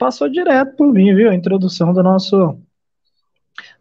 passou direto por mim, viu? A introdução do nosso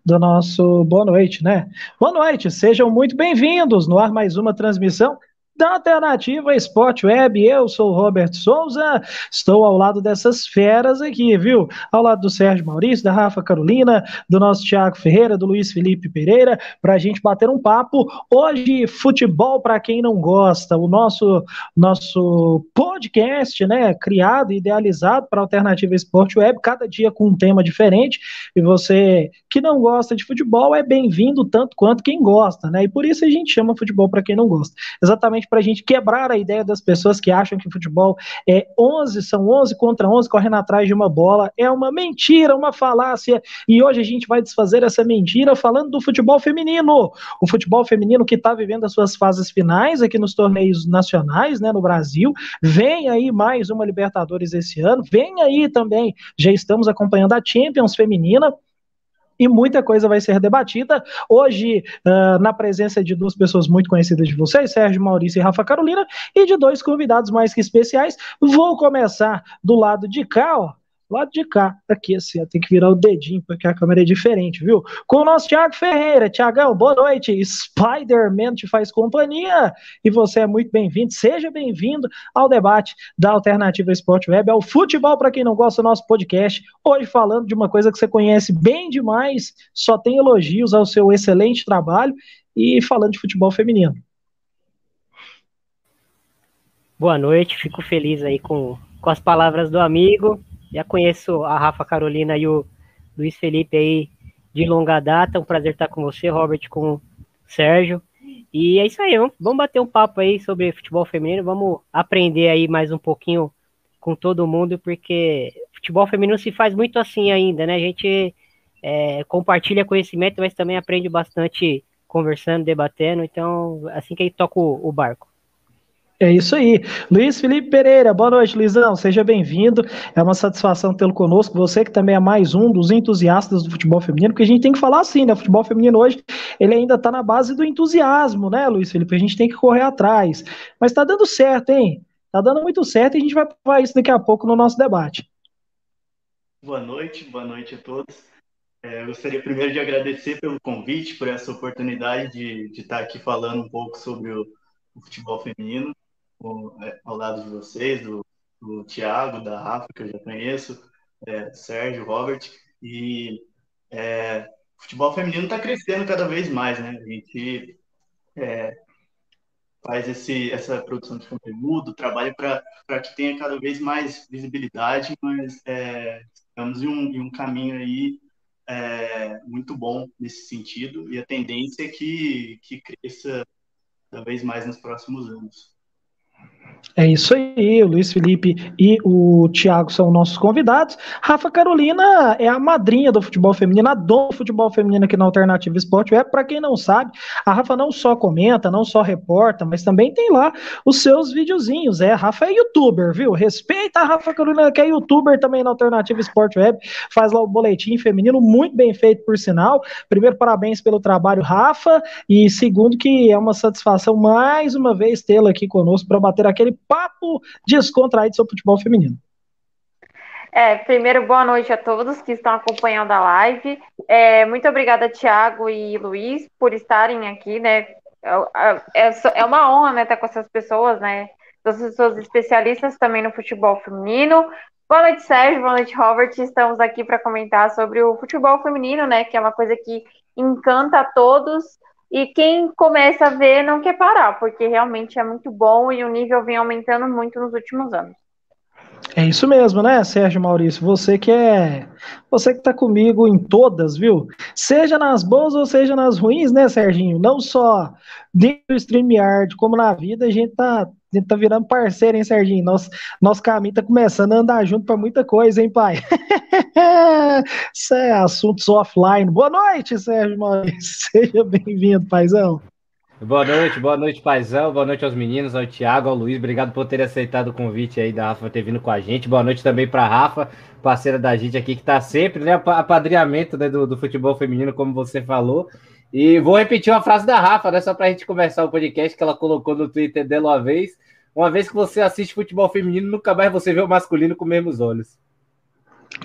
do nosso boa noite, né? Boa noite, sejam muito bem-vindos no ar mais uma transmissão da Alternativa Esporte Web. Eu sou o Roberto Souza, estou ao lado dessas feras aqui, viu? Ao lado do Sérgio Maurício, da Rafa Carolina, do nosso Thiago Ferreira, do Luiz Felipe Pereira, para a gente bater um papo. Hoje, futebol para quem não gosta, o nosso, nosso podcast, né, criado e idealizado para Alternativa Esporte Web, cada dia com um tema diferente. E você que não gosta de futebol é bem-vindo tanto quanto quem gosta, né? E por isso a gente chama futebol para quem não gosta. Exatamente para a gente quebrar a ideia das pessoas que acham que futebol é 11, são 11 contra 11 correndo atrás de uma bola. É uma mentira, uma falácia. E hoje a gente vai desfazer essa mentira falando do futebol feminino. O futebol feminino que está vivendo as suas fases finais aqui nos torneios nacionais, né, no Brasil. Vem aí mais uma Libertadores esse ano. Vem aí também, já estamos acompanhando a Champions feminina e muita coisa vai ser debatida. Hoje, uh, na presença de duas pessoas muito conhecidas de vocês, Sérgio Maurício e Rafa Carolina, e de dois convidados mais que especiais. Vou começar do lado de cá, ó lado de cá, aqui assim, tem que virar o dedinho, porque a câmera é diferente, viu? Com o nosso Thiago Ferreira. Tiagão, boa noite. Spider-Man te faz companhia e você é muito bem-vindo. Seja bem-vindo ao debate da Alternativa Esporte Web, ao futebol para quem não gosta do nosso podcast. Hoje falando de uma coisa que você conhece bem demais, só tem elogios ao seu excelente trabalho e falando de futebol feminino. Boa noite, fico feliz aí com, com as palavras do amigo já conheço a Rafa Carolina e o Luiz Felipe aí de longa data. Um prazer estar com você, Robert, com o Sérgio. E é isso aí, vamos, bater um papo aí sobre futebol feminino, vamos aprender aí mais um pouquinho com todo mundo, porque futebol feminino se faz muito assim ainda, né? A gente é, compartilha conhecimento, mas também aprende bastante conversando, debatendo, então assim que aí toca o, o barco. É isso aí. Luiz Felipe Pereira, boa noite, Luizão. Seja bem-vindo. É uma satisfação tê-lo conosco. Você que também é mais um dos entusiastas do futebol feminino, porque a gente tem que falar assim, né? O futebol feminino hoje, ele ainda está na base do entusiasmo, né, Luiz Felipe? A gente tem que correr atrás. Mas está dando certo, hein? Está dando muito certo e a gente vai falar isso daqui a pouco no nosso debate. Boa noite, boa noite a todos. É, eu gostaria primeiro de agradecer pelo convite, por essa oportunidade de, de estar aqui falando um pouco sobre o, o futebol feminino. É, ao lado de vocês, do, do Tiago, da Rafa, que eu já conheço, é, Sérgio, Robert, e é, o futebol feminino está crescendo cada vez mais, né? A gente é, faz esse, essa produção de conteúdo, trabalha para que tenha cada vez mais visibilidade, mas é, estamos em um, em um caminho aí é, muito bom nesse sentido, e a tendência é que, que cresça cada vez mais nos próximos anos. É isso aí, o Luiz Felipe e o Thiago são nossos convidados. Rafa Carolina é a madrinha do futebol feminino, a dona do futebol feminino aqui na Alternativa Esporte Web. Para quem não sabe, a Rafa não só comenta, não só reporta, mas também tem lá os seus videozinhos. É, a Rafa é youtuber, viu? Respeita a Rafa Carolina, que é youtuber também na Alternativa Esporte Web. Faz lá o boletim feminino, muito bem feito, por sinal. Primeiro, parabéns pelo trabalho, Rafa. E segundo, que é uma satisfação mais uma vez tê-la aqui conosco para bater aquele papo descontraído sobre futebol feminino. É, primeiro, boa noite a todos que estão acompanhando a live. É, muito obrigada, Tiago e Luiz, por estarem aqui, né? É, é, é uma honra, né, estar com essas pessoas, né? Essas pessoas especialistas também no futebol feminino. Boa noite, Sérgio. Boa noite, Robert. Estamos aqui para comentar sobre o futebol feminino, né? Que é uma coisa que encanta a todos e quem começa a ver não quer parar, porque realmente é muito bom e o nível vem aumentando muito nos últimos anos. É isso mesmo, né, Sérgio Maurício? Você que é. Você que tá comigo em todas, viu? Seja nas boas ou seja nas ruins, né, Serginho? Não só dentro do StreamYard, como na vida, a gente tá a gente tá virando parceiro, hein, Serginho? Nosso, nosso caminho tá começando a andar junto para muita coisa, hein, pai? Isso é assuntos offline. Boa noite, Sérgio Maurício. Seja bem-vindo, paizão. Boa noite, boa noite, paizão. Boa noite aos meninos, ao Thiago, ao Luiz. Obrigado por ter aceitado o convite aí da Rafa ter vindo com a gente. Boa noite também para Rafa, parceira da gente aqui, que tá sempre, né? Apadrinhamento né, do, do futebol feminino, como você falou. E vou repetir uma frase da Rafa, né? Só para a gente conversar o podcast que ela colocou no Twitter dela uma vez. Uma vez que você assiste futebol feminino, nunca mais você vê o masculino com os mesmos olhos.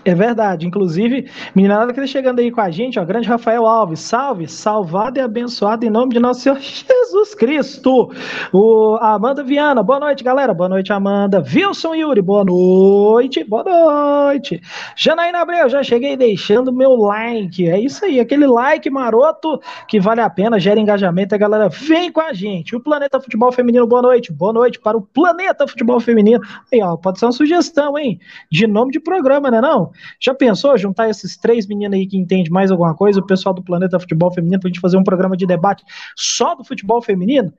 É verdade. Inclusive, meninada que está chegando aí com a gente, ó, grande Rafael Alves, salve, salvado e abençoado em nome de nosso Senhor Jesus Cristo. O Amanda Viana, boa noite, galera. Boa noite, Amanda. Wilson Yuri, boa noite, boa noite. Janaína Abreu, já cheguei deixando meu like. É isso aí, aquele like maroto que vale a pena, gera engajamento. A galera vem com a gente. O Planeta Futebol Feminino, boa noite. Boa noite para o Planeta Futebol Feminino. Aí, ó, pode ser uma sugestão, hein? De nome de programa, né? Não? Já pensou juntar esses três meninos aí que entendem mais alguma coisa, o pessoal do Planeta Futebol Feminino, para a gente fazer um programa de debate só do futebol feminino?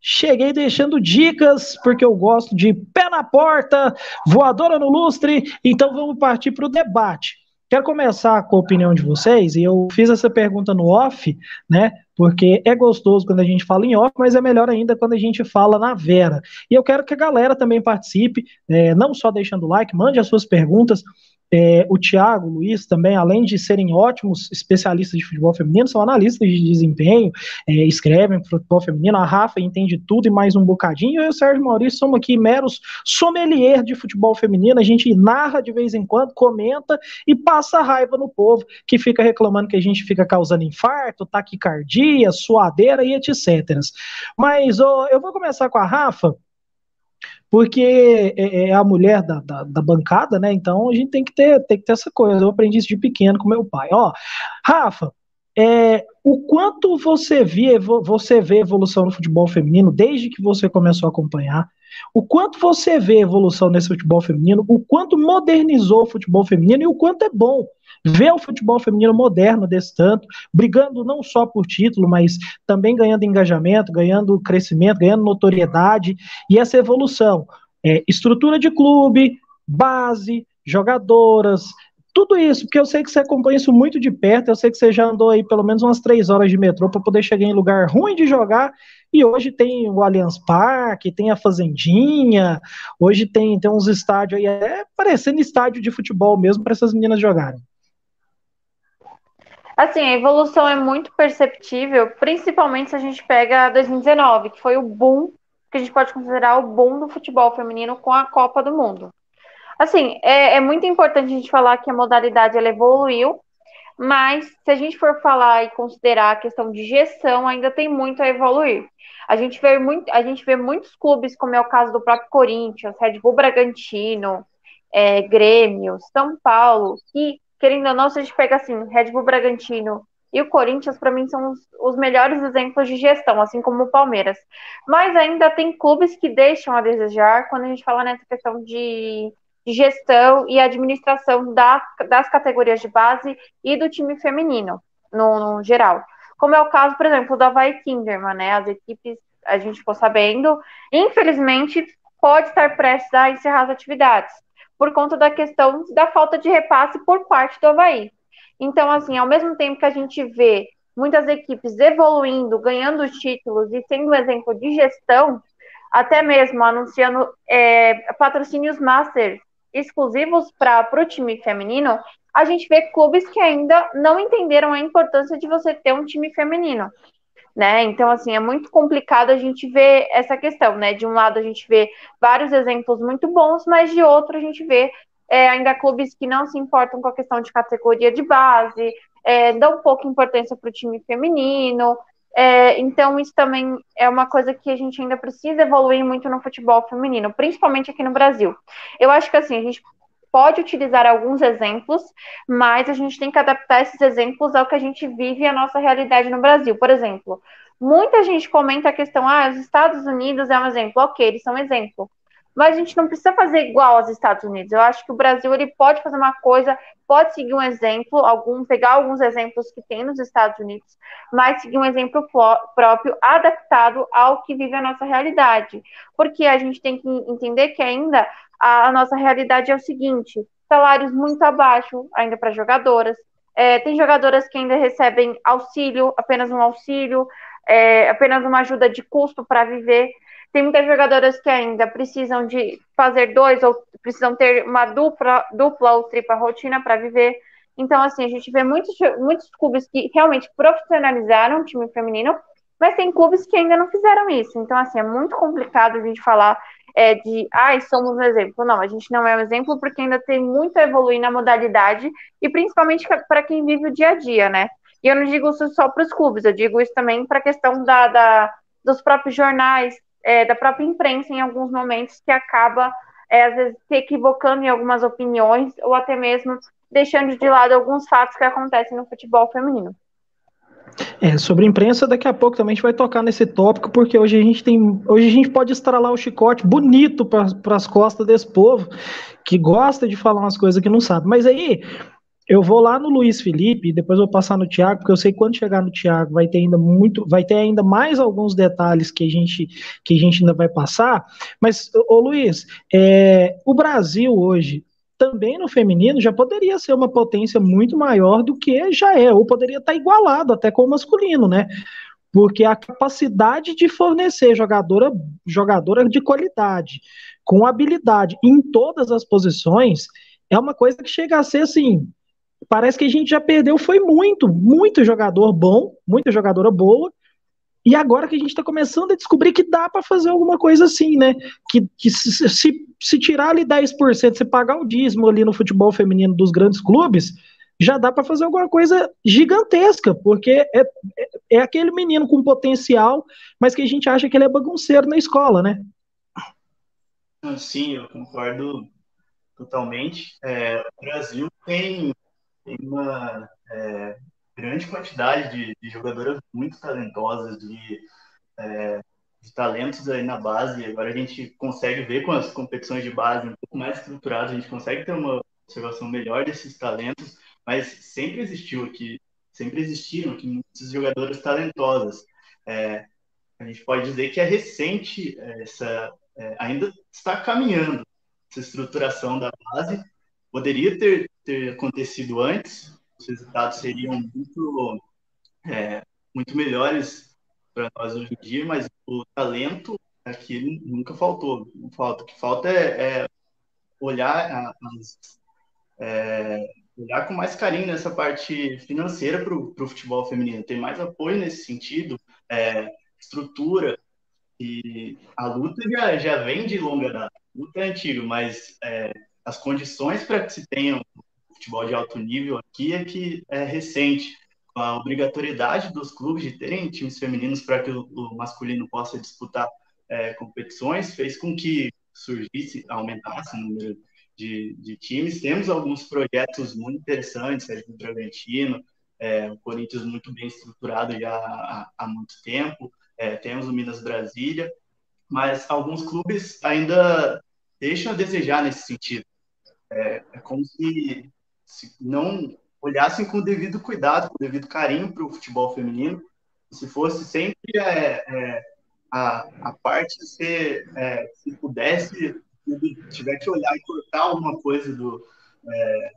Cheguei deixando dicas, porque eu gosto de pé na porta, voadora no lustre, então vamos partir para o debate. Quero começar com a opinião de vocês, e eu fiz essa pergunta no off, né? Porque é gostoso quando a gente fala em off, mas é melhor ainda quando a gente fala na Vera. E eu quero que a galera também participe, é, não só deixando like, mande as suas perguntas. É, o Thiago, o Luiz também, além de serem ótimos especialistas de futebol feminino, são analistas de desempenho, é, escrevem futebol feminino. A Rafa entende tudo e mais um bocadinho. Eu e o Sérgio Maurício somos aqui meros sommelier de futebol feminino. A gente narra de vez em quando, comenta e passa raiva no povo que fica reclamando que a gente fica causando infarto, taquicardia, suadeira e etc. Mas oh, eu vou começar com a Rafa porque é, é a mulher da, da, da, bancada, né? Então a gente tem que ter, tem que ter essa coisa. Eu aprendi isso de pequeno com meu pai. Ó, Rafa, é, o quanto você vê, você vê evolução no futebol feminino desde que você começou a acompanhar? O quanto você vê evolução nesse futebol feminino? O quanto modernizou o futebol feminino e o quanto é bom ver o futebol feminino moderno desse tanto, brigando não só por título, mas também ganhando engajamento, ganhando crescimento, ganhando notoriedade e essa evolução. É, estrutura de clube, base, jogadoras, tudo isso, porque eu sei que você acompanha isso muito de perto, eu sei que você já andou aí pelo menos umas três horas de metrô para poder chegar em lugar ruim de jogar, e hoje tem o Allianz Parque, tem a Fazendinha, hoje tem, tem uns estádios aí, é parecendo estádio de futebol mesmo para essas meninas jogarem. Assim, a evolução é muito perceptível, principalmente se a gente pega 2019, que foi o boom, que a gente pode considerar o boom do futebol feminino com a Copa do Mundo. Assim, é, é muito importante a gente falar que a modalidade ela evoluiu, mas se a gente for falar e considerar a questão de gestão, ainda tem muito a evoluir. A gente vê, muito, a gente vê muitos clubes, como é o caso do próprio Corinthians, Red Bull Bragantino, é, Grêmio, São Paulo, que querendo ou não, se a gente pega assim, Red Bull Bragantino e o Corinthians, para mim, são os, os, melhores exemplos de gestão, assim como o Palmeiras. Mas ainda tem clubes que deixam a desejar quando a gente fala nessa questão de, de gestão e administração da, das categorias de base e do time feminino, no, no geral. Como é o caso, por exemplo, da Vai Kinderman, né? As equipes, a gente ficou sabendo, infelizmente, pode estar prestes a encerrar as atividades por conta da questão da falta de repasse por parte do Havaí. Então, assim, ao mesmo tempo que a gente vê muitas equipes evoluindo, ganhando títulos e sendo um exemplo de gestão, até mesmo anunciando é, patrocínios master exclusivos para o time feminino, a gente vê clubes que ainda não entenderam a importância de você ter um time feminino né? Então, assim, é muito complicado a gente ver essa questão, né? De um lado a gente vê vários exemplos muito bons, mas de outro a gente vê é, ainda clubes que não se importam com a questão de categoria de base, é, dão pouca importância para o time feminino. É, então, isso também é uma coisa que a gente ainda precisa evoluir muito no futebol feminino, principalmente aqui no Brasil. Eu acho que assim, a gente pode utilizar alguns exemplos, mas a gente tem que adaptar esses exemplos ao que a gente vive e a nossa realidade no Brasil. Por exemplo, muita gente comenta a questão, ah, os Estados Unidos é um exemplo. Ok, eles são um exemplo. Mas a gente não precisa fazer igual aos Estados Unidos. Eu acho que o Brasil ele pode fazer uma coisa, pode seguir um exemplo, algum, pegar alguns exemplos que tem nos Estados Unidos, mas seguir um exemplo próprio, adaptado ao que vive a nossa realidade. Porque a gente tem que entender que ainda a, a nossa realidade é o seguinte: salários muito abaixo ainda para jogadoras. É, tem jogadoras que ainda recebem auxílio, apenas um auxílio, é, apenas uma ajuda de custo para viver. Tem muitas jogadoras que ainda precisam de fazer dois ou precisam ter uma dupla, dupla ou tripla rotina para viver. Então, assim, a gente vê muitos, muitos clubes que realmente profissionalizaram o time feminino mas tem clubes que ainda não fizeram isso. Então, assim, é muito complicado a gente falar é, de, ai, ah, somos um exemplo. Não, a gente não é um exemplo porque ainda tem muito a evoluir na modalidade e principalmente para quem vive o dia a dia, né? E eu não digo isso só para os clubes, eu digo isso também para a questão da, da, dos próprios jornais, é, da própria imprensa em alguns momentos que acaba, é, às vezes, se equivocando em algumas opiniões ou até mesmo deixando de lado alguns fatos que acontecem no futebol feminino. É, sobre imprensa, daqui a pouco também a gente vai tocar nesse tópico, porque hoje a gente tem. Hoje a gente pode estralar o chicote bonito para as costas desse povo que gosta de falar umas coisas que não sabe. Mas aí eu vou lá no Luiz Felipe, depois vou passar no Thiago, porque eu sei que quando chegar no Thiago vai ter ainda muito, vai ter ainda mais alguns detalhes que a gente que a gente ainda vai passar. Mas, ô Luiz, é, o Brasil hoje também no feminino já poderia ser uma potência muito maior do que já é, ou poderia estar igualado até com o masculino, né? Porque a capacidade de fornecer jogadora, jogadora de qualidade, com habilidade em todas as posições, é uma coisa que chega a ser assim. Parece que a gente já perdeu, foi muito, muito jogador bom, muita jogadora boa, e agora que a gente está começando a descobrir que dá para fazer alguma coisa assim, né? Que, que se, se, se tirar ali 10%, se pagar o dízimo ali no futebol feminino dos grandes clubes, já dá para fazer alguma coisa gigantesca, porque é, é, é, aquele menino com potencial, mas que a gente acha que ele é bagunceiro na escola, né? Sim, eu concordo totalmente. É, o Brasil tem, tem uma é, grande quantidade de, de jogadoras muito talentosas, de, é, de, talentos aí na base. Agora a gente consegue ver com as competições de base um pouco mais estruturadas, a gente consegue ter uma observação melhor desses talentos, mas sempre existiu aqui, sempre existiram aqui muitas jogadoras talentosas. É, a gente pode dizer que é recente essa, é, ainda está caminhando essa estruturação da base. Poderia ter, ter acontecido antes, os resultados seriam muito, é, muito melhores para nós hoje em dia, mas o talento aqui nunca faltou. Não falta. O que falta é, é olhar, as, é, olhar com mais carinho nessa parte financeira para o futebol feminino, ter mais apoio nesse sentido, é, estrutura. E a luta já, já vem de longa data, luta é antiga, mas é, as condições para que se tenha futebol de alto nível aqui é que é recente, a obrigatoriedade dos clubes de terem times femininos para que o, o, masculino possa disputar é, competições, fez com que surgisse, aumentasse o número de, de times. Temos alguns projetos muito interessantes, Sérgio Bragantino, é, o Corinthians muito bem estruturado já há, há muito tempo, é, temos o Minas Brasília, mas alguns clubes ainda deixam a desejar nesse sentido. É, é como se se não olhassem com o devido cuidado, com o devido carinho para o futebol feminino, se fosse sempre é, é, a, a parte ser, é, se pudesse, tiver que olhar e cortar alguma coisa do, é,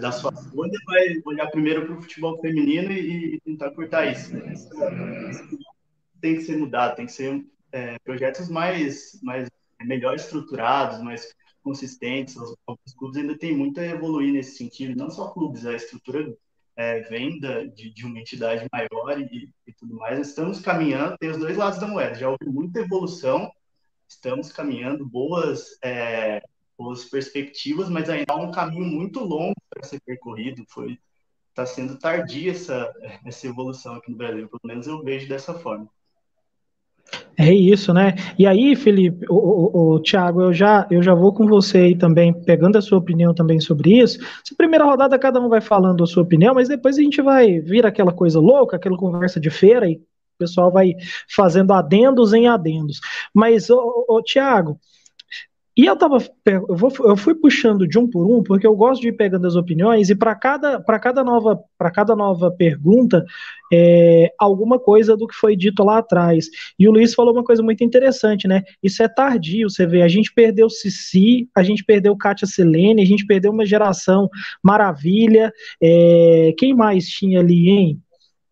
da sua folha, vai olhar primeiro para o futebol feminino e, e, tentar cortar isso. isso. Tem que ser mudado, tem que ser é, projetos mais, mais melhor estruturados, mais consistentes. Os, clubes ainda têm muito a evoluir nesse sentido, não só clubes, a estrutura é, venda de, de, uma entidade maior e, e, tudo mais. Estamos caminhando, tem os dois lados da moeda. Já houve muita evolução, estamos caminhando, boas, é, boas perspectivas, mas ainda há um caminho muito longo para ser percorrido. Foi está sendo tardia essa, essa evolução aqui no Brasil, pelo menos eu vejo dessa forma. É isso, né? E aí, Felipe, o, Thiago, eu já, eu já vou com você aí também, pegando a sua opinião também sobre isso. Essa primeira rodada, cada um vai falando a sua opinião, mas depois a gente vai vir aquela coisa louca, aquela conversa de feira, e o pessoal vai fazendo adendos em adendos. Mas, ô, ô Thiago, e eu tava, eu, vou, eu fui puxando de um por um, porque eu gosto de ir pegando as opiniões, e para cada, cada, nova, cada nova pergunta, é, alguma coisa do que foi dito lá atrás. E o Luiz falou uma coisa muito interessante, né? Isso é tardio, você vê. A gente perdeu Cici, a gente perdeu Kátia Selene, a gente perdeu uma geração maravilha. É, quem mais tinha ali, hein?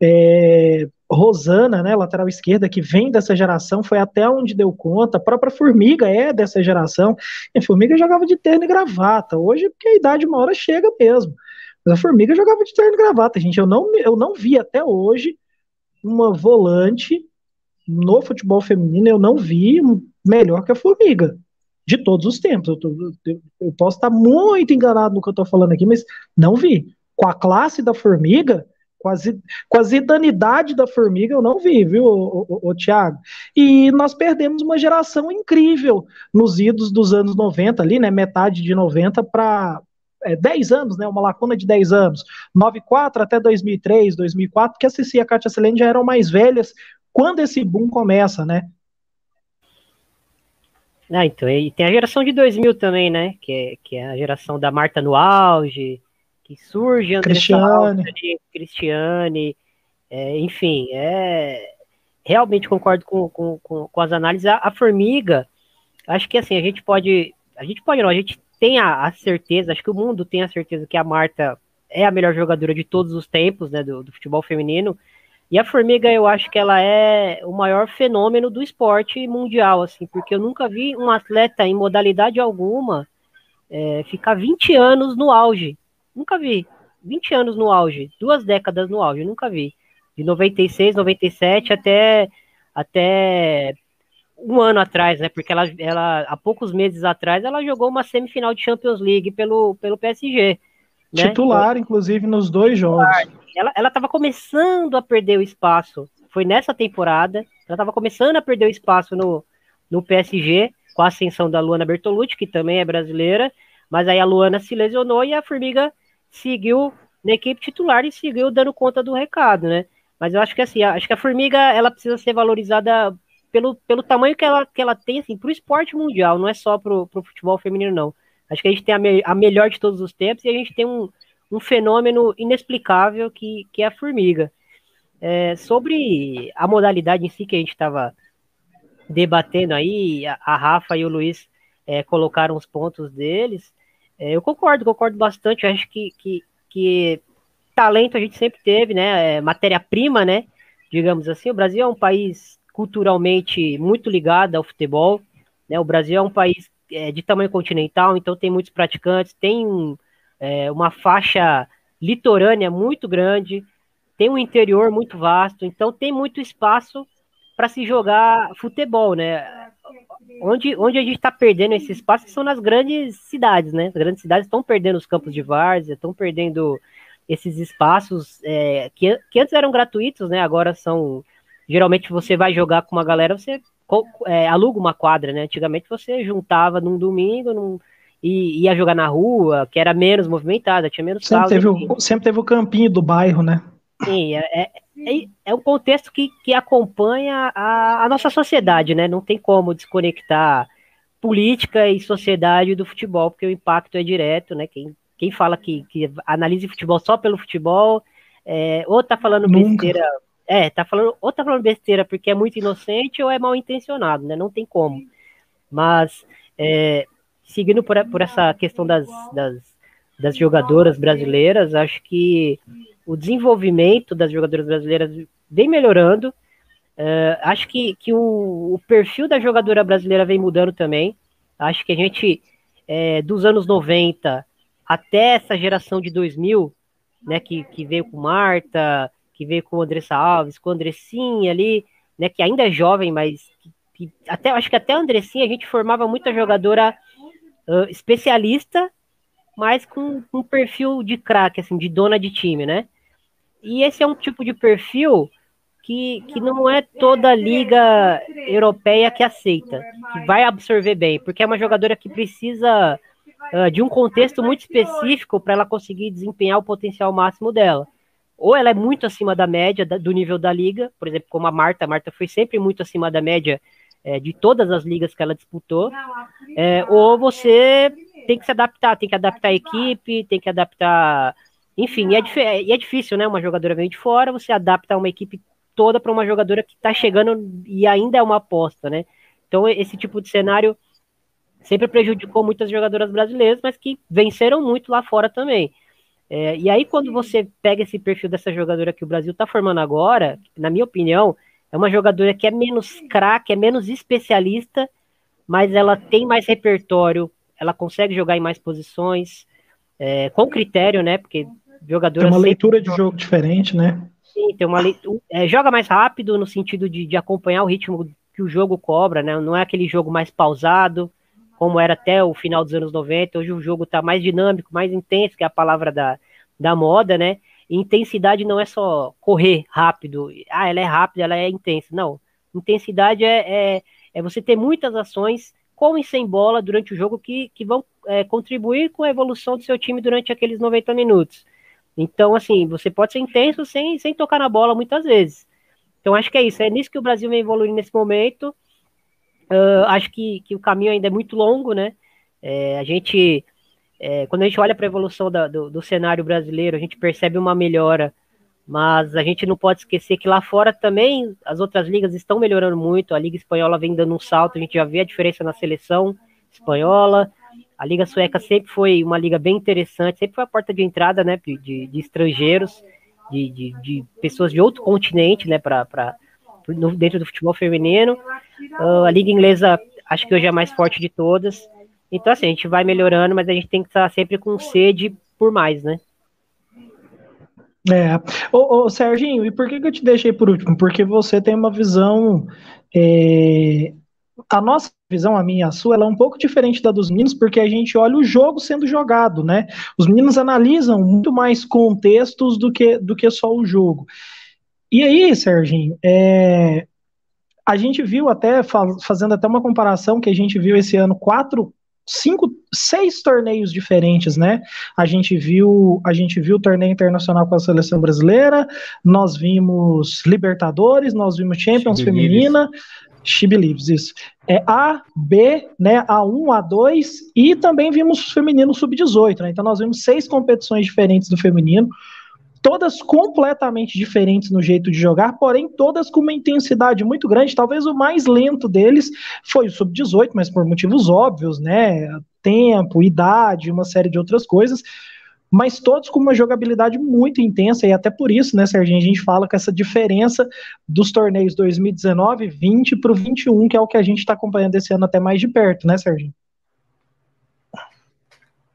É, Rosana, né, lateral esquerda, que vem dessa geração, foi até onde deu conta. A própria Formiga é dessa geração. E a Formiga jogava de terno e gravata. Hoje, porque a idade uma hora chega mesmo. Mas a Formiga jogava de terno e gravata, gente. Eu não, eu não vi até hoje uma volante no futebol feminino, eu não vi melhor que a Formiga, de todos os tempos. Eu, tô, eu, eu posso estar muito enganado no que eu estou falando aqui, mas não vi. Com a classe da Formiga, com a zidanidade da Formiga, eu não vi, viu, o, o, o Thiago? E nós perdemos uma geração incrível nos idos dos anos 90 ali, né, metade de 90 para é, 10 anos, né, uma lacuna de 10 anos, 94 até 2003, 2004, que a Cici e a Kátia Selene já eram mais velhas quando esse boom começa, né? Ah, então, e tem a geração de 2000 também, né, que é, que é a geração da Marta no auge, que surge André Cristiane, Cristiane é, enfim, é, realmente concordo com, com, com, com as análises. A, a, Formiga, acho que assim, a gente pode, a gente pode não, a gente tem a, a, certeza, acho que o mundo tem a certeza que a Marta é a melhor jogadora de todos os tempos, né, do, do futebol feminino, e a Formiga, eu acho que ela é o maior fenômeno do esporte mundial, assim, porque eu nunca vi um atleta em modalidade alguma é, ficar 20 anos no auge. Nunca vi. 20 anos no auge, duas décadas no auge, nunca vi. De 96, 97 até, até um ano atrás, né? Porque ela, ela, há poucos meses atrás, ela jogou uma semifinal de Champions League pelo, pelo PSG. Né? Titular, inclusive, nos dois jogos. Ela, ela tava começando a perder o espaço. Foi nessa temporada. Ela estava começando a perder o espaço no, no PSG, com a ascensão da Luana Bertolucci, que também é brasileira. Mas aí a Luana se lesionou e a Formiga seguiu na equipe titular e seguiu dando conta do recado, né? Mas eu acho que assim, acho que a Formiga ela precisa ser valorizada pelo, pelo tamanho que ela, que ela tem assim, para o esporte mundial, não é só para o futebol feminino, não. Acho que a gente tem a, me, a, melhor de todos os tempos e a gente tem um, um fenômeno inexplicável que, que é a formiga. É, sobre a modalidade em si que a gente estava debatendo aí, a, a, Rafa e o Luiz é, colocaram os pontos deles. É, eu concordo, concordo bastante. Eu acho que, que, que talento a gente sempre teve, né? É, matéria-prima, né? Digamos assim. O Brasil é um país culturalmente muito ligado ao futebol. Né? O Brasil é um país é, de tamanho continental, então tem muitos praticantes, tem é, uma faixa litorânea muito grande, tem um interior muito vasto, então tem muito espaço para se jogar futebol, né? Onde, onde a gente está perdendo esse espaço são nas grandes cidades, né? As grandes cidades estão perdendo os campos de várzea, estão perdendo esses espaços é, que, que antes eram gratuitos, né? Agora são. Geralmente você vai jogar com uma galera, você é, aluga uma quadra, né? Antigamente você juntava num domingo num, e ia jogar na rua, que era menos movimentada, tinha menos sempre teve, o, sempre teve o campinho do bairro, né? Sim, é, é, é, um contexto que, que acompanha a, a nossa sociedade, né? Não tem como desconectar política e sociedade do futebol, porque o impacto é direto, né? Quem, quem fala que, que analise futebol só pelo futebol, é, ou tá falando Nunca. besteira é, tá falando, ou tá falando besteira porque é muito inocente ou é mal intencionado, né? Não tem como. Mas, é, seguindo por, por essa questão das, das, das jogadoras brasileiras, acho que o desenvolvimento das jogadoras brasileiras vem melhorando. Uh, acho que, que o, o, perfil da jogadora brasileira vem mudando também. Acho que a gente, é, dos anos 90 até essa geração de 2000, né, que, que veio com Marta, que veio com Andressa Alves, com Andressinha ali, né, que ainda é jovem, mas que, que até acho que até a Andressinha a gente formava muita jogadora uh, especialista, mas com um perfil de craque, assim, de dona de time, né? E esse é um tipo de perfil que, que não é toda a liga europeia que aceita, que vai absorver bem, porque é uma jogadora que precisa uh, de um contexto muito específico para ela conseguir desempenhar o potencial máximo dela. Ou ela é muito acima da média do nível da liga, por exemplo, como a Marta, a Marta foi sempre muito acima da média é, de todas as ligas que ela disputou, é, ou você tem que se adaptar, tem que adaptar a equipe, tem que adaptar, enfim, e é, e é difícil, né? Uma jogadora vem de fora, você adapta uma equipe toda para uma jogadora que está chegando e ainda é uma aposta, né? Então esse tipo de cenário sempre prejudicou muitas jogadoras brasileiras, mas que venceram muito lá fora também. É, e aí, quando você pega esse perfil dessa jogadora que o Brasil está formando agora, na minha opinião, é uma jogadora que é menos craque, é menos especialista, mas ela tem mais repertório, ela consegue jogar em mais posições, é, com critério, né? Porque jogadora. Tem uma leitura de jogo diferente, né? Sim, tem uma é, joga mais rápido no sentido de, de acompanhar o ritmo que o jogo cobra, né? Não é aquele jogo mais pausado, como era até o final dos anos 90. Hoje o jogo está mais dinâmico, mais intenso, que é a palavra da, da moda, né? E intensidade não é só correr rápido. Ah, ela é rápida, ela é intensa. Não. Intensidade é, é, é você ter muitas ações com e sem bola durante o jogo que, que vão é, contribuir com a evolução do seu time durante aqueles 90 minutos. Então, assim, você pode ser intenso sem, sem tocar na bola muitas vezes. Então, acho que é isso. É nisso que o Brasil vem evoluindo nesse momento. Uh, acho que, que o caminho ainda é muito longo, né? É, a gente, é, quando a gente olha para a evolução da, do, do, cenário brasileiro, a gente percebe uma melhora, mas a gente não pode esquecer que lá fora também as outras ligas estão melhorando muito. A Liga Espanhola vem dando um salto, a gente já vê a diferença na seleção espanhola. A Liga Sueca sempre foi uma liga bem interessante, sempre foi a porta de entrada né, de, de estrangeiros, de, de, de, pessoas de outro continente, né, para dentro do futebol feminino. Uh, a liga inglesa acho que hoje é a mais forte de todas. Então, assim, a gente vai melhorando, mas a gente tem que estar sempre com sede por mais, né? É. Ô, ô Serginho, e por que, que eu te deixei por último? Porque você tem uma visão. É... A nossa visão, a minha e a sua, ela é um pouco diferente da dos meninos, porque a gente olha o jogo sendo jogado, né? Os meninos analisam muito mais contextos do que, do que só o jogo. E aí, Serginho, é, a gente viu até, fazendo até uma comparação, que a gente viu esse ano quatro, cinco, seis torneios diferentes, né? A gente viu, a gente viu o torneio internacional com a seleção brasileira, nós vimos Libertadores, nós vimos Champions feminina, She Believes, isso. É A, B, né, A1, A2 e também vimos feminino sub-18, né? Então nós vimos seis competições diferentes do feminino todas completamente diferentes no jeito de jogar, porém todas com uma intensidade muito grande. Talvez o mais lento deles foi o sub-18, mas por motivos óbvios, né? Tempo, idade, uma série de outras coisas. Mas todos com uma jogabilidade muito intensa, e até por isso, né, Serginho, a gente fala com essa diferença dos torneios 2019, 20 para o 21, que é o que a gente está acompanhando esse ano até mais de perto, né, Serginho?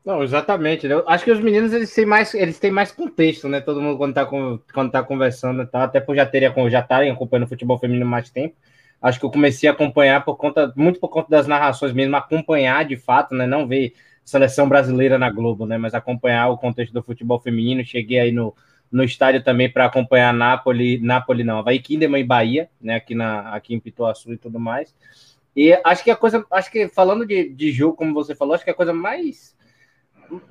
Não, exatamente. Né? Acho que os meninos eles têm mais, eles têm mais contexto, né? Todo mundo quando tá, quando tá conversando, tá? até por já terem já estarem acompanhando o futebol feminino mais tempo. Acho que eu comecei a acompanhar por conta, muito por conta das narrações mesmo, acompanhar de fato, né? Não ver seleção brasileira na Globo, né? Mas acompanhar o contexto do futebol feminino. Cheguei aí no, no estádio também para acompanhar Nápoles, Nápoles não, Havaí Kinderman e Bahia, né? Aqui, na, aqui em Pituaçu e tudo mais. E acho que a coisa, acho que falando de, de jogo, como você falou, acho que a coisa mais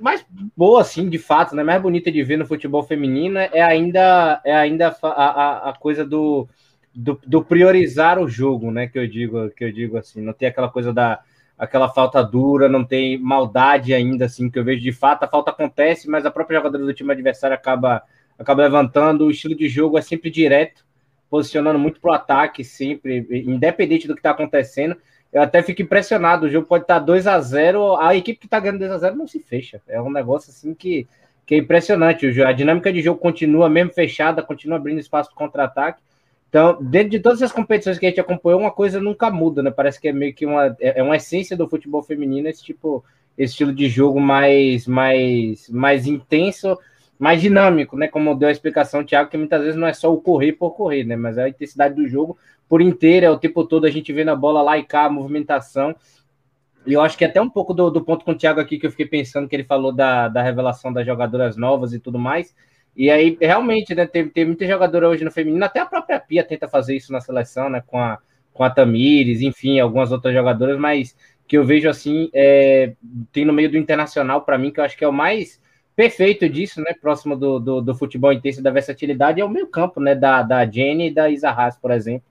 mais boa, assim, de fato, né? Mais bonita de ver no futebol feminino é ainda, é ainda a, a, a coisa do, do, do, priorizar o jogo, né? Que eu digo, que eu digo assim, não tem aquela coisa da aquela falta dura, não tem maldade ainda, assim, que eu vejo de fato, a falta acontece, mas a própria jogadora do time adversário acaba, acaba levantando, o estilo de jogo é sempre direto, posicionando muito pro ataque, sempre, independente do que está acontecendo, eu até fico impressionado. O jogo pode estar 2 a 0 a equipe que está ganhando 2 a 0 não se fecha. É um negócio assim que, que é impressionante. A dinâmica de jogo continua mesmo fechada, continua abrindo espaço para contra-ataque. Então, dentro de todas as competições que a gente acompanhou, uma coisa nunca muda, né? Parece que é meio que uma, é, é uma essência do futebol feminino esse tipo, esse estilo de jogo mais, mais, mais intenso, mais dinâmico, né? Como deu a explicação, Thiago, que muitas vezes não é só o correr por correr, né? Mas a intensidade do jogo por inteiro, é o tempo todo a gente vendo a bola lá e cá, a movimentação. E eu acho que até um pouco do, do ponto com o Thiago aqui que eu fiquei pensando que ele falou da, da revelação das jogadoras novas e tudo mais. E aí, realmente, né, tem, tem muita jogadora hoje no feminino, até a própria Pia tenta fazer isso na seleção, né, com a, com a Tamires, enfim, algumas outras jogadoras, mas que eu vejo assim, é, tem no meio do internacional, para mim, que eu acho que é o mais perfeito disso, né, próximo do, do, do futebol intenso da versatilidade, é o meio campo, né, da, da Jenny e da Isa Haas, por exemplo,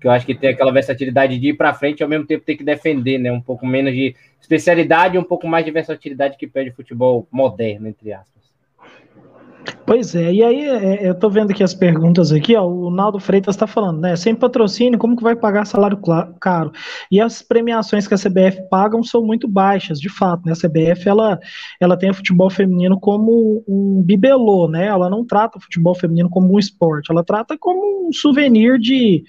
que eu acho que tem aquela versatilidade de ir para frente e ao mesmo tempo ter que defender, né? Um pouco menos de especialidade um pouco mais de versatilidade que pede o futebol moderno, entre aspas. Pois é, e aí é, é eu tô vendo aqui as perguntas aqui, ó, o Naldo Freitas está falando, né, sem patrocínio, como que vai pagar salário caro? E as premiações que a CBF pagam são muito baixas, de fato, né, a CBF, ela, ela tem o futebol feminino como um bibelô, né, ela não trata o futebol feminino como um esporte, ela trata como um souvenir de,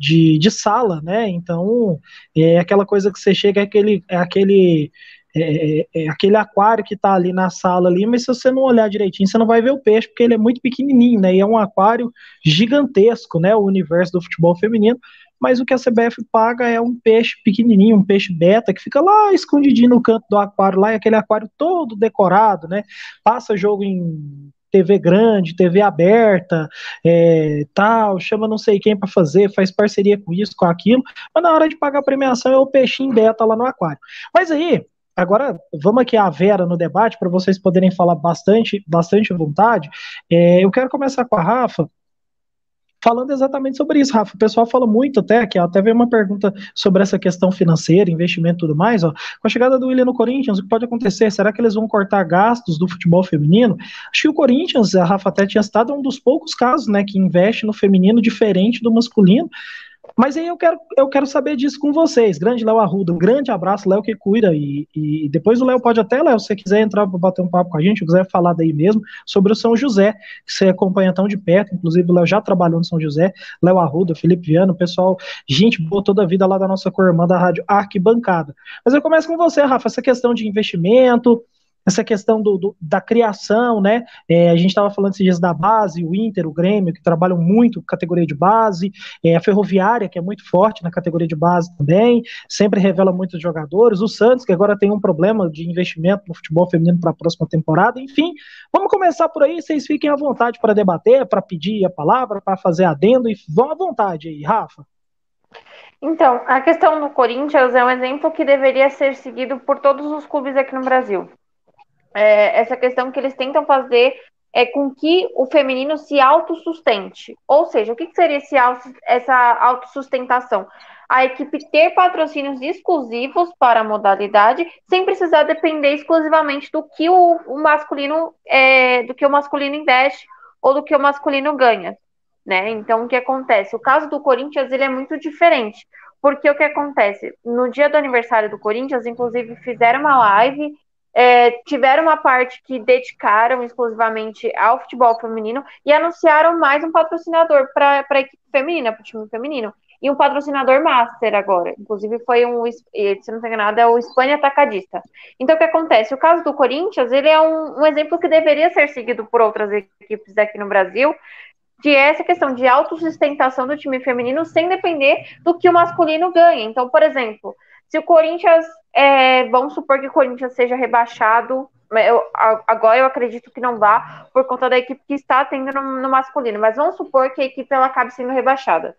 de, de sala, né? Então é aquela coisa que você chega, é aquele, é aquele é, é, é aquele aquário que está ali na sala ali, mas se você não olhar direitinho, você não vai ver o peixe, porque ele é muito pequenininho, né? E é um aquário gigantesco, né? O universo do futebol feminino. Mas o que a CBF paga é um peixe pequenininho, um peixe beta, que fica lá escondidinho no canto do aquário, lá, e aquele aquário todo decorado, né? Passa jogo em TV grande, TV aberta, é, tal, chama não sei quem para fazer, faz parceria com isso, com aquilo, mas na hora de pagar a premiação é o peixinho beta lá no aquário. Mas aí, agora vamos aqui a Vera no debate para vocês poderem falar bastante, bastante vontade. É, eu quero começar com a Rafa, falando exatamente sobre isso, Rafa. O pessoal fala muito até, que até veio uma pergunta sobre essa questão financeira, investimento e tudo mais, ó. Com a chegada do William no Corinthians, o que pode acontecer? Será que eles vão cortar gastos do futebol feminino? Acho que o Corinthians, a Rafa até tinha citado, é um dos poucos casos, né, que investe no feminino diferente do masculino. Mas aí eu quero, eu quero saber disso com vocês. Grande Léo Arruda, um grande abraço, Léo que cuida. E, e depois o Léo pode até, Léo, se você quiser entrar para bater um papo com a gente, quiser falar daí mesmo, sobre o São José, que você acompanha tão de perto. Inclusive, o Léo já trabalhou no São José, Léo Arruda, Felipe Viano, pessoal, gente boa toda a vida lá da nossa co-irmã da Rádio Arquibancada. Mas eu começo com você, Rafa, essa questão de investimento, essa questão do, do da criação, né? É, a gente estava falando esses dias da base, o Inter, o Grêmio, que trabalham muito categoria de base, é, a Ferroviária, que é muito forte na categoria de base também, sempre revela muitos jogadores, o Santos, que agora tem um problema de investimento no futebol feminino para a próxima temporada, enfim, vamos começar por aí, vocês fiquem à vontade para debater, para pedir a palavra, para fazer adendo, e vão à vontade aí, Rafa. Então, a questão do Corinthians é um exemplo que deveria ser seguido por todos os clubes aqui no Brasil é, essa questão que eles tentam fazer é com que o feminino se autossustente. Ou seja, o que, seria esse essa autossustentação? A equipe ter patrocínios exclusivos para a modalidade, sem precisar depender exclusivamente do que o, o masculino é, do que o masculino investe ou do que o masculino ganha. Né? Então, o que acontece? O caso do Corinthians ele é muito diferente, porque o que acontece? No dia do aniversário do Corinthians, inclusive, fizeram uma live é, tiveram uma parte que dedicaram exclusivamente ao futebol feminino e anunciaram mais um patrocinador para a equipe feminina, para o time feminino. E um patrocinador master agora. Inclusive foi um, se não tem nada, é o Espanha Atacadista. Então o que acontece? O caso do Corinthians, ele é um, um exemplo que deveria ser seguido por outras equipes aqui no Brasil, que é essa questão de autossustentação do time feminino sem depender do que o masculino ganha. Então, por exemplo, se o Corinthians, é, vamos supor que o Corinthians seja rebaixado, eu, agora eu acredito que não vá, por conta da equipe que está tendo no, no masculino, mas vamos supor que a equipe ela acabe sendo rebaixada.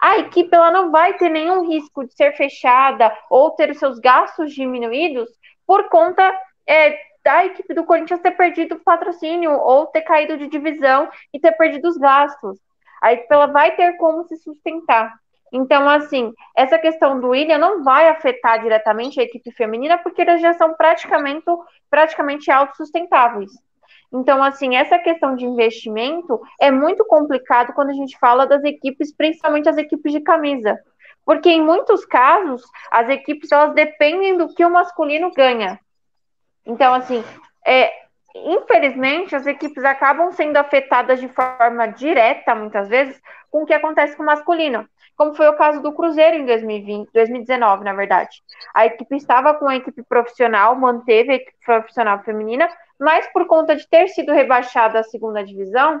A equipe ela não vai ter nenhum risco de ser fechada ou ter os seus gastos diminuídos por conta é, da equipe do Corinthians ter perdido o patrocínio ou ter caído de divisão e ter perdido os gastos. A equipe ela vai ter como se sustentar. Então, assim, essa questão do William não vai afetar diretamente a equipe feminina, porque eles já são praticamente, praticamente autossustentáveis. Então, assim, essa questão de investimento é muito complicado quando a gente fala das equipes, principalmente as equipes de camisa. Porque em muitos casos, as equipes elas dependem do que o masculino ganha. Então, assim, é, infelizmente, as equipes acabam sendo afetadas de forma direta, muitas vezes, com o que acontece com o masculino como foi o caso do Cruzeiro em 2020, 2019, na verdade. A equipe estava com a equipe profissional, manteve a equipe profissional feminina, mas por conta de ter sido rebaixada à segunda divisão,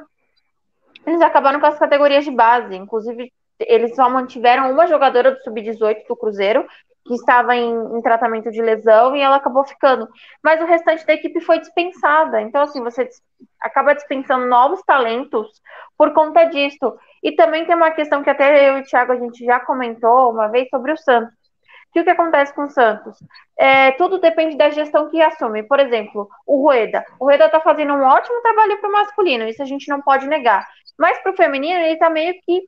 eles acabaram com as categorias de base. Inclusive, eles só mantiveram uma jogadora do sub-18 do Cruzeiro, que estava em, em, tratamento de lesão e ela acabou ficando. Mas o restante da equipe foi dispensada. Então, assim, você acaba dispensando novos talentos por conta disso. E também tem uma questão que até eu e o Thiago a gente já comentou uma vez sobre o Santos. Que o que acontece com o Santos? É, tudo depende da gestão que assume. Por exemplo, o Rueda. O Rueda está fazendo um ótimo trabalho para o masculino, isso a gente não pode negar. Mas para o feminino, ele está meio que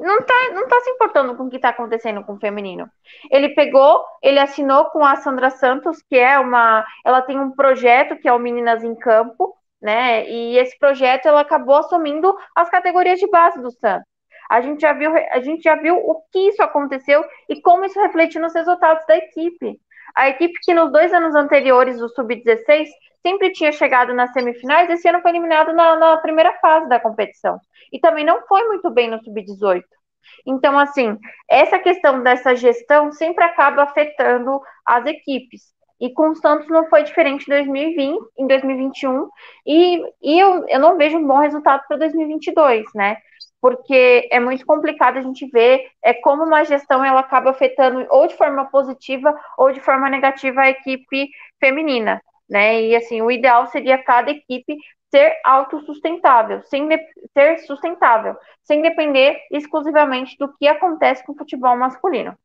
não tá, não tá se importando com o que está acontecendo com o feminino. Ele pegou, ele assinou com a Sandra Santos, que é uma. Ela tem um projeto que é o Meninas em Campo, né? E esse projeto ela acabou assumindo as categorias de base do Santos. A gente já viu, a gente já viu o que isso aconteceu e como isso reflete nos resultados da equipe. A equipe que nos dois anos anteriores do Sub-16 sempre tinha chegado nas semifinais, esse ano foi eliminado na, na primeira fase da competição. E também não foi muito bem no Sub-18. Então, assim, essa questão dessa gestão sempre acaba afetando as equipes. E com o Santos não foi diferente em 2020, em 2021, e, e eu, eu não vejo um bom resultado para 2022, né? Porque é muito complicado a gente ver é, como uma gestão ela acaba afetando ou de forma positiva ou de forma negativa a equipe feminina, né? E assim, o ideal seria cada equipe ser autossustentável, sem ser sustentável, sem depender exclusivamente do que acontece com o futebol masculino.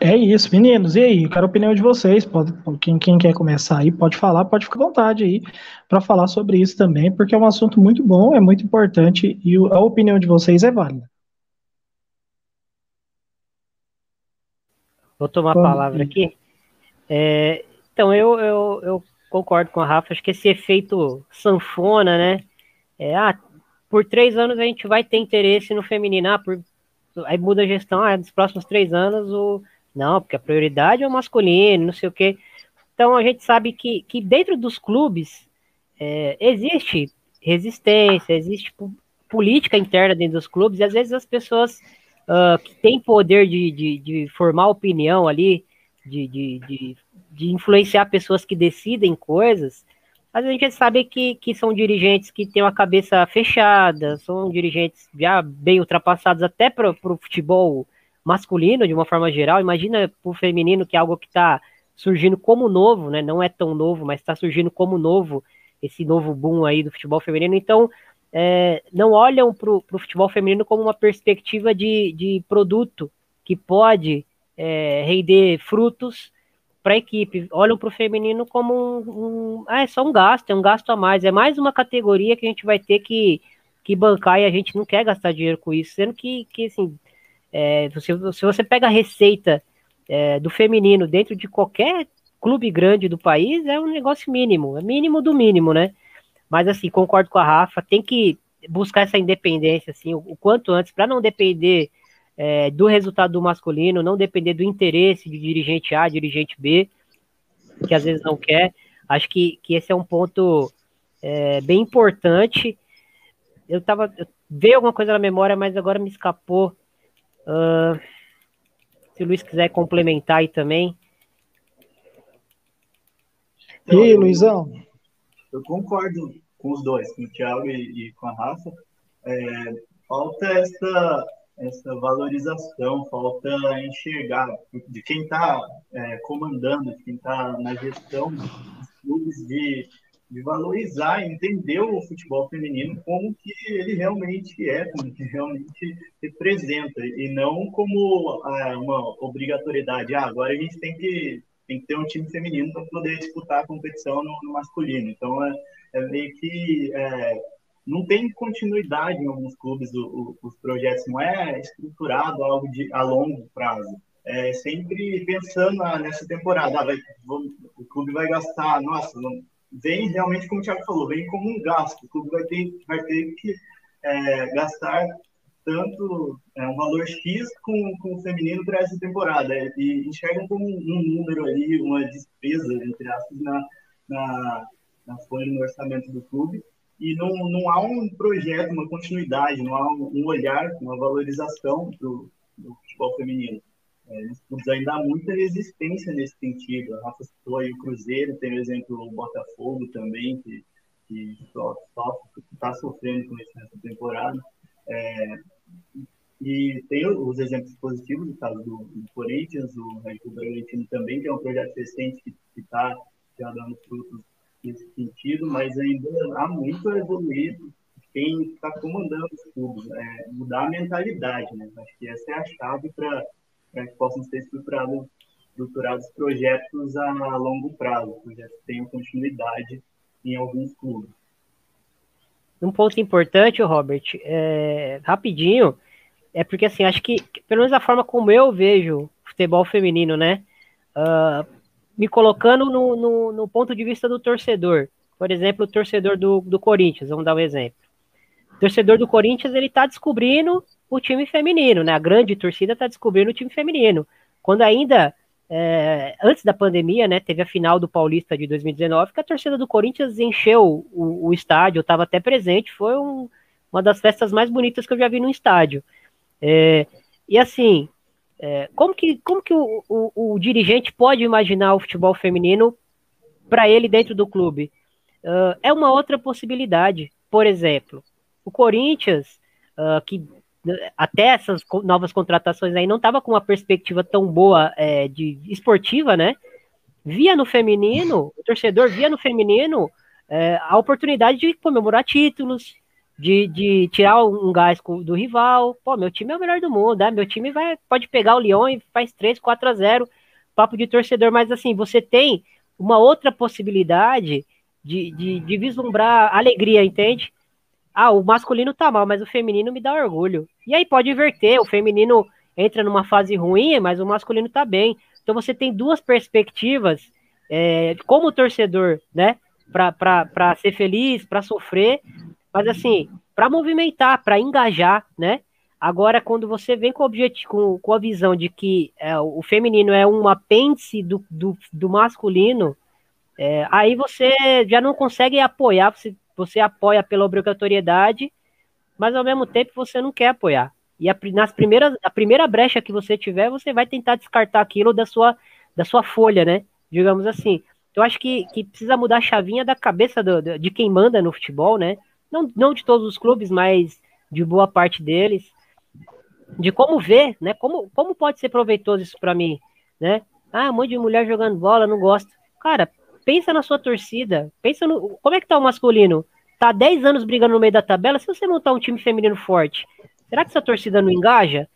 É isso, meninos. E aí, eu quero a opinião de vocês. Pode, quem, quem quer começar aí, pode falar, pode ficar à vontade aí para falar sobre isso também, porque é um assunto muito bom, é muito importante e a opinião de vocês é válida. Vou tomar a palavra aqui. É, então, eu, eu, eu concordo com a Rafa, acho que esse efeito sanfona, né? É, ah, por três anos a gente vai ter interesse no feminino, ah, por, aí muda a gestão, ah, nos próximos três anos o não, porque a prioridade é o masculino, não sei o quê. Então a gente sabe que, que dentro dos clubes é, existe resistência, existe política interna dentro dos clubes, e às vezes as pessoas uh, que têm poder de, de, de, formar opinião ali, de, de, de, de, influenciar pessoas que decidem coisas, às vezes a gente sabe que, que são dirigentes que têm uma cabeça fechada, são dirigentes já bem ultrapassados até para o futebol masculino, de uma forma geral, imagina o feminino, que é algo que está surgindo como novo, né? Não é tão novo, mas está surgindo como novo, esse novo boom aí do futebol feminino. Então, é, não olham para o futebol feminino como uma perspectiva de, de produto que pode é, render frutos para a equipe. Olham para o feminino como um, um, ah, é só um gasto, é um gasto a mais, é mais uma categoria que a gente vai ter que, que bancar e a gente não quer gastar dinheiro com isso, sendo que, que assim, é, se, se você pega a receita é, do feminino dentro de qualquer clube grande do país, é um negócio mínimo, é mínimo do mínimo, né? Mas assim, concordo com a Rafa, tem que buscar essa independência, assim, o, o quanto antes, para não depender é, do resultado do masculino, não depender do interesse de dirigente A, dirigente B, que às vezes não quer. Acho que, que esse é um ponto é, bem importante. Eu tava. Eu veio alguma coisa na memória, mas agora me escapou. Uh, se o Luiz quiser complementar aí também. E aí, Luizão? Eu concordo com os dois, com o Thiago e, e com a Rafa. É, falta essa, essa valorização, falta enxergar de quem está é, comandando, de quem está na gestão dos clubes, de de valorizar, entender o futebol feminino como que ele realmente é, como que realmente representa, e não como ah, uma obrigatoriedade. Ah, agora a gente tem que, tem que ter um time feminino para poder disputar a competição no, no masculino. Então, é, é meio que é, não tem continuidade em alguns clubes, o, o, os projetos não é estruturado algo de, a longo prazo. É sempre pensando ah, nessa temporada, ah, vai, o clube vai gastar, nossa, vem realmente, como o Thiago falou, vem como um gasto. O clube vai ter, vai ter que é, gastar tanto é, um valor X com, com o feminino para essa temporada. É, e enxergam como um, um, número ali, uma despesa, entre aspas, na, na, na folha no orçamento do clube. E não, não há um projeto, uma continuidade, não há um, um olhar, uma valorização do, do futebol feminino. É, ainda há muita resistência nesse sentido. A Rafa citou aí o Cruzeiro, tem o exemplo do Botafogo também, que está sofrendo com isso nessa temporada. É, e tem os exemplos positivos, no caso do, do Corinthians, o Red Bull Bragantino também, que é um projeto recente que está já dando frutos nesse sentido, mas ainda há muito a evoluir quem está comandando os clubes, é, mudar a mentalidade, né? Acho que essa é a chave para que possam ser estruturados, estruturados projetos a longo prazo, projetos que tenham continuidade em alguns clubes. Um ponto importante, Robert, é, rapidinho, é porque assim, acho que, pelo menos a forma como eu vejo futebol feminino, né? Uh, me colocando no, no, no, ponto de vista do torcedor. Por exemplo, o torcedor do, do Corinthians, vamos dar um exemplo. O torcedor do Corinthians, ele tá descobrindo o time feminino, né? A grande torcida está descobrindo o time feminino. Quando ainda, é, antes da pandemia, né, teve a final do Paulista de 2019, que a torcida do Corinthians encheu o, o estádio, estava até presente, foi um, uma das festas mais bonitas que eu já vi no estádio. É, e assim, É, como que, como que o, o, o, dirigente pode imaginar o futebol feminino para ele dentro do clube? Uh, é uma outra possibilidade. Por exemplo, o Corinthians, uh, que até essas novas contratações aí não estava com uma perspectiva tão boa é, de esportiva, né? Via no feminino, o torcedor via no feminino é, a oportunidade de comemorar títulos, de, de tirar um gás do rival. Pô, meu time é o melhor do mundo, né? Meu time vai, pode pegar o Lyon e faz 3, 4 a 0, papo de torcedor, mas assim, você tem uma outra possibilidade de, de, de vislumbrar alegria, entende? Ah, o masculino tá mal, mas o feminino me dá orgulho. E aí pode inverter, o feminino entra numa fase ruim, mas o masculino tá bem. Então você tem duas perspectivas é, como torcedor, né? Para ser feliz, para sofrer, mas assim, para movimentar, para engajar, né? Agora, quando você vem com, objetivo, com, com a visão de que é, o feminino é um apêndice do, do, do masculino, é, aí você já não consegue apoiar, você, você apoia pela obrigatoriedade, mas ao mesmo tempo você não quer apoiar. E a, nas primeiras, a primeira brecha que você tiver, você vai tentar descartar aquilo da sua, da sua folha, né? Digamos assim. Eu acho que, que precisa mudar a chavinha da cabeça do, de quem manda no futebol, né? Não, não de todos os clubes, mas de boa parte deles, de como ver, né? Como, como pode ser proveitoso isso para mim, né? Ah, um monte de mulher jogando bola, não gosto. Cara, pensa na sua torcida, pensa no. Como é que tá o masculino? Tá 10 anos brigando no meio da tabela, se você montar um time feminino forte, será que essa torcida não engaja?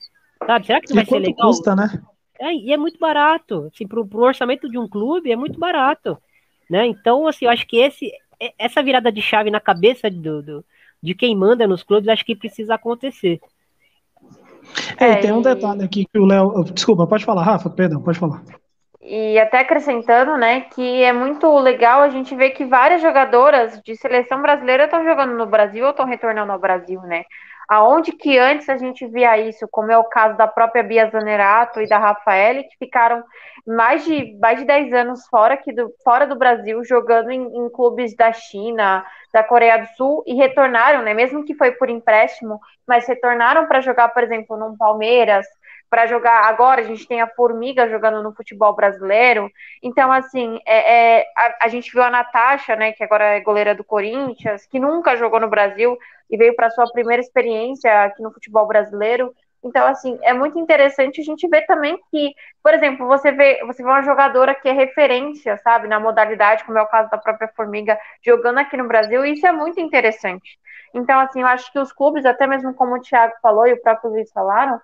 Sabe? Será que não vai ser legal? custa, né? É, e é muito barato. Assim, pro, pro orçamento de um clube é muito barato. Né? Então, assim, eu acho que esse essa virada de chave na cabeça do, do, de quem manda nos clubes, acho que precisa acontecer. É, tem um detalhe aqui que o Léo. Desculpa, pode falar, Rafa, perdão, pode falar. E até acrescentando, né, que é muito legal a gente ver que várias jogadoras de seleção brasileira estão jogando no Brasil ou estão retornando ao Brasil, né? Aonde que antes a gente via isso, como é o caso da própria Bia Zanerato e da Rafaele, que ficaram mais de, mais de 10 anos fora, aqui do, fora do Brasil, jogando em, em clubes da China, da Coreia do Sul, e retornaram, né? Mesmo que foi por empréstimo, mas retornaram para jogar, por exemplo, no Palmeiras, para jogar agora a gente tem a Formiga jogando no futebol brasileiro. Então assim é, é a, a, gente viu a Natasha né que agora é goleira do Corinthians que nunca jogou no Brasil e veio para sua primeira experiência aqui no futebol brasileiro. Então assim é muito interessante a gente ver também que por exemplo você vê você vê uma jogadora que é referência sabe na modalidade como é o caso da própria Formiga jogando aqui no Brasil e isso é muito interessante. Então assim eu acho que os clubes até mesmo como o Thiago falou e o próprio Luiz falaram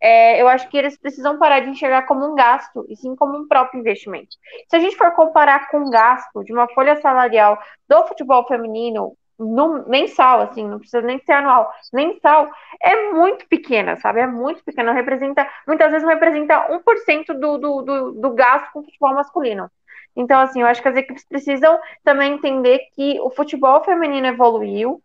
é, eu acho que eles precisam parar de enxergar como um gasto, e sim como um próprio investimento. Se a gente for comparar com o gasto de uma folha salarial do futebol feminino, no, mensal, assim, não precisa nem ser anual, mensal, é muito pequena, sabe? É muito pequena, representa, muitas vezes representa 1% do, do, do, do gasto com o futebol masculino. Então, assim, eu acho que as equipes precisam também entender que o futebol feminino evoluiu,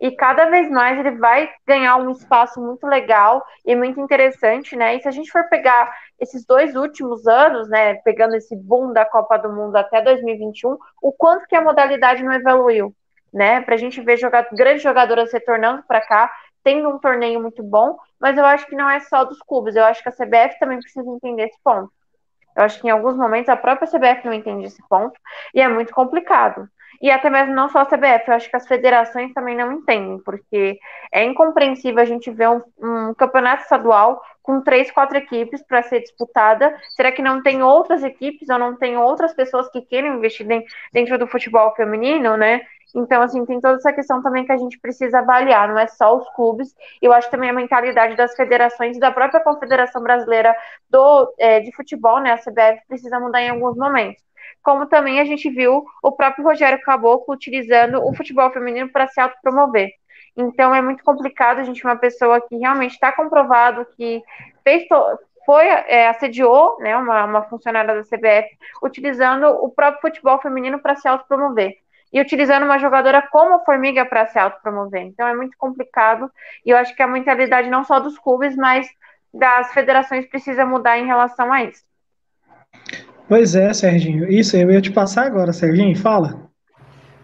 e cada vez mais ele vai ganhar um espaço muito legal e muito interessante, né? E se a gente for pegar esses dois últimos anos, né, pegando esse boom da Copa do Mundo até 2021, o quanto que a modalidade não evoluiu, né? Para a gente ver jogar, grandes jogadoras retornando para cá, tendo um torneio muito bom, mas eu acho que não é só dos clubes, eu acho que a CBF também precisa entender esse ponto. Eu acho que em alguns momentos a própria CBF não entende esse ponto e é muito complicado. E até mesmo não só a CBF, eu acho que as federações também não entendem, porque é incompreensível a gente ver um, um campeonato estadual com três, quatro equipes para ser disputada. Será que não tem outras equipes ou não tem outras pessoas que queiram investir dentro do futebol feminino, né? Então, assim, tem toda essa questão também que a gente precisa avaliar, não é só os clubes, eu acho também a mentalidade das federações e da própria Confederação Brasileira do, é, de Futebol, né, a CBF, precisa mudar em alguns momentos como também a gente viu o próprio Rogério Caboclo utilizando o futebol feminino para se autopromover. Então é muito complicado a gente uma pessoa que realmente está comprovado que fez foi é, assediou né, uma, uma funcionária da CBF utilizando o próprio futebol feminino para se autopromover e utilizando uma jogadora como a Formiga para se autopromover. Então é muito complicado e eu acho que a mentalidade não só dos clubes, mas das federações precisa mudar em relação a isso. Pois é, Serginho. Isso, eu ia te passar agora, Serginho, fala.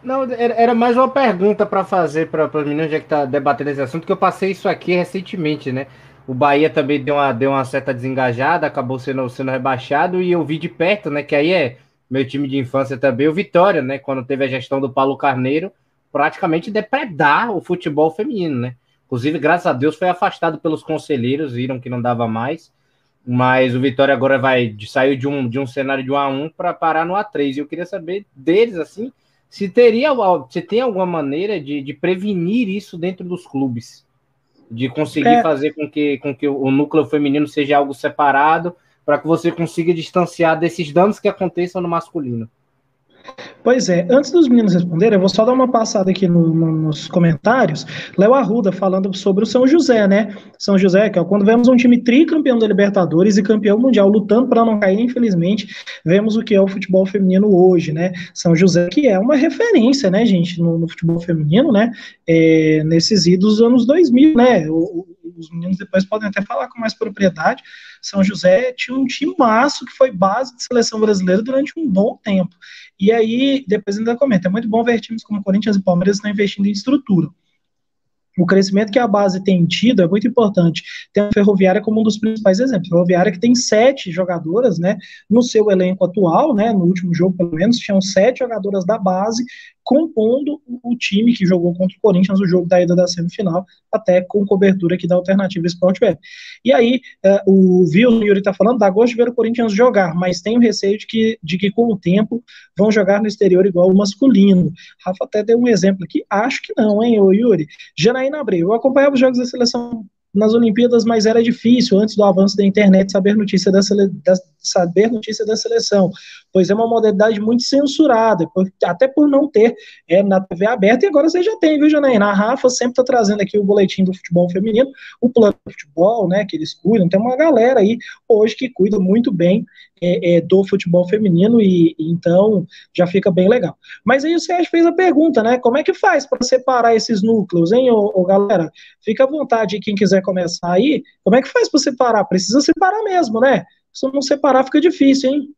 Não, era mais uma pergunta para fazer para os meninos, já que está debatendo esse assunto, que eu passei isso aqui recentemente, né? O Bahia também deu uma, deu uma certa desengajada, acabou sendo, sendo rebaixado, e eu vi de perto, né? Que aí é meu time de infância também, o Vitória, né? Quando teve a gestão do Paulo Carneiro, praticamente depredar o futebol feminino, né? Inclusive, graças a Deus, foi afastado pelos conselheiros, viram que não dava mais. Mas o Vitória agora vai saiu de um, de um cenário de 1 a 1 para parar no A3. E eu queria saber deles, assim, se teria se tem alguma maneira de, de prevenir isso dentro dos clubes. De conseguir é. fazer com que, com que o núcleo feminino seja algo separado, para que você consiga distanciar desses danos que aconteçam no masculino. Pois é, antes dos meninos responderem, eu vou só dar uma passada aqui no, no, nos comentários. Léo Arruda falando sobre o São José, né? São José, que é quando vemos um time tricampeão da Libertadores e campeão mundial lutando para não cair, infelizmente, vemos o que é o futebol feminino hoje, né? São José, que é uma referência, né, gente, no, no futebol feminino, né? É, nesses idos dos anos 2000, né? O, os meninos depois podem até falar com mais propriedade. São José tinha um time maço que foi base de seleção brasileira durante um bom tempo. E aí, depois ainda comenta, é muito bom ver times como Corinthians e Palmeiras estão investindo em estrutura. O crescimento que a base tem tido é muito importante. Tem a Ferroviária como um dos principais exemplos. A Ferroviária que tem sete jogadoras, né, no seu elenco atual, né, no último jogo pelo menos, tinham sete jogadoras da base compondo o time que jogou contra o Corinthians no jogo da ida da semifinal, até com cobertura aqui da Alternativa Sport Web. E aí, uh, o o Yuri está falando, dá gosto de ver o Corinthians jogar, mas tenho receio de que, de que com o tempo vão jogar no exterior igual o masculino. Rafa até deu um exemplo aqui, acho que não, hein, ô Yuri. Janaína Abreu, eu acompanhava os jogos da seleção nas Olimpíadas, mas era difícil, antes do avanço da internet, saber notícia da, da, saber notícia da seleção, pois é uma modalidade muito censurada, por, até por não ter é, na TV aberta, e agora você já tem, viu, Janaína? A Rafa sempre está trazendo aqui o boletim do futebol feminino, o plano de futebol, né, que eles cuidam, tem uma galera aí hoje que cuida muito bem é, é, do futebol feminino e, então já fica bem legal. Mas aí o Sérgio fez a pergunta, né? Como é que faz para separar esses núcleos, hein, ô, ô, galera? Fica à vontade, quem quiser começar aí. Como é que faz para separar? Precisa separar mesmo, né? Se não separar, fica difícil, hein?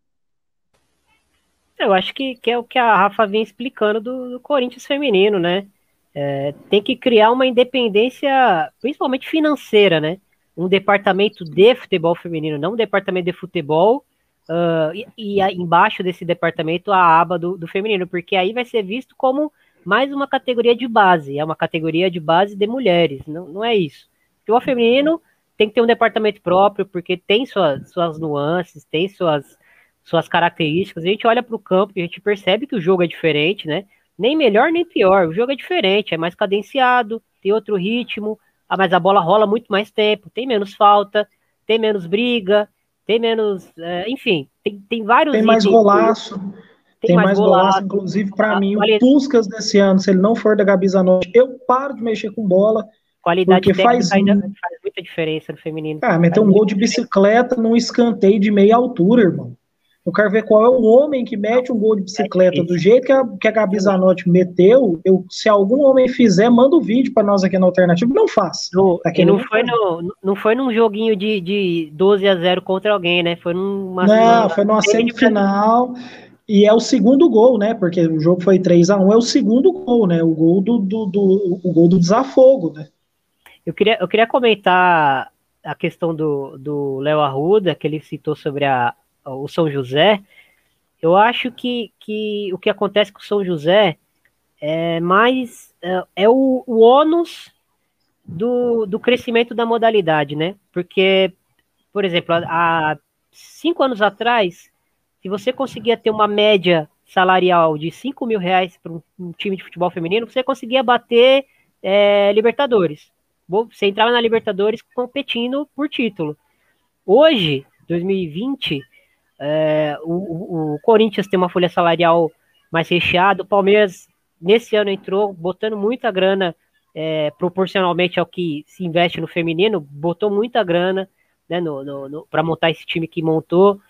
Eu acho que, que é o que a Rafa vem explicando do, do Corinthians feminino, né? É, tem que criar uma independência, principalmente financeira, né? Um departamento de futebol feminino, não um departamento de futebol uh, e, e embaixo desse departamento a aba do, do feminino, porque aí vai ser visto como mais uma categoria de base, é uma categoria de base de mulheres, não, não é isso. O feminino tem que ter um departamento próprio, porque tem suas, suas nuances, tem suas, suas características. A gente olha para o campo e a gente percebe que o jogo é diferente, né? Nem melhor nem pior, o jogo é diferente, é mais cadenciado, tem outro ritmo, ah, mas a bola rola muito mais tempo, tem menos falta, tem menos briga, tem menos. É, enfim, tem, tem vários. Tem mais golaço. Tem, tem mais, mais golaço, golaço. Inclusive, para mim, o Puscas desse ano, se ele não for da Gabi Zanotti, eu paro de mexer com bola. Qualidade técnica faz, ainda faz muita diferença no feminino. Ah, meteu um gol de bicicleta num escanteio de meia altura, irmão. Eu quero ver qual é o homem que mete um gol de bicicleta. Do jeito que a, que a Gabi Zanotti meteu, eu, se algum homem fizer, manda o um vídeo para nós aqui na alternativa. Não faz. No, e não, foi no, não foi num joguinho de, de 12 a 0 contra alguém, né? Foi numa. Não, foi numa semifinal. E é o segundo gol, né? Porque o jogo foi 3 a 1 é o segundo gol, né? O gol do, do, do o gol do desafogo, né? Eu queria, eu queria comentar a questão do Léo Arruda, que ele citou sobre a, o São José, eu acho que, que o que acontece com o São José é mais é, é o, o ônus do, do crescimento da modalidade, né? Porque, por exemplo, há cinco anos atrás, se você conseguia ter uma média salarial de 5 mil reais para um, um, time de futebol feminino, você conseguia bater é, Libertadores. Você entrava na Libertadores competindo por título. Hoje, 2020, é, o, o, Corinthians tem uma folha salarial mais recheada, o Palmeiras nesse ano entrou botando muita grana é, proporcionalmente ao que se investe no feminino, botou muita grana né, para montar esse time que montou.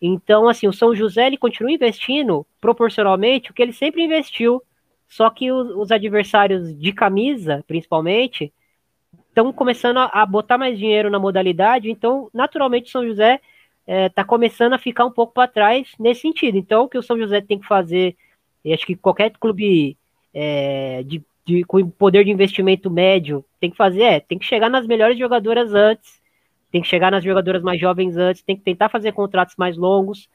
Então, assim, o São José ele continua investindo proporcionalmente o que ele sempre investiu, só que os, os adversários de camisa, principalmente, estão começando a, a, botar mais dinheiro na modalidade, então, naturalmente, o São José é, tá começando a ficar um pouco para trás nesse sentido. Então, o que o São José tem que fazer, e acho que qualquer clube é, de, de, com poder de investimento médio tem que fazer é, tem que chegar nas melhores jogadoras antes tem que chegar nas jogadoras mais jovens antes, tem que tentar fazer contratos mais longos.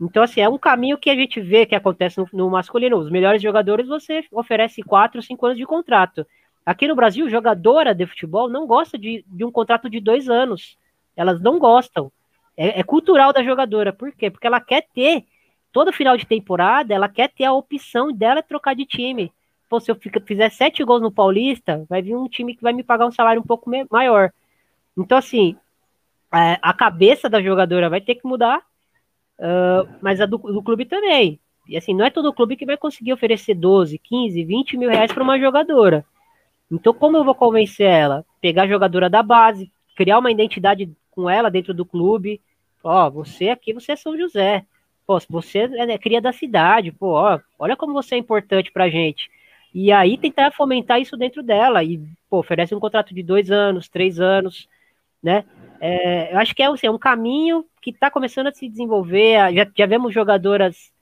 Então, assim, é um caminho que a gente vê que acontece no, no masculino. Os melhores jogadores você oferece quatro, cinco anos de contrato. Aqui no Brasil, jogadora de futebol não gosta de, de um contrato de dois anos. Elas não gostam. É, é, cultural da jogadora. Por quê? Porque ela quer ter, todo final de temporada, ela quer ter a opção dela trocar de time. Pô, se eu fizer sete gols no Paulista, vai vir um time que vai me pagar um salário um pouco maior. Então, assim, é, a cabeça da jogadora vai ter que mudar, uh, mas a do, do clube também. E assim, não é todo clube que vai conseguir oferecer 12, 15, 20 mil reais para uma jogadora. Então, como eu vou convencer ela? Pegar a jogadora da base, criar uma identidade com ela dentro do clube. Ó, você aqui, você é São José. Pô, você é, é cria da cidade, pô, ó, olha como você é importante pra gente. E aí tentar fomentar isso dentro dela. E, pô, oferece um contrato de dois anos, três anos, né? É, eu acho que é, assim, é um caminho que está começando a se desenvolver. Já, já vemos jogadoras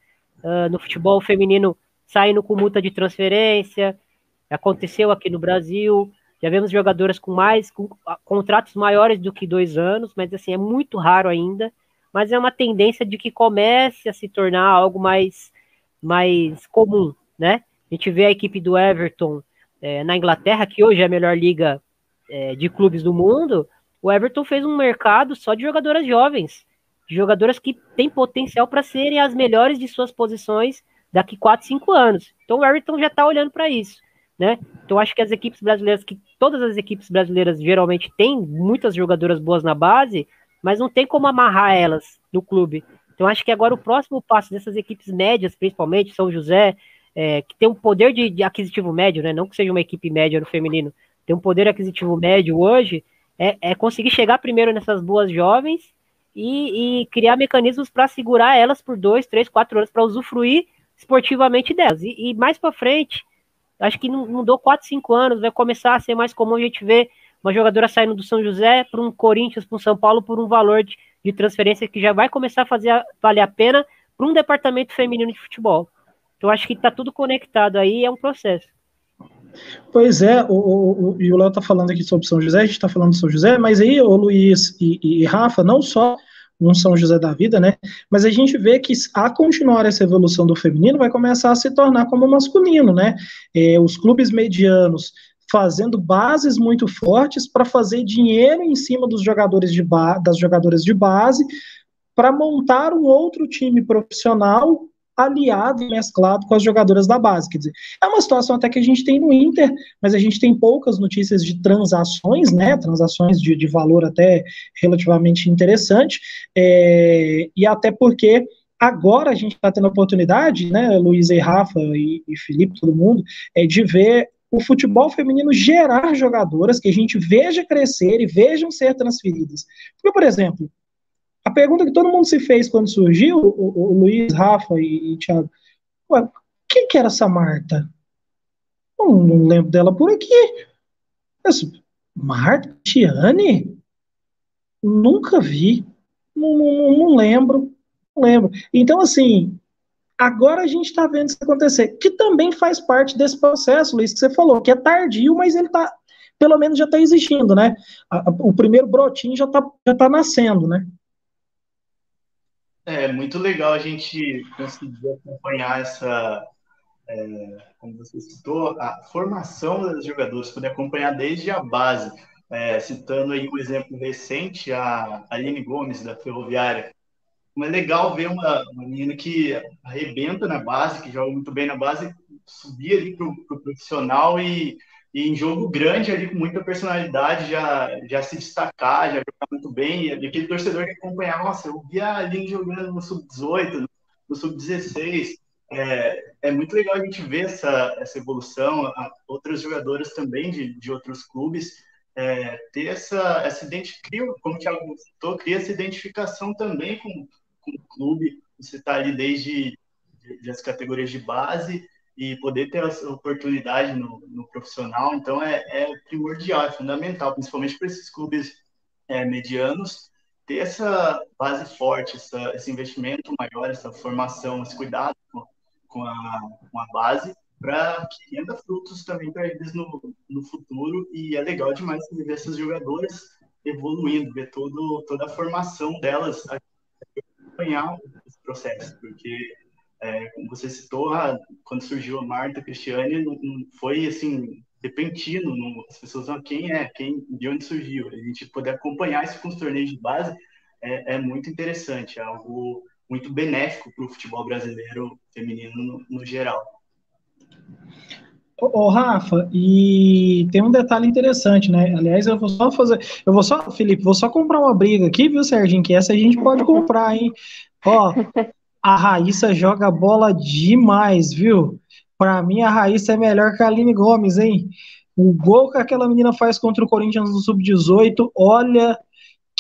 uh, no futebol feminino saindo com multa de transferência, Aconteceu aqui no Brasil. Já vemos jogadoras com mais com contratos maiores do que dois anos, mas assim é muito raro ainda. Mas é uma tendência de que comece a se tornar algo mais mais comum, né? A gente vê a equipe do Everton é, na Inglaterra, que hoje é a melhor liga é, de clubes do mundo. O Everton fez um mercado só de jogadoras jovens, de jogadoras que têm potencial para serem as melhores de suas posições daqui 4, 5 anos. Então o Everton já está olhando para isso né? Então acho que as equipes brasileiras, que todas as equipes brasileiras geralmente têm muitas jogadoras boas na base, mas não tem como amarrar elas no clube. Então acho que agora o próximo passo dessas equipes médias, principalmente São José, é, que tem um poder de, de, aquisitivo médio, né? Não que seja uma equipe média no feminino, tem um poder aquisitivo médio hoje, é, é conseguir chegar primeiro nessas boas jovens e, e criar mecanismos para segurar elas por dois, três, quatro anos para usufruir esportivamente delas. E, e mais para frente, Acho que não mudou 4, 5 anos, vai começar a ser mais comum a gente ver uma jogadora saindo do São José para um Corinthians, para um São Paulo, por um valor de, de transferência que já vai começar a fazer a, valer a pena para um departamento feminino de futebol. Então acho que está tudo conectado aí, é um processo. Pois é, o, o, o, e o Léo está falando aqui sobre São José, a gente está falando de São José, mas aí o Luiz e, e Rafa, não só um São José da vida, né? Mas a gente vê que a continuar essa evolução do feminino vai começar a se tornar como o masculino, né? É, os clubes medianos fazendo bases muito fortes para fazer dinheiro em cima dos jogadores de das jogadoras de base para montar um outro time profissional aliado e mesclado com as jogadoras da base. Quer dizer, é uma situação até que a gente tem no Inter, mas a gente tem poucas notícias de transações, né? Transações de, de valor até relativamente interessante, é, e até porque agora a gente está tendo a oportunidade, né, Luiz e Rafa e, e Felipe, todo mundo, é, de ver o futebol feminino gerar jogadoras que a gente veja crescer e vejam ser transferidas. Porque, por exemplo, a pergunta que todo mundo se fez quando surgiu, o, o Luiz, Rafa e, e Thiago, ué, quem que era essa Marta? Não, não lembro dela por aqui. Mas, Marta? Tiane? Nunca vi. Não, não, não lembro. Não lembro. Então, assim, agora a gente está vendo isso acontecer, que também faz parte desse processo, Luiz, que você falou, que é tardio, mas ele está, pelo menos já está existindo, né? o primeiro brotinho já está já tá nascendo, né? É muito legal a gente conseguir acompanhar essa, é, como você citou, a formação dos jogadores, poder acompanhar desde a base. É, citando aí um exemplo recente, a Aline Gomes, da Ferroviária. Como é legal ver uma, uma menina que arrebenta na base, que joga muito bem na base, subir ali para o pro profissional e e em jogo grande ali com muita personalidade já já se destacar, já jogar muito bem, e aquele torcedor que acompanhar, nossa, eu vi a Aline jogando no sub-18, no sub-16, é, é muito legal a gente ver essa, essa evolução, outras jogadoras também de, de outros clubes, é, ter essa, essa identificação, como o Thiago cria essa identificação também com, com o clube, você está ali desde de, de as categorias de base, e poder ter essa oportunidade no, no profissional, então é, é, primordial, é fundamental, principalmente para esses clubes é, medianos, ter essa base forte, essa, esse investimento maior, essa formação, esse cuidado com, com, a, com a base, para que renda frutos também para eles no, no futuro. E é legal demais ver esses jogadores evoluindo, ver todo, toda a formação delas, acompanhar esse processo, porque é, como você citou, ah, quando surgiu a Marta Cristiane, não, não foi assim repentino, não, as pessoas não quem é, quem de onde surgiu. A gente poder acompanhar isso com os torneios de base é, é muito interessante, é algo muito benéfico para o futebol brasileiro feminino no, no geral. Ô, Rafa, e tem um detalhe interessante, né? Aliás, eu vou só fazer. Eu vou só, Felipe, vou só comprar uma briga aqui, viu, Serginho? Que essa a gente pode comprar, hein? Ó, a Raíssa joga bola demais, viu? Para mim, a Raíssa é melhor que a Aline Gomes, hein? O gol que aquela menina faz contra o Corinthians no Sub-18, olha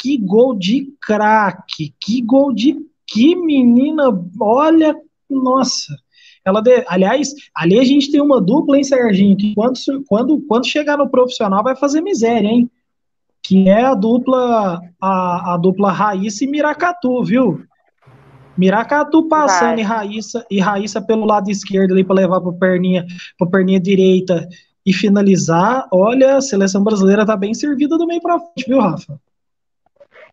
que gol de craque, que gol de que menina, olha, nossa. Ela de, aliás, ali a gente tem uma dupla, hein, Serginho, que quando, quando, quando chegar no profissional vai fazer miséria, hein? Que é a dupla a, a dupla Raíssa e Miracatu, viu? Miracatu passando vai. e Raíssa, e Raíssa pelo lado esquerdo ali para levar para perninha, para perninha direita e finalizar. Olha, a seleção brasileira tá bem servida do meio para frente, viu, Rafa?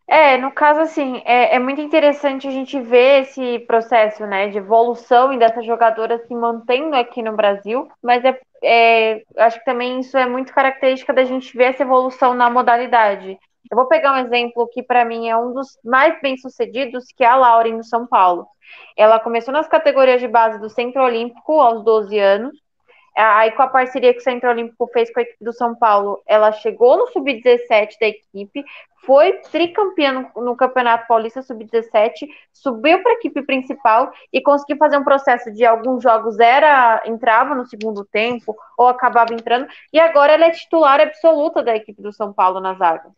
É, no caso, assim, é, é, muito interessante a gente ver esse processo, né, de evolução e dessas jogadoras se mantendo aqui no Brasil, mas é, é, acho que também isso é muito característica da gente ver essa evolução na modalidade. Eu vou pegar um exemplo que para mim é um dos mais bem-sucedidos, que é a Lauren no São Paulo. Ela começou nas categorias de base do Centro Olímpico aos 12 anos, Aí, com a parceria que o Centro Olímpico fez com a equipe do São Paulo, ela chegou no sub-17 da equipe, foi tricampeã no, no Campeonato Paulista Sub-17, subiu para a equipe principal e conseguiu fazer um processo de alguns jogos era entrava no segundo tempo ou acabava entrando, e agora ela é titular absoluta da equipe do São Paulo nas águas.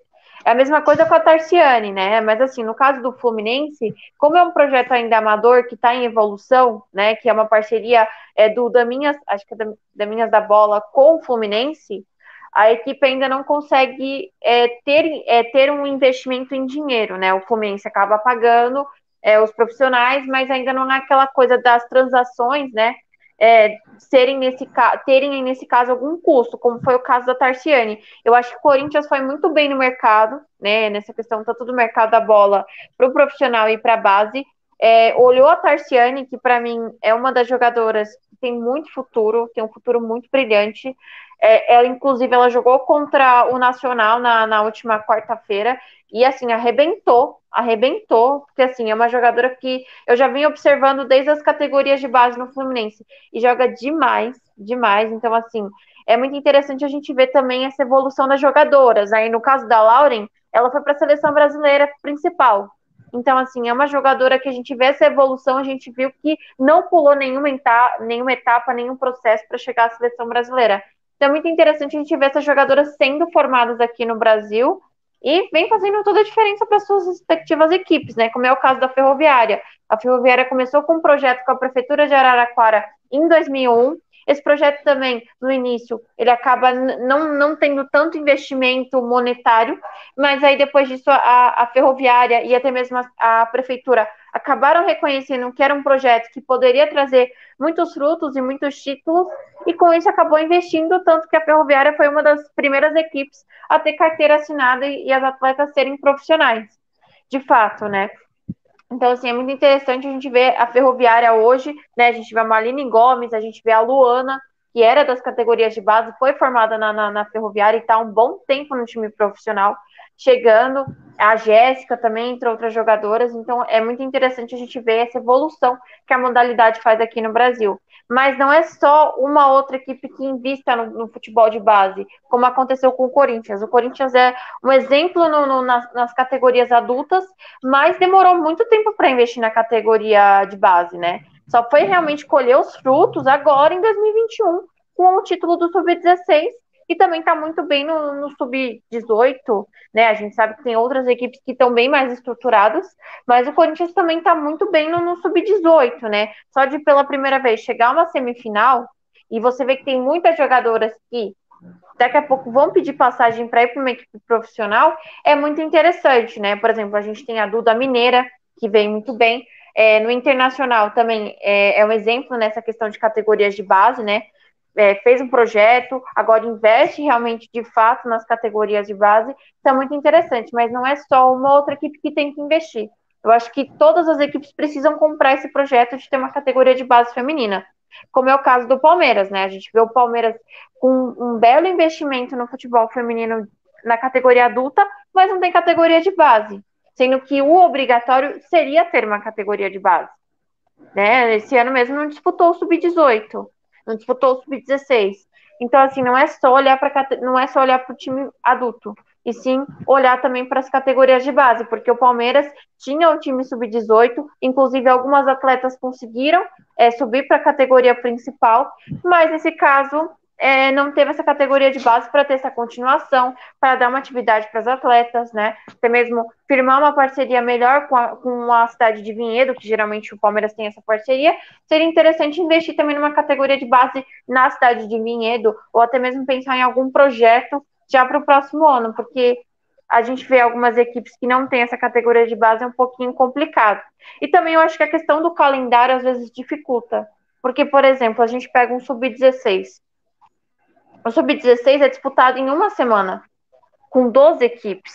É a mesma coisa com a Tarciane, né? Mas assim, no caso do Fluminense, como é um projeto ainda amador que está em evolução, né? Que é uma parceria é, do Daminhas, acho que é Daminhas da Bola com o Fluminense, a equipe ainda não consegue é, ter, é, ter um investimento em dinheiro, né? O Fluminense acaba pagando é, os profissionais, mas ainda não é aquela coisa das transações, né? É, serem nesse, terem nesse caso algum custo, como foi o caso da Tarciane. Eu acho que o Corinthians foi muito bem no mercado, né, nessa questão tanto do mercado da bola para o profissional e para a base. É, olhou a Tarciane, que para mim é uma das jogadoras que tem muito futuro, tem um futuro muito brilhante. É, ela, inclusive, ela jogou contra o Nacional na, na última quarta-feira e, assim, arrebentou, arrebentou, porque, assim, é uma jogadora que eu já vim observando desde as categorias de base no Fluminense e joga demais, demais. Então, assim, é muito interessante a gente ver também essa evolução das jogadoras. Aí, no caso da Lauren, ela foi para a seleção brasileira principal. Então, assim, é uma jogadora que a gente vê essa evolução, a gente viu que não pulou nenhuma etapa, nenhuma etapa nenhum processo para chegar à seleção brasileira. Então é muito interessante a gente ver essas jogadoras sendo formadas aqui no Brasil e vem fazendo toda a diferença para suas respectivas equipes, né? Como é o caso da Ferroviária. A Ferroviária começou com um projeto com a Prefeitura de Araraquara em 2001. Esse projeto também, no início, ele acaba não, não tendo tanto investimento monetário, mas aí depois disso a, a Ferroviária e até mesmo a, a Prefeitura acabaram reconhecendo que era um projeto que poderia trazer muitos frutos e muitos títulos, e com isso acabou investindo, tanto que a Ferroviária foi uma das primeiras equipes a ter carteira assinada e as atletas serem profissionais, de fato, né? Então, assim, é muito interessante a gente ver a Ferroviária hoje, né? A gente vê a Marlene Gomes, a gente vê a Luana, que era das categorias de base, foi formada na, na, na Ferroviária e está um bom tempo no time profissional chegando, a Jéssica também, entre outras jogadoras, então é muito interessante a gente ver essa evolução que a modalidade faz aqui no Brasil. Mas não é só uma outra equipe que invista no, no futebol de base, como aconteceu com o Corinthians. O Corinthians é um exemplo no, no, nas, nas, categorias adultas, mas demorou muito tempo para investir na categoria de base, né? Só foi realmente colher os frutos agora em 2021, com o título do Sub-16 e também está muito bem no, no sub-18, né? A gente sabe que tem outras equipes que estão bem mais estruturadas, mas o Corinthians também está muito bem no, no sub-18, né? Só de pela primeira vez chegar a uma semifinal e você vê que tem muitas jogadoras que daqui a pouco vão pedir passagem para ir para uma equipe profissional, é muito interessante, né? Por exemplo, a gente tem a Duda Mineira, que vem muito bem. É, no internacional também é, é um exemplo nessa questão de categorias de base, né? É, fez um projeto, agora investe realmente de fato nas categorias de base, isso é muito interessante, mas não é só uma outra equipe que tem que investir. Eu acho que todas as equipes precisam comprar esse projeto de ter uma categoria de base feminina, como é o caso do Palmeiras, né? A gente vê o Palmeiras com um belo investimento no futebol feminino na categoria adulta, mas não tem categoria de base, sendo que o obrigatório seria ter uma categoria de base. Né? Esse ano mesmo não disputou o sub-18 não disputou o sub-16. Então, assim, não é só olhar para não é só olhar para o time adulto, e sim olhar também para as categorias de base, porque o Palmeiras tinha o time sub-18, inclusive algumas atletas conseguiram é, subir para a categoria principal, mas nesse caso é, não teve essa categoria de base para ter essa continuação, para dar uma atividade para as atletas, né? Até mesmo firmar uma parceria melhor com a, com a cidade de Vinhedo, que geralmente o Palmeiras tem essa parceria. Seria interessante investir também numa categoria de base na cidade de Vinhedo, ou até mesmo pensar em algum projeto já para o próximo ano, porque a gente vê algumas equipes que não têm essa categoria de base é um pouquinho complicado. E também eu acho que a questão do calendário às vezes dificulta. Porque, por exemplo, a gente pega um sub-16 o Sub-16 é disputado em uma semana, com 12 equipes.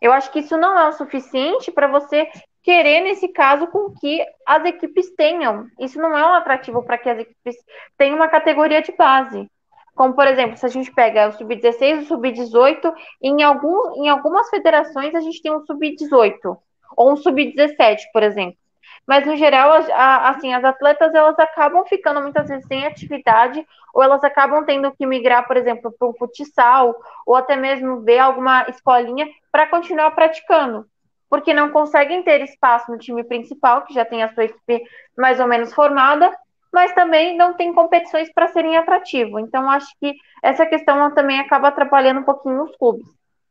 Eu acho que isso não é o suficiente para você querer, nesse caso, com que as equipes tenham. Isso não é um atrativo para que as equipes tenham uma categoria de base. Como, por exemplo, se a gente pega o Sub-16 e o Sub-18, em, algum, em algumas federações a gente tem um Sub-18, ou um Sub-17, por exemplo mas no geral, a, assim, as atletas elas acabam ficando muitas vezes sem atividade, ou elas acabam tendo que migrar, por exemplo, para um futsal, ou até mesmo ver alguma escolinha para continuar praticando, porque não conseguem ter espaço no time principal, que já tem a sua equipe mais ou menos formada, mas também não tem competições para serem atrativo. Então, acho que essa questão também acaba atrapalhando um pouquinho os clubes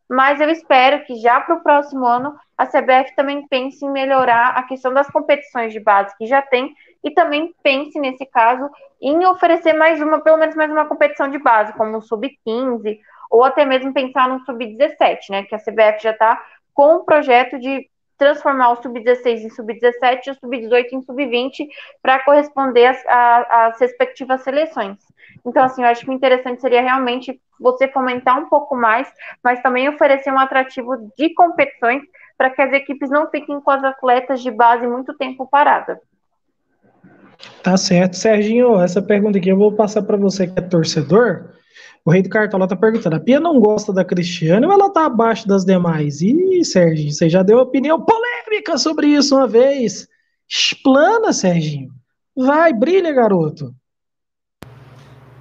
mas eu espero que já para o próximo ano a CBF também pense em melhorar a questão das competições de base que já tem e também pense, nesse caso, em oferecer mais uma, pelo menos mais uma competição de base, como o Sub-15, ou até mesmo pensar no Sub-17, né? Que a CBF já está com o projeto de transformar o Sub-16 em Sub-17 e o Sub-18 em Sub-20 para corresponder às, respectivas seleções. Então, assim, eu acho que interessante seria realmente você fomentar um pouco mais, mas também oferecer um atrativo de competições para que as equipes não fiquem com as atletas de base muito tempo parada. Tá certo. Serginho, essa pergunta aqui eu vou passar para você que é torcedor. O Rei do Cartola tá perguntando: a Pia não gosta da Cristiane ou ela tá abaixo das demais? Ih, Serginho, você já deu opinião polêmica sobre isso uma vez. Explana, Serginho. Vai, brilha, garoto.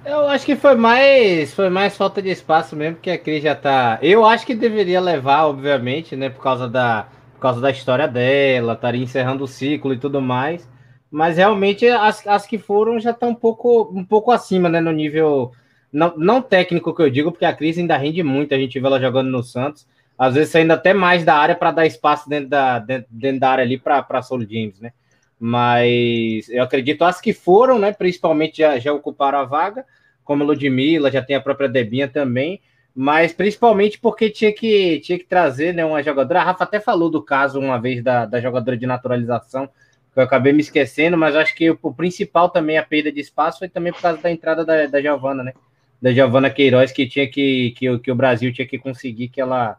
Eu acho que foi mais foi mais falta de espaço mesmo, que a Cris já tá. Eu acho que deveria levar, obviamente, né, por causa da por causa da história dela, estaria encerrando o ciclo e tudo mais. Mas realmente as, as que foram já estão um pouco um pouco acima, né, no nível não, não técnico que eu digo, porque a Cris ainda rende muito, a gente vê ela jogando no Santos, às vezes saindo até mais da área para dar espaço dentro da, dentro, dentro da área ali para Solo James, né? Mas eu acredito as que foram, né, principalmente já, já ocuparam a vaga, como Ludmilla, já tem a própria Debinha também, mas principalmente porque tinha que, tinha que trazer né, uma jogadora. A Rafa até falou do caso uma vez da, da jogadora de naturalização, que eu acabei me esquecendo, mas acho que o, o principal também, a perda de espaço, foi também por causa da entrada da, da Giovana, né? Da Giovana Queiroz, que tinha que, que, que o Brasil tinha que conseguir que ela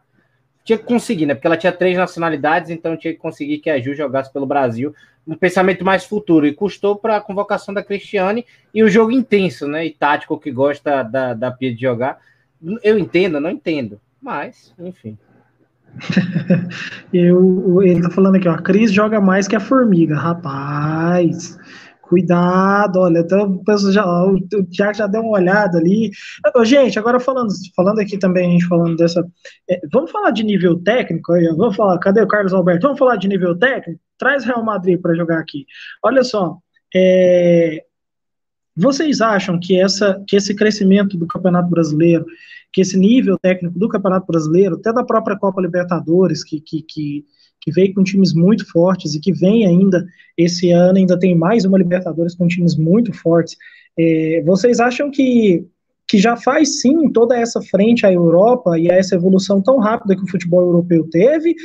tinha que conseguir, né? Porque ela tinha três nacionalidades, então tinha que conseguir que a Ju jogasse pelo Brasil. Um pensamento mais futuro. E custou para a convocação da Cristiane e o jogo intenso, né? E tático que gosta da, da Pia de jogar. Eu entendo, não entendo. Mas, enfim. eu, ele tá falando aqui, ó. A Cris joga mais que a formiga, rapaz. Cuidado, olha, então, já, o já deu uma olhada ali. Gente, agora falando, falando aqui também, a gente falando dessa. É, vamos falar de nível técnico aí, vamos falar, cadê o Carlos Alberto? Vamos falar de nível técnico? Traz Real Madrid para jogar aqui. Olha só, é, vocês acham que, essa, que esse crescimento do Campeonato Brasileiro, que esse nível técnico do Campeonato Brasileiro, até da própria Copa Libertadores, que, que, que que veio com times muito fortes e que vem ainda esse ano, ainda tem mais uma Libertadores com times muito fortes. É, vocês acham que, que já faz sim toda essa frente à Europa e a essa evolução tão rápida que o futebol europeu teve?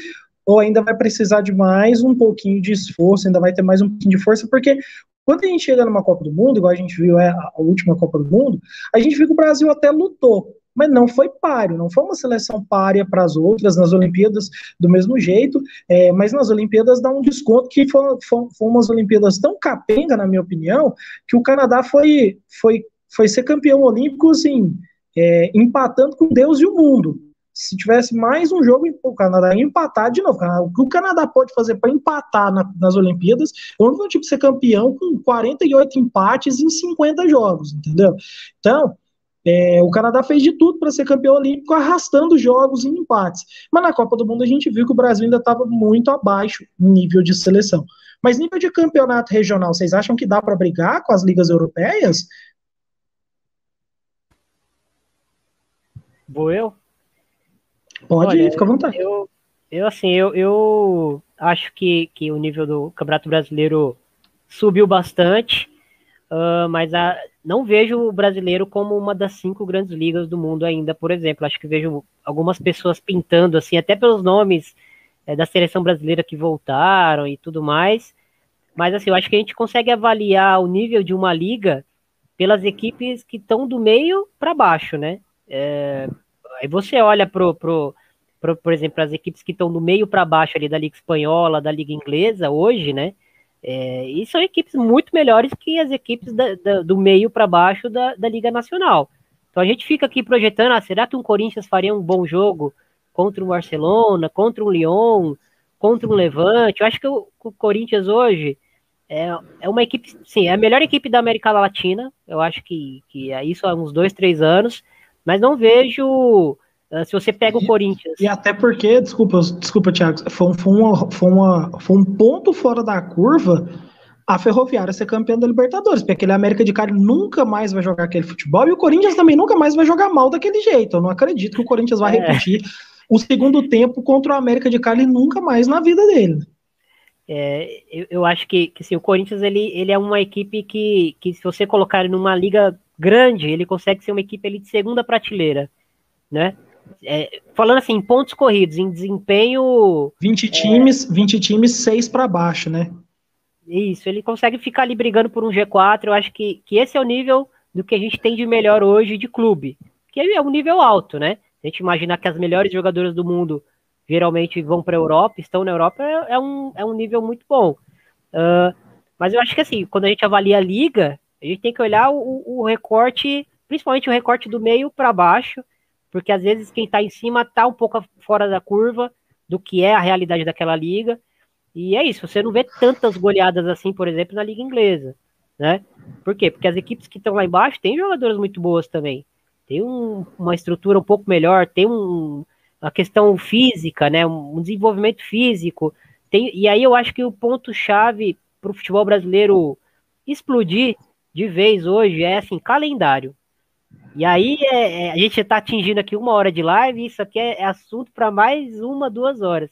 Ou ainda vai precisar de mais um pouquinho de esforço, ainda vai ter mais um pouquinho de força, porque Quando a gente chega numa Copa do Mundo, igual a gente viu é, a última Copa do Mundo, a gente viu que o Brasil até lutou, mas não foi páreo, não foi uma seleção párea para as outras, nas Olimpíadas do mesmo jeito, é, mas nas Olimpíadas dá um desconto que foram, umas Olimpíadas tão capenga, na minha opinião, que o Canadá foi, foi, foi ser campeão olímpico, assim, é, empatando com Deus e o mundo. Se tivesse mais um jogo, o Canadá ia empatar de novo. O que o Canadá pode fazer para empatar na, nas Olimpíadas, eu não tipo, ser campeão com 48 empates em 50 jogos, entendeu? Então, é, o Canadá fez de tudo para ser campeão olímpico, arrastando jogos em empates. Mas na Copa do Mundo a gente viu que o Brasil ainda estava muito abaixo em nível de seleção. Mas nível de campeonato regional, vocês acham que dá para brigar com as ligas europeias? Vou eu? Pode Olha, ir, fica à vontade. Eu, eu assim, eu, eu acho que, que o nível do Campeonato Brasileiro subiu bastante, uh, mas a, não vejo o brasileiro como uma das cinco grandes ligas do mundo ainda, por exemplo. Acho que vejo algumas pessoas pintando, assim, até pelos nomes é, da seleção brasileira que voltaram e tudo mais. Mas, assim, eu acho que a gente consegue avaliar o nível de uma liga pelas equipes que estão do meio para baixo, né? É, aí você olha pro, pro, pro, por exemplo, as equipes que estão do meio para baixo ali da Liga Espanhola, da Liga Inglesa hoje, né? É, e são equipes muito melhores que as equipes da, da, do meio para baixo da, da, Liga Nacional. Então a gente fica aqui projetando, ah, será que um Corinthians faria um bom jogo contra um Barcelona, contra um Lyon, contra um Levante? Eu acho que o, o Corinthians hoje é, é uma equipe, sim, é a melhor equipe da América Latina. Eu acho que, que é isso há uns dois, três anos, mas não vejo se você pega o Corinthians. E até porque, desculpa, desculpa, Thiago, foi, foi, uma, foi, uma, foi um ponto fora da curva a Ferroviária ser campeã da Libertadores, porque aquele América de Cali nunca mais vai jogar aquele futebol e o Corinthians também nunca mais vai jogar mal daquele jeito. Eu não acredito que o Corinthians vai é. repetir o segundo tempo contra o América de Cali nunca mais na vida dele. É, eu, eu, acho que, que sim, o Corinthians ele, ele é uma equipe que, que, se você colocar ele numa liga grande, ele consegue ser uma equipe ali de segunda prateleira, né? É, falando assim, em pontos corridos, em desempenho. 20 times, é, 20 times, 6 para baixo, né? Isso, ele consegue ficar ali brigando por um G4. Eu acho que, que esse é o nível do que a gente tem de melhor hoje de clube. Que é um nível alto, né? A gente imaginar que as melhores jogadoras do mundo geralmente vão para a Europa, estão na Europa, é, é, um, é um nível muito bom. Uh, mas eu acho que assim, quando a gente avalia a liga, a gente tem que olhar o, o recorte, principalmente o recorte do meio para baixo, porque às vezes quem está em cima está um pouco fora da curva do que é a realidade daquela liga. E é isso, você não vê tantas goleadas assim, por exemplo, na liga inglesa, né? Por quê? Porque as equipes que estão lá embaixo têm jogadoras muito boas também. Tem um, uma estrutura um pouco melhor, tem um, uma questão física, né? Um desenvolvimento físico. Tem, e aí eu acho que o ponto-chave para o futebol brasileiro explodir de vez hoje é assim, calendário. E aí é, é, a gente está atingindo aqui uma hora de live, isso aqui é, é assunto para mais uma, duas horas.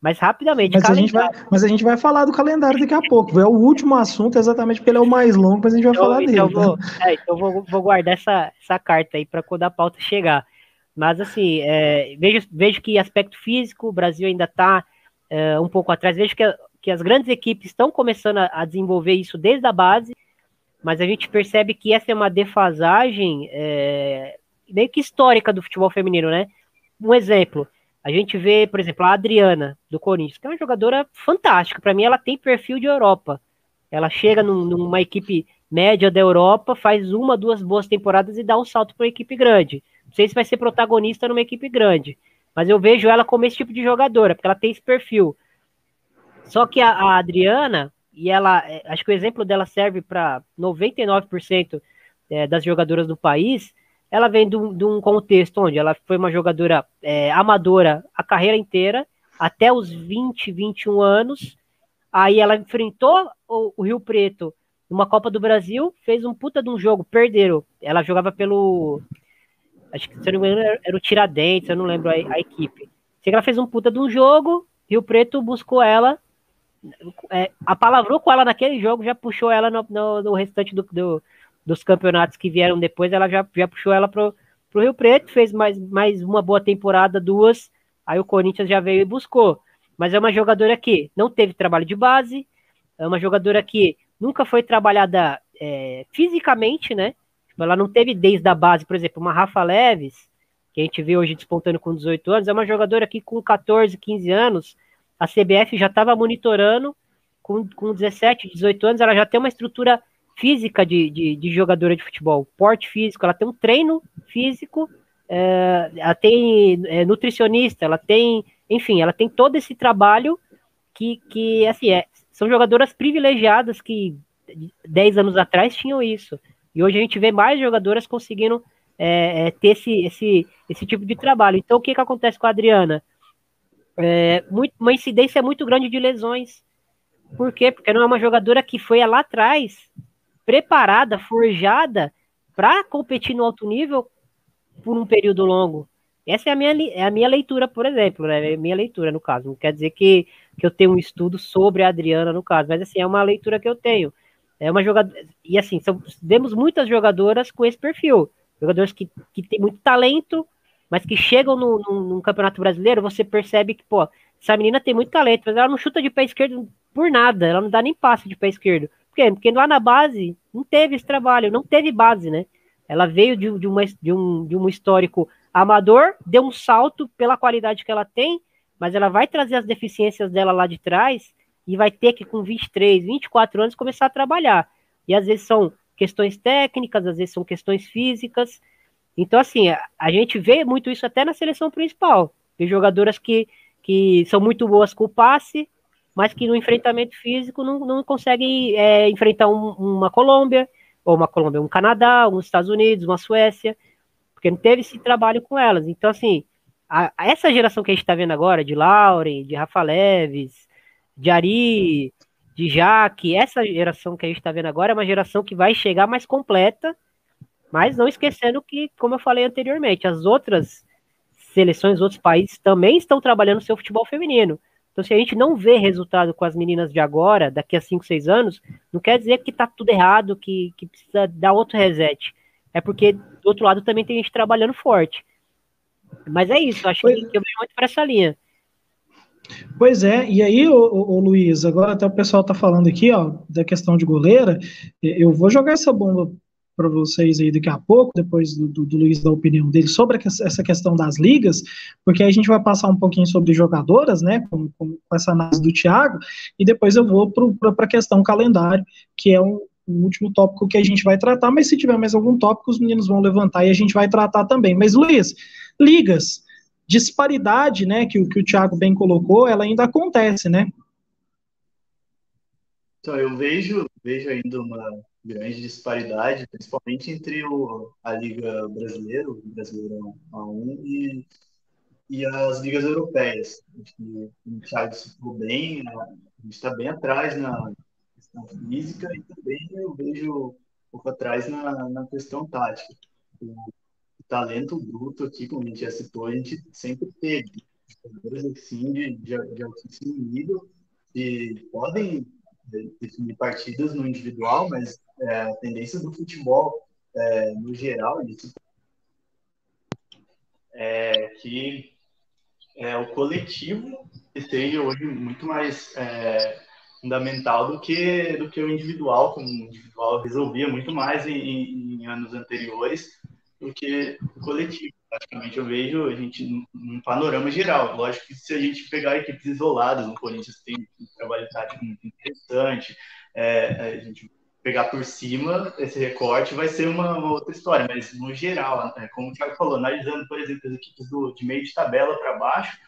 Mas rapidamente. Mas a, gente vai, mas a gente vai falar do calendário daqui a pouco. É o último assunto, exatamente porque ele é o mais longo, mas a gente vai então, falar então dele. Vou, tá? é, então vou, vou guardar essa, essa carta aí para quando a pauta chegar. Mas assim, é, vejo, vejo que aspecto físico, o Brasil ainda está é, um pouco atrás. Vejo que, que as grandes equipes estão começando a, a desenvolver isso desde a base mas a gente percebe que essa é uma defasagem é, meio que histórica do futebol feminino, né? Um exemplo, a gente vê, por exemplo, a Adriana, do Corinthians, que é uma jogadora fantástica. Para mim, ela tem perfil de Europa. Ela chega num, numa equipe média da Europa, faz uma, duas boas temporadas e dá um salto para uma equipe grande. Não sei se vai ser protagonista numa equipe grande, mas eu vejo ela como esse tipo de jogadora, porque ela tem esse perfil. Só que a, a Adriana, e ela, é, acho que o exemplo dela serve para 99% é, das jogadoras do país. Ela vem de um, contexto onde ela foi uma jogadora é, amadora a carreira inteira, até os 20, 21 anos. Aí ela enfrentou o, o Rio Preto numa Copa do Brasil, fez um puta de um jogo, perderam. Ela jogava pelo. Acho que se eu não me engano era o Tiradentes, eu não lembro a, a equipe. Sei que ela fez um puta de um jogo, Rio Preto buscou ela é, apalavrou com ela naquele jogo, já puxou ela no, no, no restante do, do, dos campeonatos que vieram depois, ela já, já puxou ela pro, pro Rio Preto, fez mais, mais uma boa temporada, duas, aí o Corinthians já veio e buscou. Mas é uma jogadora que não teve trabalho de base, é uma jogadora que nunca foi trabalhada é, fisicamente, né? Tipo, ela não teve desde a base, por exemplo, uma Rafa Leves, que a gente vê hoje despontando com 18 anos, é uma jogadora que com 14, 15 anos, a CBF já estava monitorando, com, com 17, 18 anos, ela já tem uma estrutura física de, de, de jogadora de futebol, porte físico, ela tem um treino físico, é, ela tem é, nutricionista, ela tem, enfim, ela tem todo esse trabalho que, que assim, é, são jogadoras privilegiadas que 10 anos atrás tinham isso. E hoje a gente vê mais jogadoras conseguindo é, ter esse, esse, esse tipo de trabalho. Então, o que, que acontece com a Adriana? É, muito, uma incidência muito grande de lesões. Por quê? Porque não é uma jogadora que foi lá atrás preparada, forjada para competir no alto nível por um período longo. Essa é a minha, é a minha leitura, por exemplo, né? É minha leitura, no caso. Não quer dizer que, que eu tenho um estudo sobre a Adriana, no caso, mas assim, é uma leitura que eu tenho. É uma jogadora. E assim, são, vemos muitas jogadoras com esse perfil. Jogadores que, que têm muito talento, mas que chegam no, no, no, Campeonato Brasileiro, você percebe que, pô, essa menina tem muito talento, mas ela não chuta de pé esquerdo por nada, ela não dá nem passe de pé esquerdo. Por quê? Porque lá na base não teve esse trabalho, não teve base, né? Ela veio de, de, uma, de, um, de um histórico amador, deu um salto pela qualidade que ela tem, mas ela vai trazer as deficiências dela lá de trás e vai ter que, com 23, 24 anos, começar a trabalhar. E às vezes são questões técnicas, às vezes são questões físicas. Então, assim, a, a gente vê muito isso até na seleção principal. Tem jogadoras que, que são muito boas com o passe, mas que no enfrentamento físico não, não conseguem é, enfrentar um, uma Colômbia, ou uma Colômbia, um Canadá, uns Estados Unidos, uma Suécia, porque não teve esse trabalho com elas. Então, assim, a, a essa geração que a gente está vendo agora, de Lauren, de Rafa Leves, de Ari, de Jaque, essa geração que a gente está vendo agora é uma geração que vai chegar mais completa, mas não esquecendo que, como eu falei anteriormente, as outras seleções, outros países também estão trabalhando seu futebol feminino. Então, se a gente não vê resultado com as meninas de agora, daqui a 5, 6 anos, não quer dizer que está tudo errado, que, que precisa dar outro reset. É porque, do outro lado, também tem gente trabalhando forte. Mas é isso, acho que, que eu vejo muito para essa linha. Pois é, e aí, ô, ô, Luiz, agora até o pessoal tá falando aqui, ó, da questão de goleira, eu vou jogar essa bomba para vocês aí daqui a pouco, depois do, do, do, Luiz dar a opinião dele sobre essa questão das ligas, porque aí a gente vai passar um pouquinho sobre jogadoras, né, com, com essa análise do Thiago, e depois eu vou para a questão calendário, que é um, o último tópico que a gente vai tratar, mas se tiver mais algum tópico, os meninos vão levantar e a gente vai tratar também. Mas, Luiz, ligas, disparidade, né, que, que o Thiago bem colocou, ela ainda acontece, né? Então, eu vejo, vejo ainda uma grande disparidade, principalmente entre o, a Liga Brasileira, o Brasileirão A1 e, e as ligas europeias. o Thiago citou bem, a gente está bem atrás na questão física e também eu vejo um pouco atrás na, na questão tática. O, talento bruto aqui, como a gente já citou, a gente sempre teve jogadores assim de, de, de altíssimo nível que podem definir partidas no individual, mas é, a tendência do futebol é, no geral isso é que é, o coletivo esteja hoje muito mais é, fundamental do que do que o individual, como o individual resolvia muito mais em, em anos anteriores do que o coletivo. Praticamente eu vejo a gente num panorama geral. Lógico que se a gente pegar equipes isoladas, no Corinthians tem um trabalho tático muito interessante, é, a gente pegar por cima esse recorte vai ser uma, uma outra história, mas no geral, né, como o Thiago falou, analisando, por exemplo, as equipes do, de meio de tabela para baixo,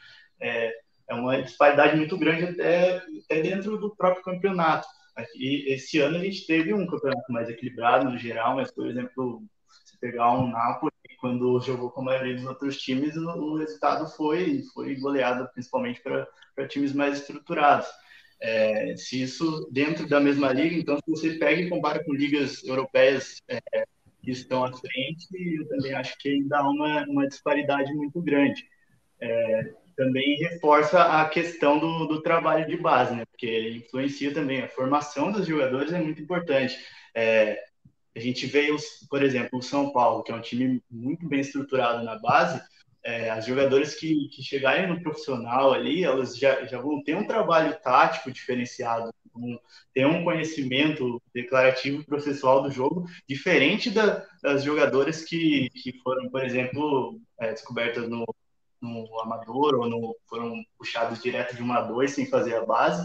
é, é uma disparidade muito grande até, até dentro do próprio campeonato. E esse ano a gente teve um campeonato mais equilibrado no geral, mas, por exemplo, pegar um Napoli, quando jogou com a maioria dos outros times, o, resultado foi, foi goleado principalmente para times mais estruturados. É, se isso dentro da mesma liga, então se você pega e compara com ligas europeias é, que estão à frente, eu também acho que ainda há uma, uma disparidade muito grande. É, também reforça a questão do, do trabalho de base, né? porque influencia também a formação dos jogadores é muito importante. É, a gente vê, por exemplo, o São Paulo, que é um time muito bem estruturado na base, é, as jogadoras que, que chegarem no profissional ali, elas já, já vão ter um trabalho tático diferenciado Então, tem um conhecimento declarativo processual do jogo diferente da, das jogadoras que, que foram, por exemplo, é, descobertas no, no amador ou no, foram puxados direto de uma a dois sem fazer a base.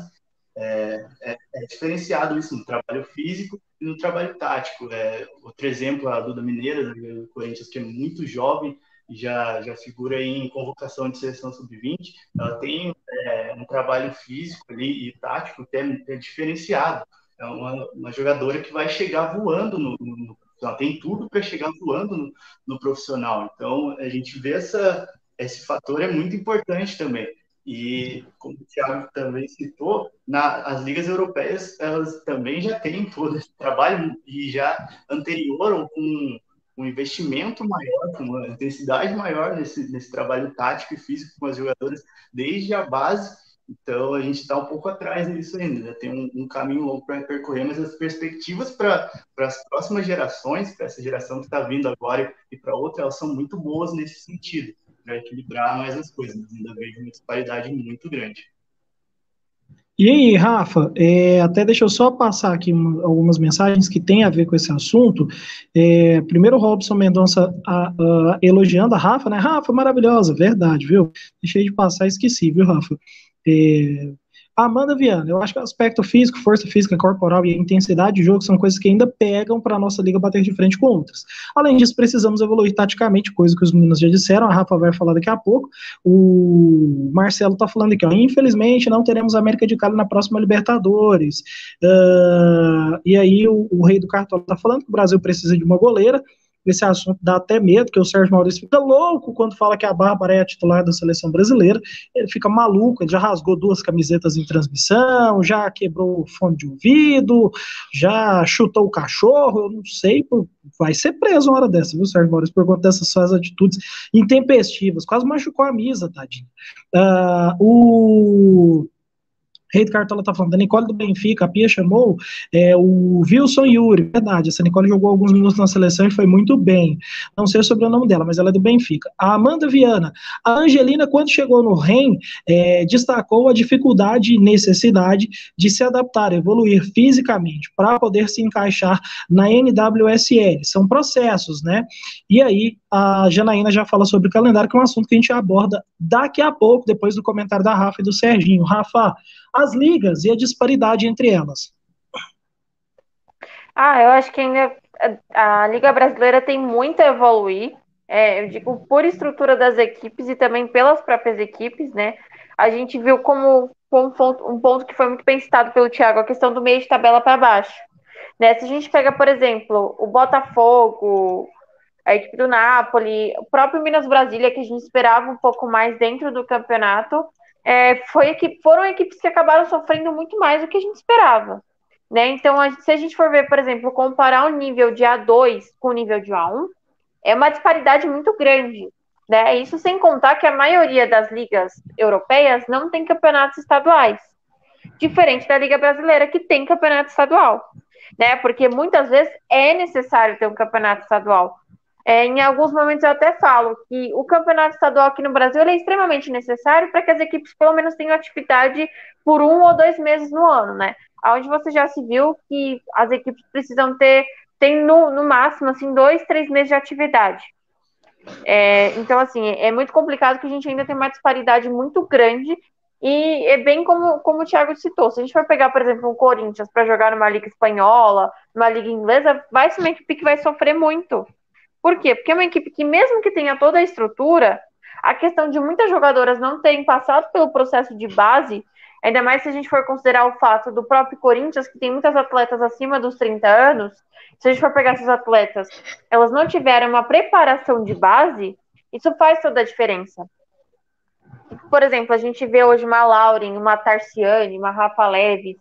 É, é, é, diferenciado isso no trabalho físico e no trabalho tático. É, outro exemplo, a Duda Mineira, do Corinthians, que é muito jovem, já, já figura em convocação de seleção sub-20, ela tem é, um trabalho físico ali e tático que é, é diferenciado. É uma, uma, jogadora que vai chegar voando no, no ela tem tudo para chegar voando no, no, profissional. Então, a gente vê essa, esse fator é muito importante também. E, como o Thiago também citou, na, as ligas europeias, elas também já têm todo esse trabalho e já anterior ou com um investimento maior, com uma intensidade maior nesse, nesse trabalho tático e físico com as jogadoras desde a base. Então a gente está um pouco atrás nisso ainda, tem um, um caminho longo para percorrer, mas as perspectivas para as próximas gerações, para essa geração que está vindo agora e para outra, elas são muito boas nesse sentido, para equilibrar mais as coisas, ainda vejo uma disparidade muito grande. E aí, Rafa, é, até deixa eu só passar aqui algumas mensagens que têm a ver com esse assunto. É, primeiro, Robson Mendonça a, a, elogiando a Rafa, né? Rafa, maravilhosa, verdade, viu? Deixei de passar, esqueci, viu, Rafa? É, Amanda Viana, eu acho que o aspecto físico, força física corporal e a intensidade de jogo são coisas que ainda pegam para a nossa liga bater de frente com outras. Além disso, precisamos evoluir taticamente, coisa que os meninos já disseram, a Rafa vai falar daqui a pouco. O Marcelo está falando aqui, ó, infelizmente não teremos América de Cali na próxima Libertadores. Uh, e aí o, o Rei do Cartola está falando que o Brasil precisa de uma goleira esse assunto dá até medo, que o Sérgio Maurício fica louco quando fala que a Bárbara é a titular da seleção brasileira. Ele fica maluco, ele já rasgou duas camisetas em transmissão, já quebrou o fone de ouvido, já chutou o cachorro, eu não sei, vai ser preso uma hora dessa, viu, Sérgio Maurício, por conta dessas suas atitudes intempestivas, quase machucou a misa, tadinho. Uh, o Rei Cartola tá falando, a Nicole do Benfica, a Pia chamou é, o Wilson Yuri, verdade, essa Nicole jogou alguns minutos na seleção e foi muito bem, não sei o sobrenome dela, mas ela é do Benfica. A Amanda Viana, a Angelina, quando chegou no REM, é, destacou a dificuldade e necessidade de se adaptar, evoluir fisicamente, para poder se encaixar na NWSL, são processos, né, e aí a Janaína já fala sobre o calendário, que é um assunto que a gente aborda daqui a pouco, depois do comentário da Rafa e do Serginho. Rafa, as ligas e a disparidade entre elas. Ah, eu acho que ainda a Liga Brasileira tem muito a evoluir. É, eu digo por estrutura das equipes e também pelas próprias equipes, né? A gente viu como, como um, ponto, que foi muito bem citado pelo Thiago, a questão do meio de tabela para baixo. Né? Se a gente pega, por exemplo, o Botafogo, a equipe do Napoli, o próprio Minas Brasília, que a gente esperava um pouco mais dentro do campeonato, é, foi equipe, foram equipes que acabaram sofrendo muito mais do que a gente esperava. Né? Então, a, se a gente for ver, por exemplo, comparar o nível de A2 com o nível de A1, é uma disparidade muito grande. Né? Isso sem contar que a maioria das ligas europeias não tem campeonatos estaduais. Diferente da Liga Brasileira, que tem campeonato estadual. Né? Porque muitas vezes é necessário ter um campeonato estadual. É, em alguns momentos eu até falo que o campeonato estadual aqui no Brasil é extremamente necessário para que as equipes pelo menos tenham atividade por um ou dois meses no ano, né? Onde você já se viu que as equipes precisam ter, tem no, no máximo, assim, dois, três meses de atividade. É, então, assim, é muito complicado que a gente ainda tem uma disparidade muito grande e é bem como, como o Thiago citou. Se a gente for pegar, por exemplo, o Corinthians para jogar numa liga espanhola, numa liga inglesa, vai ser uma equipe que vai sofrer muito por quê? Porque é uma equipe que, mesmo que tenha toda a estrutura, a questão de muitas jogadoras não terem passado pelo processo de base, ainda mais se a gente for considerar o fato do próprio Corinthians, que tem muitas atletas acima dos 30 anos, se a gente for pegar essas atletas, elas não tiveram uma preparação de base, isso faz toda a diferença. Por exemplo, a gente vê hoje uma Lauren, uma Tarciane, uma Rafa Leves,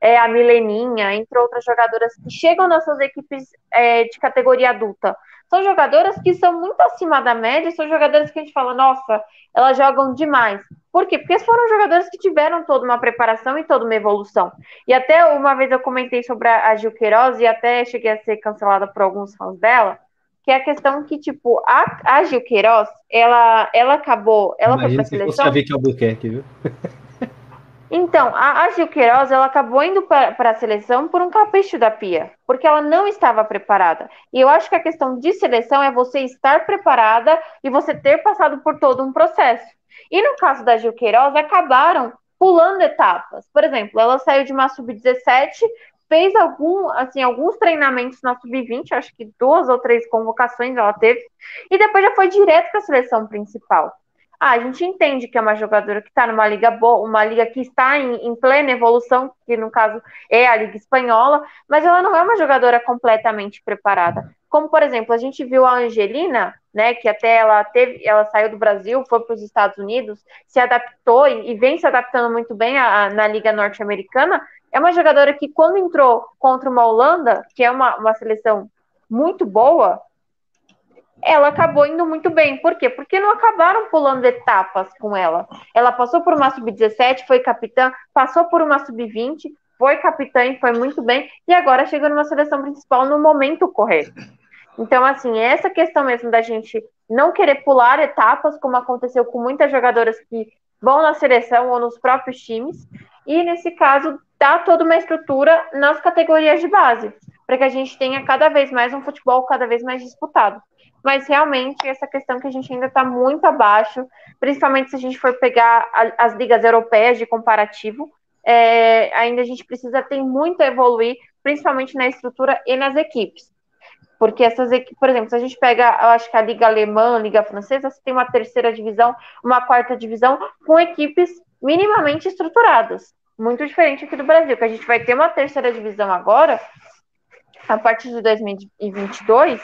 é, a Mileninha, entre outras jogadoras que chegam nas suas equipes é, de categoria adulta, são jogadoras que são muito acima da média, são jogadoras que a gente fala, nossa, elas jogam demais. Por quê? Porque foram jogadoras que tiveram toda uma preparação e toda uma evolução. E até uma vez eu comentei sobre a Gil Queiroz e até cheguei a ser cancelada por alguns fãs dela, que é a questão que, tipo, a, a Gil Queiroz, ela, ela acabou, ela Imagina foi pra seleção... Você que é viu? Então, a, Gil Queiroz, ela acabou indo para a seleção por um capricho da Pia, porque ela não estava preparada. E eu acho que a questão de seleção é você estar preparada e você ter passado por todo um processo. E no caso da Gil Queiroz, acabaram pulando etapas. Por exemplo, ela saiu de uma sub-17, fez algum, assim, alguns treinamentos na sub-20, acho que duas ou três convocações ela teve, e depois já foi direto para a seleção principal. Ah, a gente entende que é uma jogadora que está numa liga boa, uma liga que está em, em, plena evolução, que no caso é a Liga Espanhola, mas ela não é uma jogadora completamente preparada. Como, por exemplo, a gente viu a Angelina, né, que até ela teve, ela saiu do Brasil, foi para os Estados Unidos, se adaptou e, e, vem se adaptando muito bem a, a, na Liga Norte-Americana. É uma jogadora que, quando entrou contra uma Holanda, que é uma, uma seleção muito boa, ela acabou indo muito bem. Por quê? Porque não acabaram pulando etapas com ela. Ela passou por uma sub-17, foi capitã, passou por uma sub-20, foi capitã e foi muito bem, e agora chega numa seleção principal no momento correto. Então, assim, essa questão mesmo da gente não querer pular etapas, como aconteceu com muitas jogadoras que vão na seleção ou nos próprios times, e nesse caso, dá toda uma estrutura nas categorias de base, para que a gente tenha cada vez mais um futebol cada vez mais disputado mas realmente essa questão que a gente ainda está muito abaixo, principalmente se a gente for pegar a, as ligas europeias de comparativo, é, ainda a gente precisa ter muito a evoluir, principalmente na estrutura e nas equipes. Porque essas equipes, por exemplo, se a gente pega, eu acho que a Liga Alemã, a Liga Francesa, você tem uma terceira divisão, uma quarta divisão, com equipes minimamente estruturadas. Muito diferente aqui do Brasil, que a gente vai ter uma terceira divisão agora, a partir de 2022,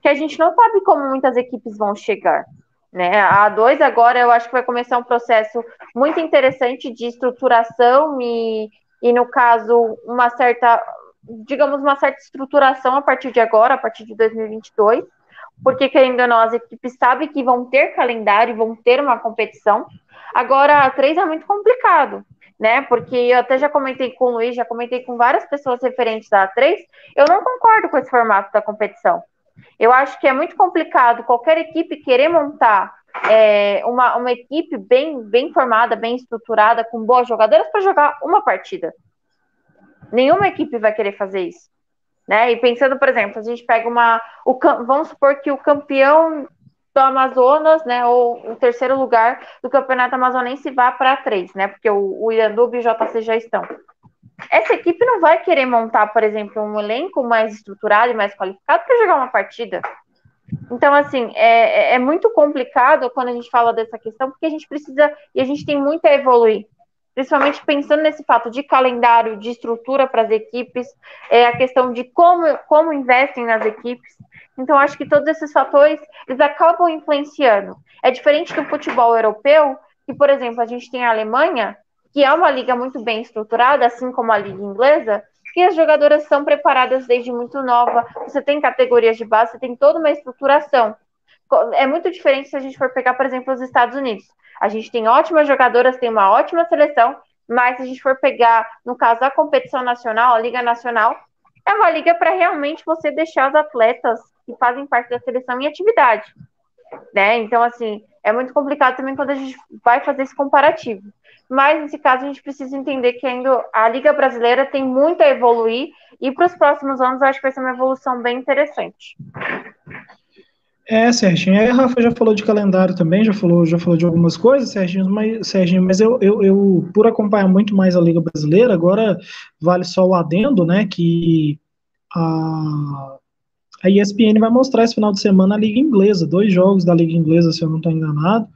que a gente não sabe como muitas equipes vão chegar. Né? A A2 agora eu acho que vai começar um processo muito interessante de estruturação e, e no caso, uma certa, digamos, uma certa estruturação a partir de agora, a partir de 2022, porque querendo ou não, as equipes sabem que vão ter calendário, vão ter uma competição. Agora, a 3 é muito complicado, né? Porque eu até já comentei com o Luiz, já comentei com várias pessoas referentes à A3, eu não concordo com esse formato da competição. Eu acho que é muito complicado qualquer equipe querer montar é, uma, uma equipe bem, bem formada, bem estruturada, com boas jogadoras para jogar uma partida. Nenhuma equipe vai querer fazer isso. Né? E pensando, por exemplo, a gente pega uma. O, vamos supor que o campeão do Amazonas, né, ou o terceiro lugar do campeonato amazonense vá para três, né? Porque o, o e o JC já estão essa equipe não vai querer montar, por exemplo, um elenco mais estruturado e mais qualificado para jogar uma partida. Então, assim, é, é, é muito complicado quando a gente fala dessa questão, porque a gente precisa e a gente tem muito a evoluir. Principalmente pensando nesse fato de calendário, de estrutura para as equipes, é a questão de como, como investem nas equipes. Então, acho que todos esses fatores, eles acabam influenciando. É diferente do futebol europeu, que, por exemplo, a gente tem a Alemanha, que é uma liga muito bem estruturada, assim como a liga inglesa, que as jogadoras são preparadas desde muito nova, você tem categorias de base, você tem toda uma estruturação. É muito diferente se a gente for pegar, por exemplo, os Estados Unidos. A gente tem ótimas jogadoras, tem uma ótima seleção, mas se a gente for pegar, no caso, a competição nacional, a Liga Nacional, é uma liga para realmente você deixar os atletas que fazem parte da seleção em atividade. Né? Então, assim, é muito complicado também quando a gente vai fazer esse comparativo mas nesse caso a gente precisa entender que ainda a Liga Brasileira tem muito a evoluir e para os próximos anos eu acho que vai ser uma evolução bem interessante. É, Serginho, a Rafa já falou de calendário também, já falou, já falou de algumas coisas, Serginho, mas, Serginho, mas eu, eu, eu, por acompanhar muito mais a Liga Brasileira, agora vale só o adendo, né, que a, a ESPN vai mostrar esse final de semana a Liga Inglesa, dois jogos da Liga Inglesa, se eu não estou enganado,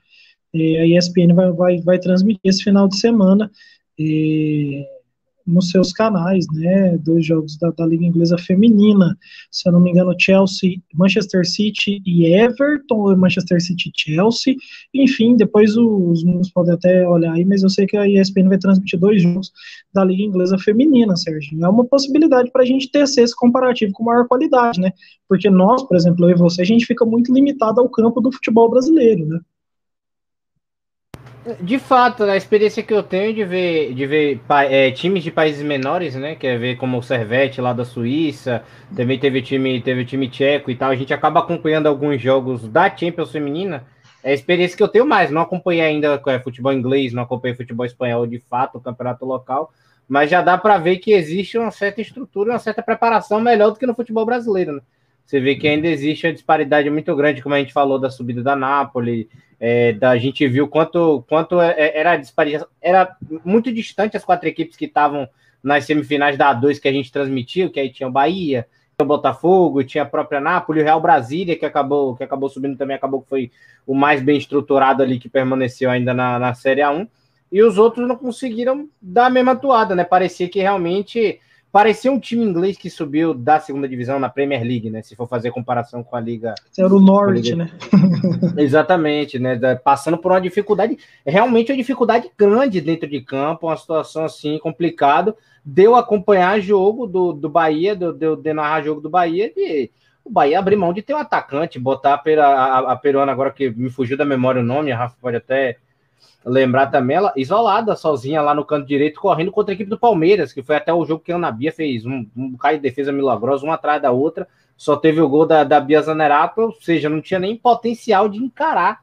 a ESPN vai, vai, vai transmitir esse final de semana nos seus canais, né, dois jogos da, da, Liga Inglesa Feminina, se eu não me engano, Chelsea, Manchester City e Everton, Manchester City e Chelsea, enfim, depois os meninos podem até olhar aí, mas eu sei que a ESPN vai transmitir dois jogos da Liga Inglesa Feminina, Sérgio, é uma possibilidade para a gente tecer esse comparativo com maior qualidade, né, porque nós, por exemplo, eu e você, a gente fica muito limitado ao campo do futebol brasileiro, né, de fato, a experiência que eu tenho de ver, de ver é, times de países menores, né? Quer ver como o Servette lá da Suíça, também teve time, teve time tcheco e tal. A gente acaba acompanhando alguns jogos da Champions feminina. é a experiência que eu tenho mais. Não acompanhei ainda é, futebol inglês, não acompanhei futebol espanhol de fato, o campeonato local, mas já dá para ver que existe uma certa estrutura, uma certa preparação melhor do que no futebol brasileiro. Né? Você vê que ainda existe uma disparidade muito grande, como a gente falou da subida da Nápoles, é, da, a gente viu quanto, quanto é, é, era disparidade, era muito distante as quatro equipes que estavam nas semifinais da A2 que a gente transmitiu, que aí tinha o Bahia, o Botafogo, tinha a própria Nápoles, o Real Brasília, que acabou, que acabou subindo também, acabou que foi o mais bem estruturado ali, que permaneceu ainda na, na Série A1, e os outros não conseguiram dar a mesma toada, né? Parecia que realmente parecia um time inglês que subiu da segunda divisão na Premier League, né? Se for fazer comparação com a liga. Era o Norte, né? Exatamente, né? Passando por uma dificuldade, realmente uma dificuldade grande dentro de campo, uma situação assim complicada. Deu acompanhar jogo do, do Bahia, deu, deu de narrar jogo do Bahia e o Bahia abrir mão de ter um atacante, botar a, a, a peruana agora que me fugiu da memória o nome, a Rafa pode até lembrar também, ela isolada, sozinha lá no canto direito, correndo contra a equipe do Palmeiras, que foi até o jogo que a Ana Bia fez um, um bocado de defesa milagrosa, uma atrás da outra, só teve o gol da, da Bia Zanerato, ou seja, não tinha nem potencial de encarar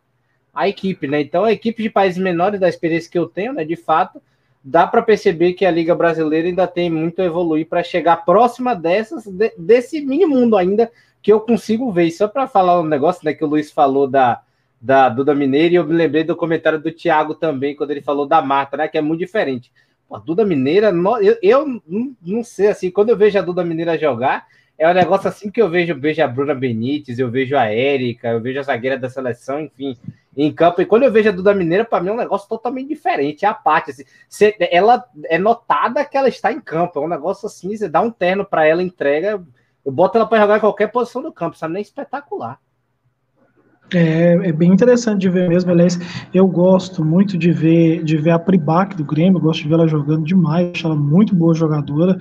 a equipe, né? Então, a equipe de países menores, da experiência que eu tenho, né, de fato, dá para perceber que a Liga Brasileira ainda tem muito a evoluir para chegar próxima dessas, de, desse mini mundo ainda que eu consigo ver. E só para falar um negócio, né, que o Luiz falou da da Duda Mineira, e eu me lembrei do comentário do Thiago também, quando ele falou da Marta, né? Que é muito diferente. Pô, a Duda Mineira, eu, eu não, sei, assim, quando eu vejo a Duda Mineira jogar, é um negócio assim que eu vejo, vejo a Bruna Benítez, eu vejo a Érica, eu vejo a zagueira da seleção, enfim, em campo. E quando eu vejo a Duda Mineira, para mim é um negócio totalmente diferente. É a parte, assim, você, ela é notada que ela está em campo. É um negócio assim, você dá um terno para ela, entrega, eu boto ela para jogar em qualquer posição do campo, sabe? Nem espetacular. É, é, bem interessante de ver mesmo, aliás, eu gosto muito de ver de ver a Pribac do Grêmio, gosto de ver ela jogando demais, acho ela muito boa jogadora.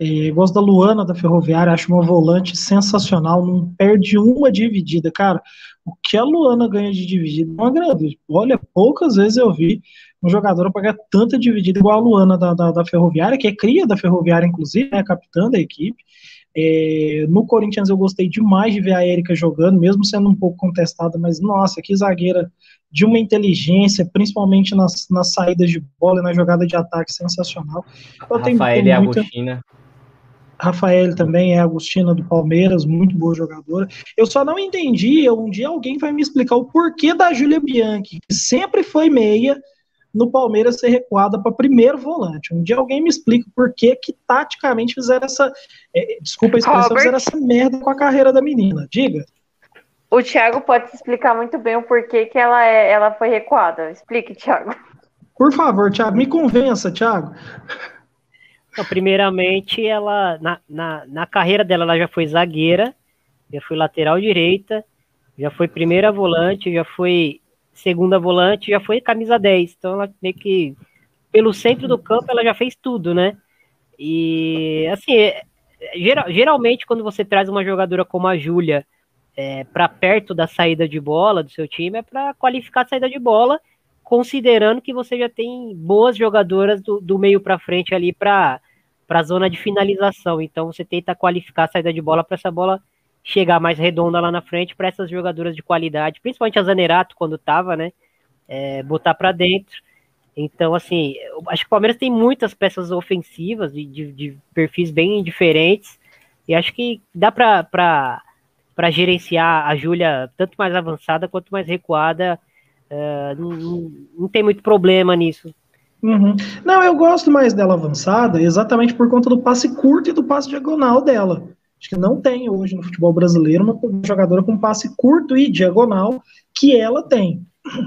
É, gosto da Luana da Ferroviária, acho uma volante sensacional, não perde uma dividida, cara. O que a Luana ganha de dividida não agrada. Olha, poucas vezes eu vi uma jogadora pagar tanta dividida igual a Luana da, da, da Ferroviária, que é cria da Ferroviária, inclusive, é né, capitã da equipe. É, no Corinthians eu gostei demais de ver a Erika jogando, mesmo sendo um pouco contestada, mas nossa, que zagueira de uma inteligência, principalmente nas, nas saídas de bola e na jogada de ataque sensacional. Eu Rafael e muita... Agostina. Rafael também é Agostina do Palmeiras, muito boa jogadora. Eu só não entendi, um dia alguém vai me explicar o porquê da Júlia Bianchi, que sempre foi meia, no Palmeiras ser recuada para primeiro volante. Um dia alguém me explica por que que taticamente fizeram essa, é, desculpa a expressão, Robert, fizeram essa merda com a carreira da menina. Diga. O Thiago pode explicar muito bem o porquê que ela, é, ela foi recuada. Explique, Thiago. Por favor, Thiago, me convença, Thiago. Então, primeiramente, ela na, na, na carreira dela, ela já foi zagueira, já foi lateral direita, já foi primeira volante, já foi segunda volante, já foi camisa 10. Então ela meio que pelo centro do campo ela já fez tudo, né? E assim, é, geral, geralmente quando você traz uma jogadora como a Júlia é, para perto da saída de bola do seu time é para qualificar a saída de bola, considerando que você já tem boas jogadoras do, do meio para frente ali para para a zona de finalização. Então você tenta qualificar a saída de bola para essa bola chegar mais redonda lá na frente para essas jogadoras de qualidade, principalmente a Zanerato quando tava, né? É, botar para dentro. Então, assim, acho que o Palmeiras tem muitas peças ofensivas de, de, de perfis bem diferentes e acho que dá para gerenciar a Júlia tanto mais avançada quanto mais recuada. Uh, não, não, não, tem muito problema nisso. Uhum. Não, eu gosto mais dela avançada exatamente por conta do passe curto e do passe diagonal dela. Acho que não tem hoje no futebol brasileiro uma jogadora com passe curto e diagonal que ela tem.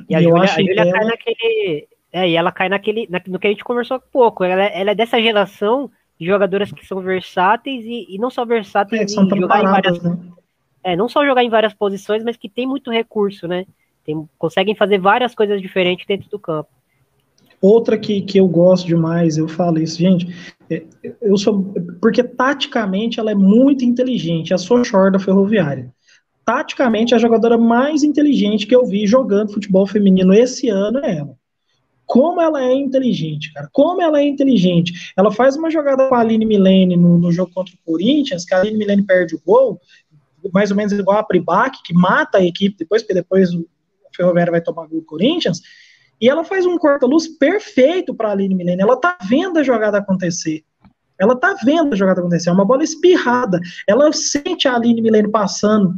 E a Júlia, ela... cai naquele. É, e ela cai naquele. Na, no que a gente conversou há pouco. Ela, ela, é dessa geração de jogadoras que são versáteis e, e não só versáteis é, são jogar em várias. Né? É, não só jogar em várias posições, mas que tem muito recurso, né? Tem, conseguem fazer várias coisas diferentes dentro do campo. Outra que, que eu gosto demais, eu falo isso, gente, é, eu sou. Porque taticamente ela é muito inteligente, a Sochor da Ferroviária. Taticamente, a jogadora mais inteligente que eu vi jogando futebol feminino esse ano é ela. Como ela é inteligente, cara. Como ela é inteligente. Ela faz uma jogada com a Aline Milene no, no jogo contra o Corinthians, que a Aline Milene perde o gol, mais ou menos igual a Pribac, que mata a equipe depois, porque depois Ferroviária vai tomar gol do Corinthians, e ela faz um corta-luz perfeito para a Aline Milene. Ela tá vendo a jogada acontecer. Ela tá vendo a jogada acontecer. É uma bola espirrada. Ela sente a Aline Milene passando,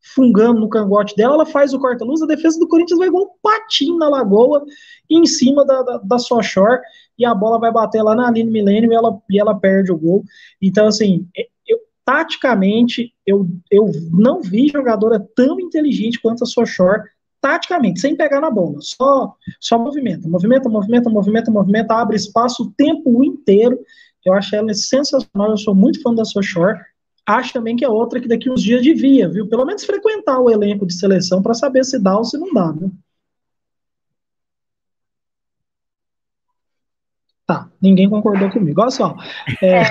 fungando no cangote dela. Ela faz o corta-luz. A defesa do Corinthians vai igual um patinho na lagoa, em cima da, da, da Sochor. E a bola vai bater lá na Aline Milene e ela, e ela perde o gol. Então, assim, eu, taticamente, eu, eu não vi jogadora tão inteligente quanto a Sochor taticamente, sem pegar na bola, só, só movimenta, movimenta, movimenta, movimenta, movimenta, abre espaço o tempo inteiro. Eu acho ela sensacional, eu sou muito fã da Sochor. Acho também que é outra que daqui uns dias devia, viu? Pelo menos frequentar o elenco de seleção para saber se dá ou se não dá, viu? Tá, ninguém concordou comigo. Olha só. É...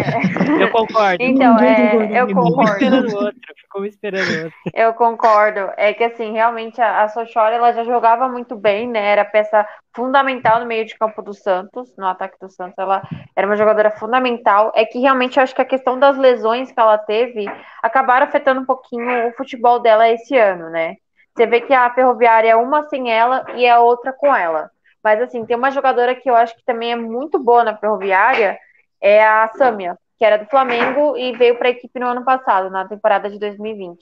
Eu concordo. Então, é, eu concordo. Esperando outro, ficou esperando outro. Eu concordo. É que assim, realmente a, a Sochora ela já jogava muito bem, né? Era peça fundamental no meio de campo do Santos, no ataque do Santos. Ela era uma jogadora fundamental. É que realmente eu acho que a questão das lesões que ela teve acabaram afetando um pouquinho o futebol dela esse ano, né? Você vê que a Ferroviária é uma sem ela e a outra com ela. Mas, assim, tem uma jogadora que eu acho que também é muito boa na Ferroviária, é a Sâmia, que era do Flamengo e veio para a equipe no ano passado, na temporada de 2020.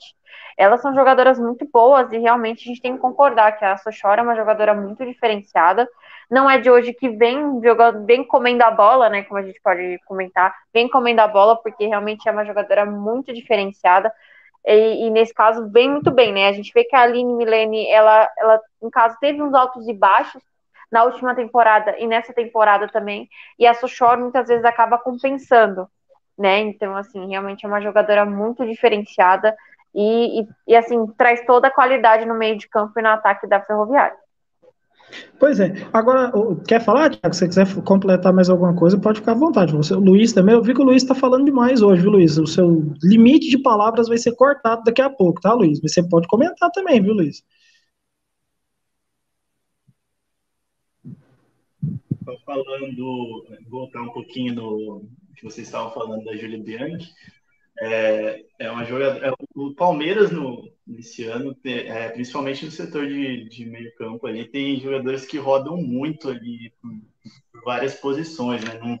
Elas são jogadoras muito boas e realmente a gente tem que concordar que a Sochora é uma jogadora muito diferenciada. Não é de hoje que vem jogando, vem comendo a bola, né? Como a gente pode comentar, vem comendo a bola, porque realmente é uma jogadora muito diferenciada. E, e, nesse caso vem muito bem, né? A gente vê que a Aline Milene, ela, ela, em caso, teve uns altos e baixos, na última temporada e nessa temporada também. E a Sochor muitas vezes acaba compensando, né? Então, assim, realmente é uma jogadora muito diferenciada e, e, e assim, traz toda a qualidade no meio de campo e no ataque da Ferroviária. Pois é. Agora, quer falar, Tiago? Se você quiser completar mais alguma coisa, pode ficar à vontade. Você, o Luiz também, eu vi que o Luiz está falando demais hoje, viu, Luiz? O seu limite de palavras vai ser cortado daqui a pouco, tá, Luiz? Você pode comentar também, viu, Luiz? Falando, voltar um pouquinho no que vocês estavam falando da Júlia Bianchi, é, é uma jogadora. É, o Palmeiras no, nesse ano, é, principalmente no setor de, de meio campo ali, tem jogadores que rodam muito ali por, várias posições, né? Não,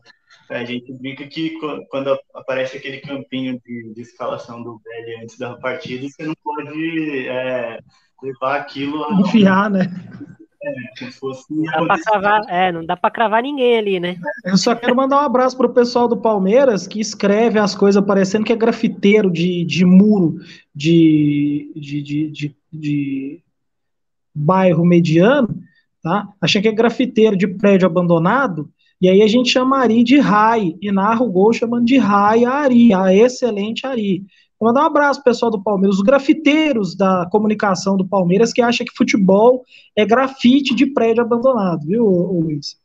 a gente brinca que quando aparece aquele campinho de, de escalação do Belly antes da partida, você não pode é, levar aquilo a. Né? É, fosse... não, dá pra cravar, é, não dá para cravar ninguém ali, né? Eu só quero mandar um abraço pro pessoal do Palmeiras que escreve as coisas parecendo que é grafiteiro de, de muro de, de, de, de, de bairro mediano, tá? Achei que é grafiteiro de prédio abandonado, e aí a gente chama Ari de Rai, e narra o gol chamando de Rai a Ari, a excelente Ari. Vou mandar um abraço pessoal do Palmeiras, os grafiteiros da comunicação do Palmeiras que acham que futebol é grafite de prédio abandonado, viu, Luiz?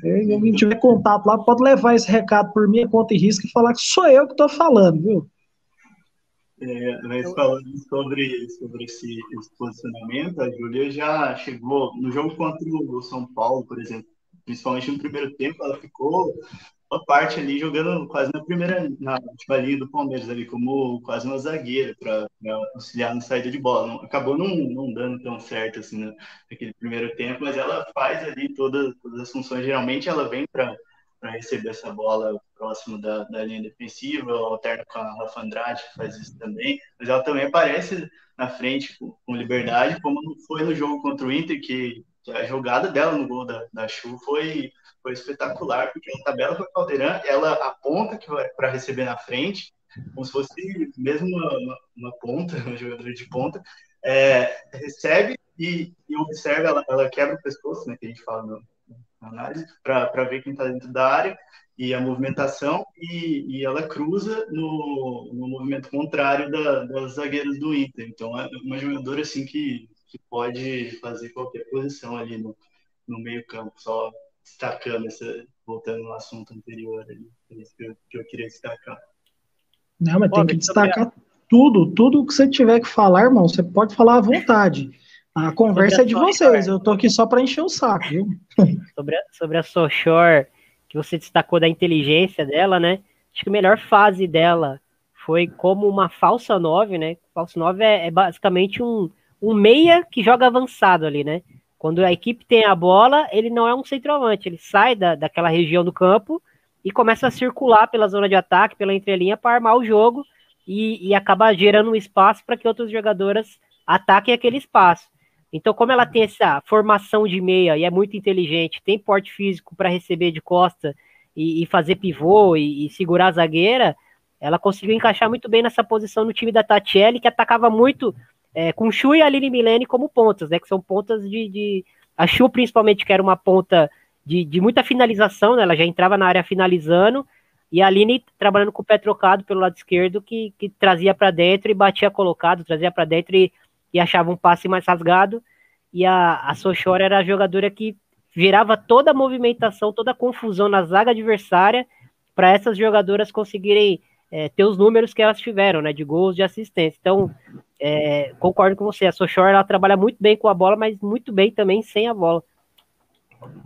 Se alguém tiver contato lá, pode levar esse recado por minha conta e risco e falar que sou eu que estou falando, viu? É, mas falando sobre, sobre esse, esse, posicionamento, a Júlia já chegou no jogo contra o São Paulo, por exemplo, principalmente no primeiro tempo, ela ficou uma parte ali jogando quase na primeira, na última linha do Palmeiras ali, como quase uma zagueira para auxiliar na saída de bola. Não, acabou não, não dando tão certo assim né, naquele primeiro tempo, mas ela faz ali todas, todas as funções. Geralmente ela vem para para receber essa bola próximo da, da linha defensiva, alterna com a Rafa Andrade, que faz isso também, mas ela também aparece na frente com, com liberdade, como foi no jogo contra o Inter, que, que a jogada dela no gol da, da Chu foi foi espetacular, porque a tabela a Caldeirão, ela aponta para receber na frente, como se fosse mesmo uma, uma ponta, um jogador de ponta, é, recebe e, e observa, ela, ela, quebra o pescoço, né, que a gente fala no, na análise, para ver quem está dentro da área e a movimentação, e, e ela cruza no, no movimento contrário da, das zagueiras do Inter. Então, é uma jogadora assim que, que pode fazer qualquer posição ali no, no meio campo, só destacando, essa, voltando no assunto anterior ali, isso que eu, que eu queria destacar. Não, mas tem que destacar tudo, tudo que você tiver que falar, irmão, você pode falar à vontade. A conversa é de vocês, eu tô aqui só para encher o saco, viu? Sobre a, sobre a Sochor, que você destacou da inteligência dela, né? Acho que a melhor fase dela foi como uma falsa 9, né? Falso 9 é, é basicamente um, um meia que joga avançado ali, né? Quando a equipe tem a bola, ele não é um centroavante, ele sai da, daquela região do campo e começa a circular pela zona de ataque, pela entrelinha, para armar o jogo e, e acaba gerando um espaço para que outras jogadoras ataquem aquele espaço. Então, como ela tem essa formação de meia e é muito inteligente, tem porte físico para receber de costa e, e fazer pivô e, e, segurar a zagueira, ela conseguiu encaixar muito bem nessa posição no time da Tatiele, que atacava muito é, com Chu e Aline Milene como pontas, né? Que são pontas de, de. A Chu, principalmente, que era uma ponta de, de muita finalização, né? Ela já entrava na área finalizando, e a Aline trabalhando com o pé trocado pelo lado esquerdo, que, que trazia para dentro e batia colocado, trazia para dentro e, e achava um passe mais rasgado. E a, a Sochora era a jogadora que virava toda a movimentação, toda a confusão na zaga adversária para essas jogadoras conseguirem é, ter os números que elas tiveram, né, de gols, de assistência. Então, é, concordo com você, a Sochor ela trabalha muito bem com a bola, mas muito bem também sem a bola.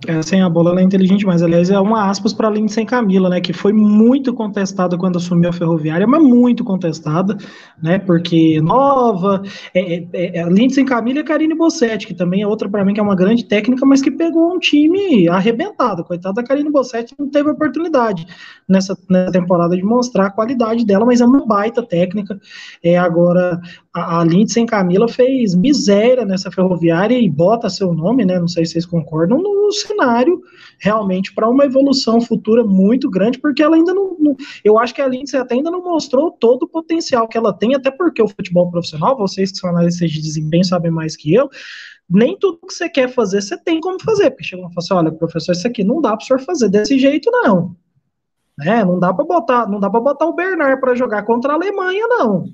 É, sem a bola ela é inteligente, mas aliás é uma aspas para Lindsay Camila, né, que foi muito contestada quando assumiu a Ferroviária, mas muito contestada, né, porque nova, é, é, é Lindsay Camila e Karine Bossetti, que também é outra para mim que é uma grande técnica, mas que pegou um time arrebentado, coitada da Karine Bossetti, não teve oportunidade nessa, nessa temporada de mostrar a qualidade dela, mas é uma baita técnica, é agora a, a Lindsay Camila fez miséria nessa Ferroviária e bota seu nome, né, não sei se vocês concordam, no cenário realmente para uma evolução futura muito grande, porque ela ainda não, não, Eu acho que a Lindsay até ainda não mostrou todo o potencial que ela tem, até porque o futebol profissional, vocês que são analistas de desempenho sabem mais que eu. Nem tudo que você quer fazer, você tem como fazer. Porque chega e fala assim: olha, professor, isso aqui não dá para o senhor fazer desse jeito, não. É, não dá para botar, não dá para botar o Bernard para jogar contra a Alemanha, não.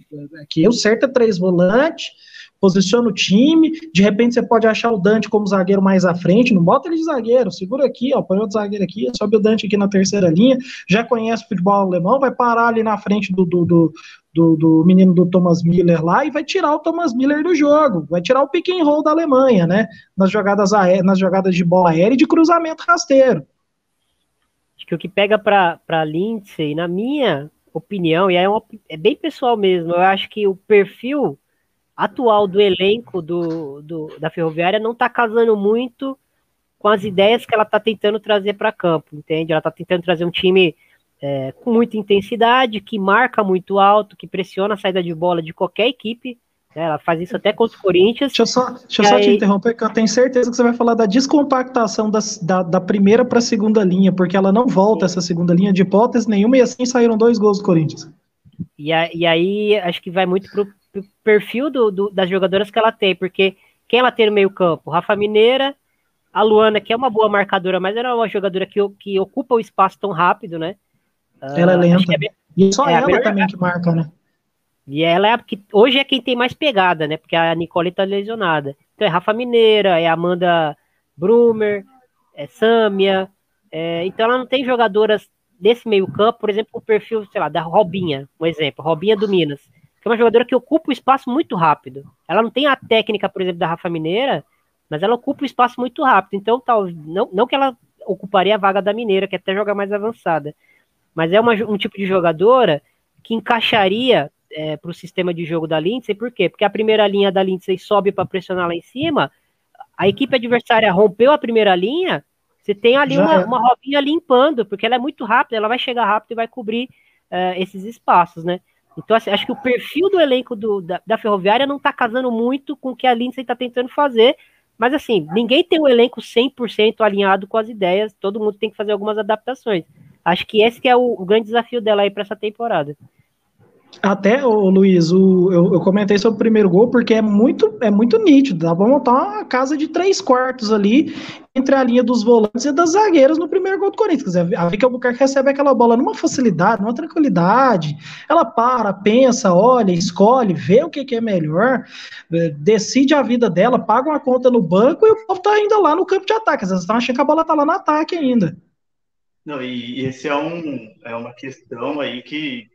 Aqui o certo é três volantes, posiciona o time, de repente você pode achar o Dante como zagueiro mais à frente, não bota ele de zagueiro, segura aqui, ó, põe outro zagueiro aqui, sobe o Dante aqui na terceira linha, já conhece o futebol alemão, vai parar ali na frente do, do, do, do, do menino do Thomas Miller lá e vai tirar o Thomas Miller do jogo, vai tirar o pick and roll da Alemanha, né, nas jogadas, aé nas jogadas de bola aérea e de cruzamento rasteiro. Que o que pega para Lindsay, na minha opinião, e é, uma, é bem pessoal mesmo, eu acho que o perfil atual do elenco do, do da Ferroviária não está casando muito com as ideias que ela está tentando trazer para campo, entende? Ela está tentando trazer um time é, com muita intensidade, que marca muito alto, que pressiona a saída de bola de qualquer equipe. Né? Ela faz isso até contra o Corinthians. Deixa eu só, deixa eu só aí... te interromper, que eu tenho certeza que você vai falar da descompactação das, da, da primeira para a segunda linha, porque ela não volta essa segunda linha de hipótese nenhuma, e assim saíram dois gols do Corinthians. E, a, e aí acho que vai muito pro, perfil do, do, das jogadoras que ela tem, porque quem ela tem no meio campo? Rafa Mineira, a Luana, que é uma boa marcadora, mas era é uma jogadora que, que ocupa o espaço tão rápido, né? Ela é ah, lenta. É, e só é ela também que marca, né? E ela é que hoje é quem tem mais pegada, né? Porque a Nicole tá lesionada. Então é Rafa Mineira, é Amanda Brumer, é Sâmia. É, então ela não tem jogadoras desse meio campo, por exemplo, o perfil, sei lá, da Robinha, um exemplo, Robinha do Minas que é uma jogadora que ocupa o espaço muito rápido. Ela não tem a técnica, por exemplo, da Rafa Mineira, mas ela ocupa o espaço muito rápido. Então, tal, não, não que ela ocuparia a vaga da Mineira, que até joga mais avançada, mas é uma, um tipo de jogadora que encaixaria é, para o sistema de jogo da Lindsay, por quê? Porque a primeira linha da Lindsay sobe para pressionar lá em cima, a equipe adversária rompeu a primeira linha, você tem ali uma, é. uma robinha limpando, porque ela é muito rápida, ela vai chegar rápido e vai cobrir uh, esses espaços, né? Então, assim, acho que o perfil do elenco do, da, da, Ferroviária não está casando muito com o que a Lindsay está tentando fazer. Mas, assim, ninguém tem um elenco 100% alinhado com as ideias, todo mundo tem que fazer algumas adaptações. Acho que esse que é o, o grande desafio dela aí para essa temporada. Até, ô, Luiz, o, eu, eu, comentei sobre o primeiro gol porque é muito, é muito nítido. Dá pra montar uma casa de três quartos ali entre a linha dos volantes e das zagueiras no primeiro gol do Corinthians. A Vicky Albuquerque recebe aquela bola numa facilidade, numa tranquilidade. Ela para, pensa, olha, escolhe, vê o que, que é melhor, eh, decide a vida dela, paga uma conta no banco e o povo tá ainda lá no campo de ataque. Às vezes estão achando que a bola tá lá no ataque ainda. Não, e esse é, um, é uma questão aí que,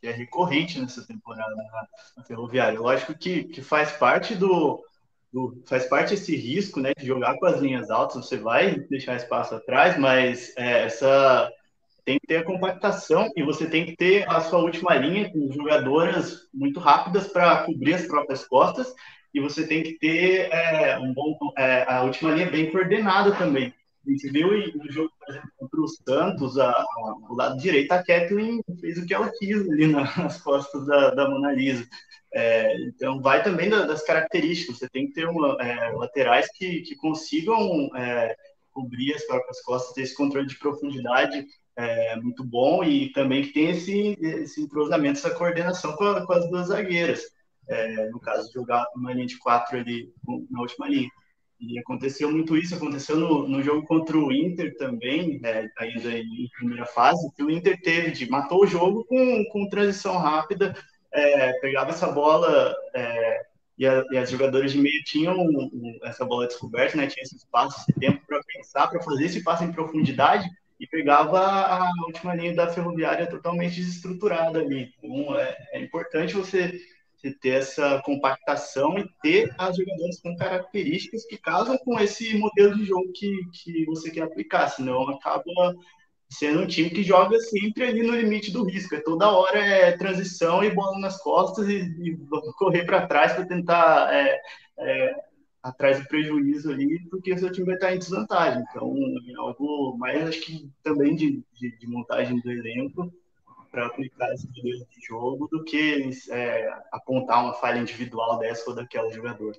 que é recorrente nessa temporada na, na Ferroviária. Lógico que, que faz parte do, do, faz parte esse risco, né, de jogar com as linhas altas. Você vai deixar espaço atrás, mas é, essa tem que ter a compactação e você tem que ter a sua última linha com jogadoras muito rápidas para cobrir as próprias costas e você tem que ter é, um bom, é, a última linha bem coordenada também. A gente viu no jogo, por exemplo, contra o Santos, a, a, o lado direito, a Kathleen fez o que ela quis ali nas costas da, da Mona Lisa. É, então, vai também das características. Você tem que ter uma, é, laterais que, que consigam é, cobrir as próprias costas, ter esse controle de profundidade é, muito bom e também que tem esse, esse entrosamento, essa coordenação com, a, com as duas zagueiras. É, no caso, de jogar uma linha de quatro ali na última linha. E aconteceu muito isso, aconteceu no, no jogo contra o Inter também, né, ainda em primeira fase, que o Inter teve de matou o jogo com, com transição rápida, é, pegava essa bola é, e, a, e as jogadoras de meio tinham essa bola descoberta, né, tinha esse espaço, esse tempo para pensar, para fazer esse passo em profundidade e pegava a última linha da ferroviária totalmente desestruturada ali. Então é, é importante você você ter essa compactação e ter as jogadoras com características que casam com esse modelo de jogo que, que você quer aplicar, senão acaba sendo um time que joga sempre ali no limite do risco. É toda hora é transição e bola nas costas e, e correr para trás para tentar é, é, atrás do prejuízo ali, porque o seu time vai estar em desvantagem. Então, é algo mais, acho que também de, de, de montagem do elenco para aplicar esse modelo de jogo do que é, apontar uma falha individual dessa ou daquela jogador.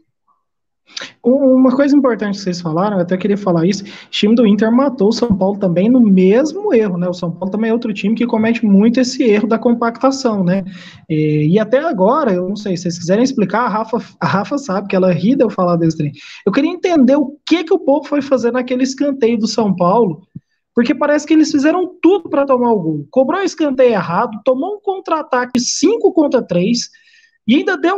Uma coisa importante que vocês falaram, eu até queria falar isso, o time do Inter matou o São Paulo também no mesmo erro, né? O São Paulo também é outro time que comete muito esse erro da compactação, né? E, e até agora, eu não sei, se vocês quiserem explicar, a Rafa, a Rafa sabe que ela ri de eu falar desse trem. Eu queria entender o que que o povo foi fazer naquele escanteio do São Paulo, porque parece que eles fizeram tudo para tomar o gol. Cobrou o escanteio errado, tomou um contra-ataque 5 contra 3, e ainda deu.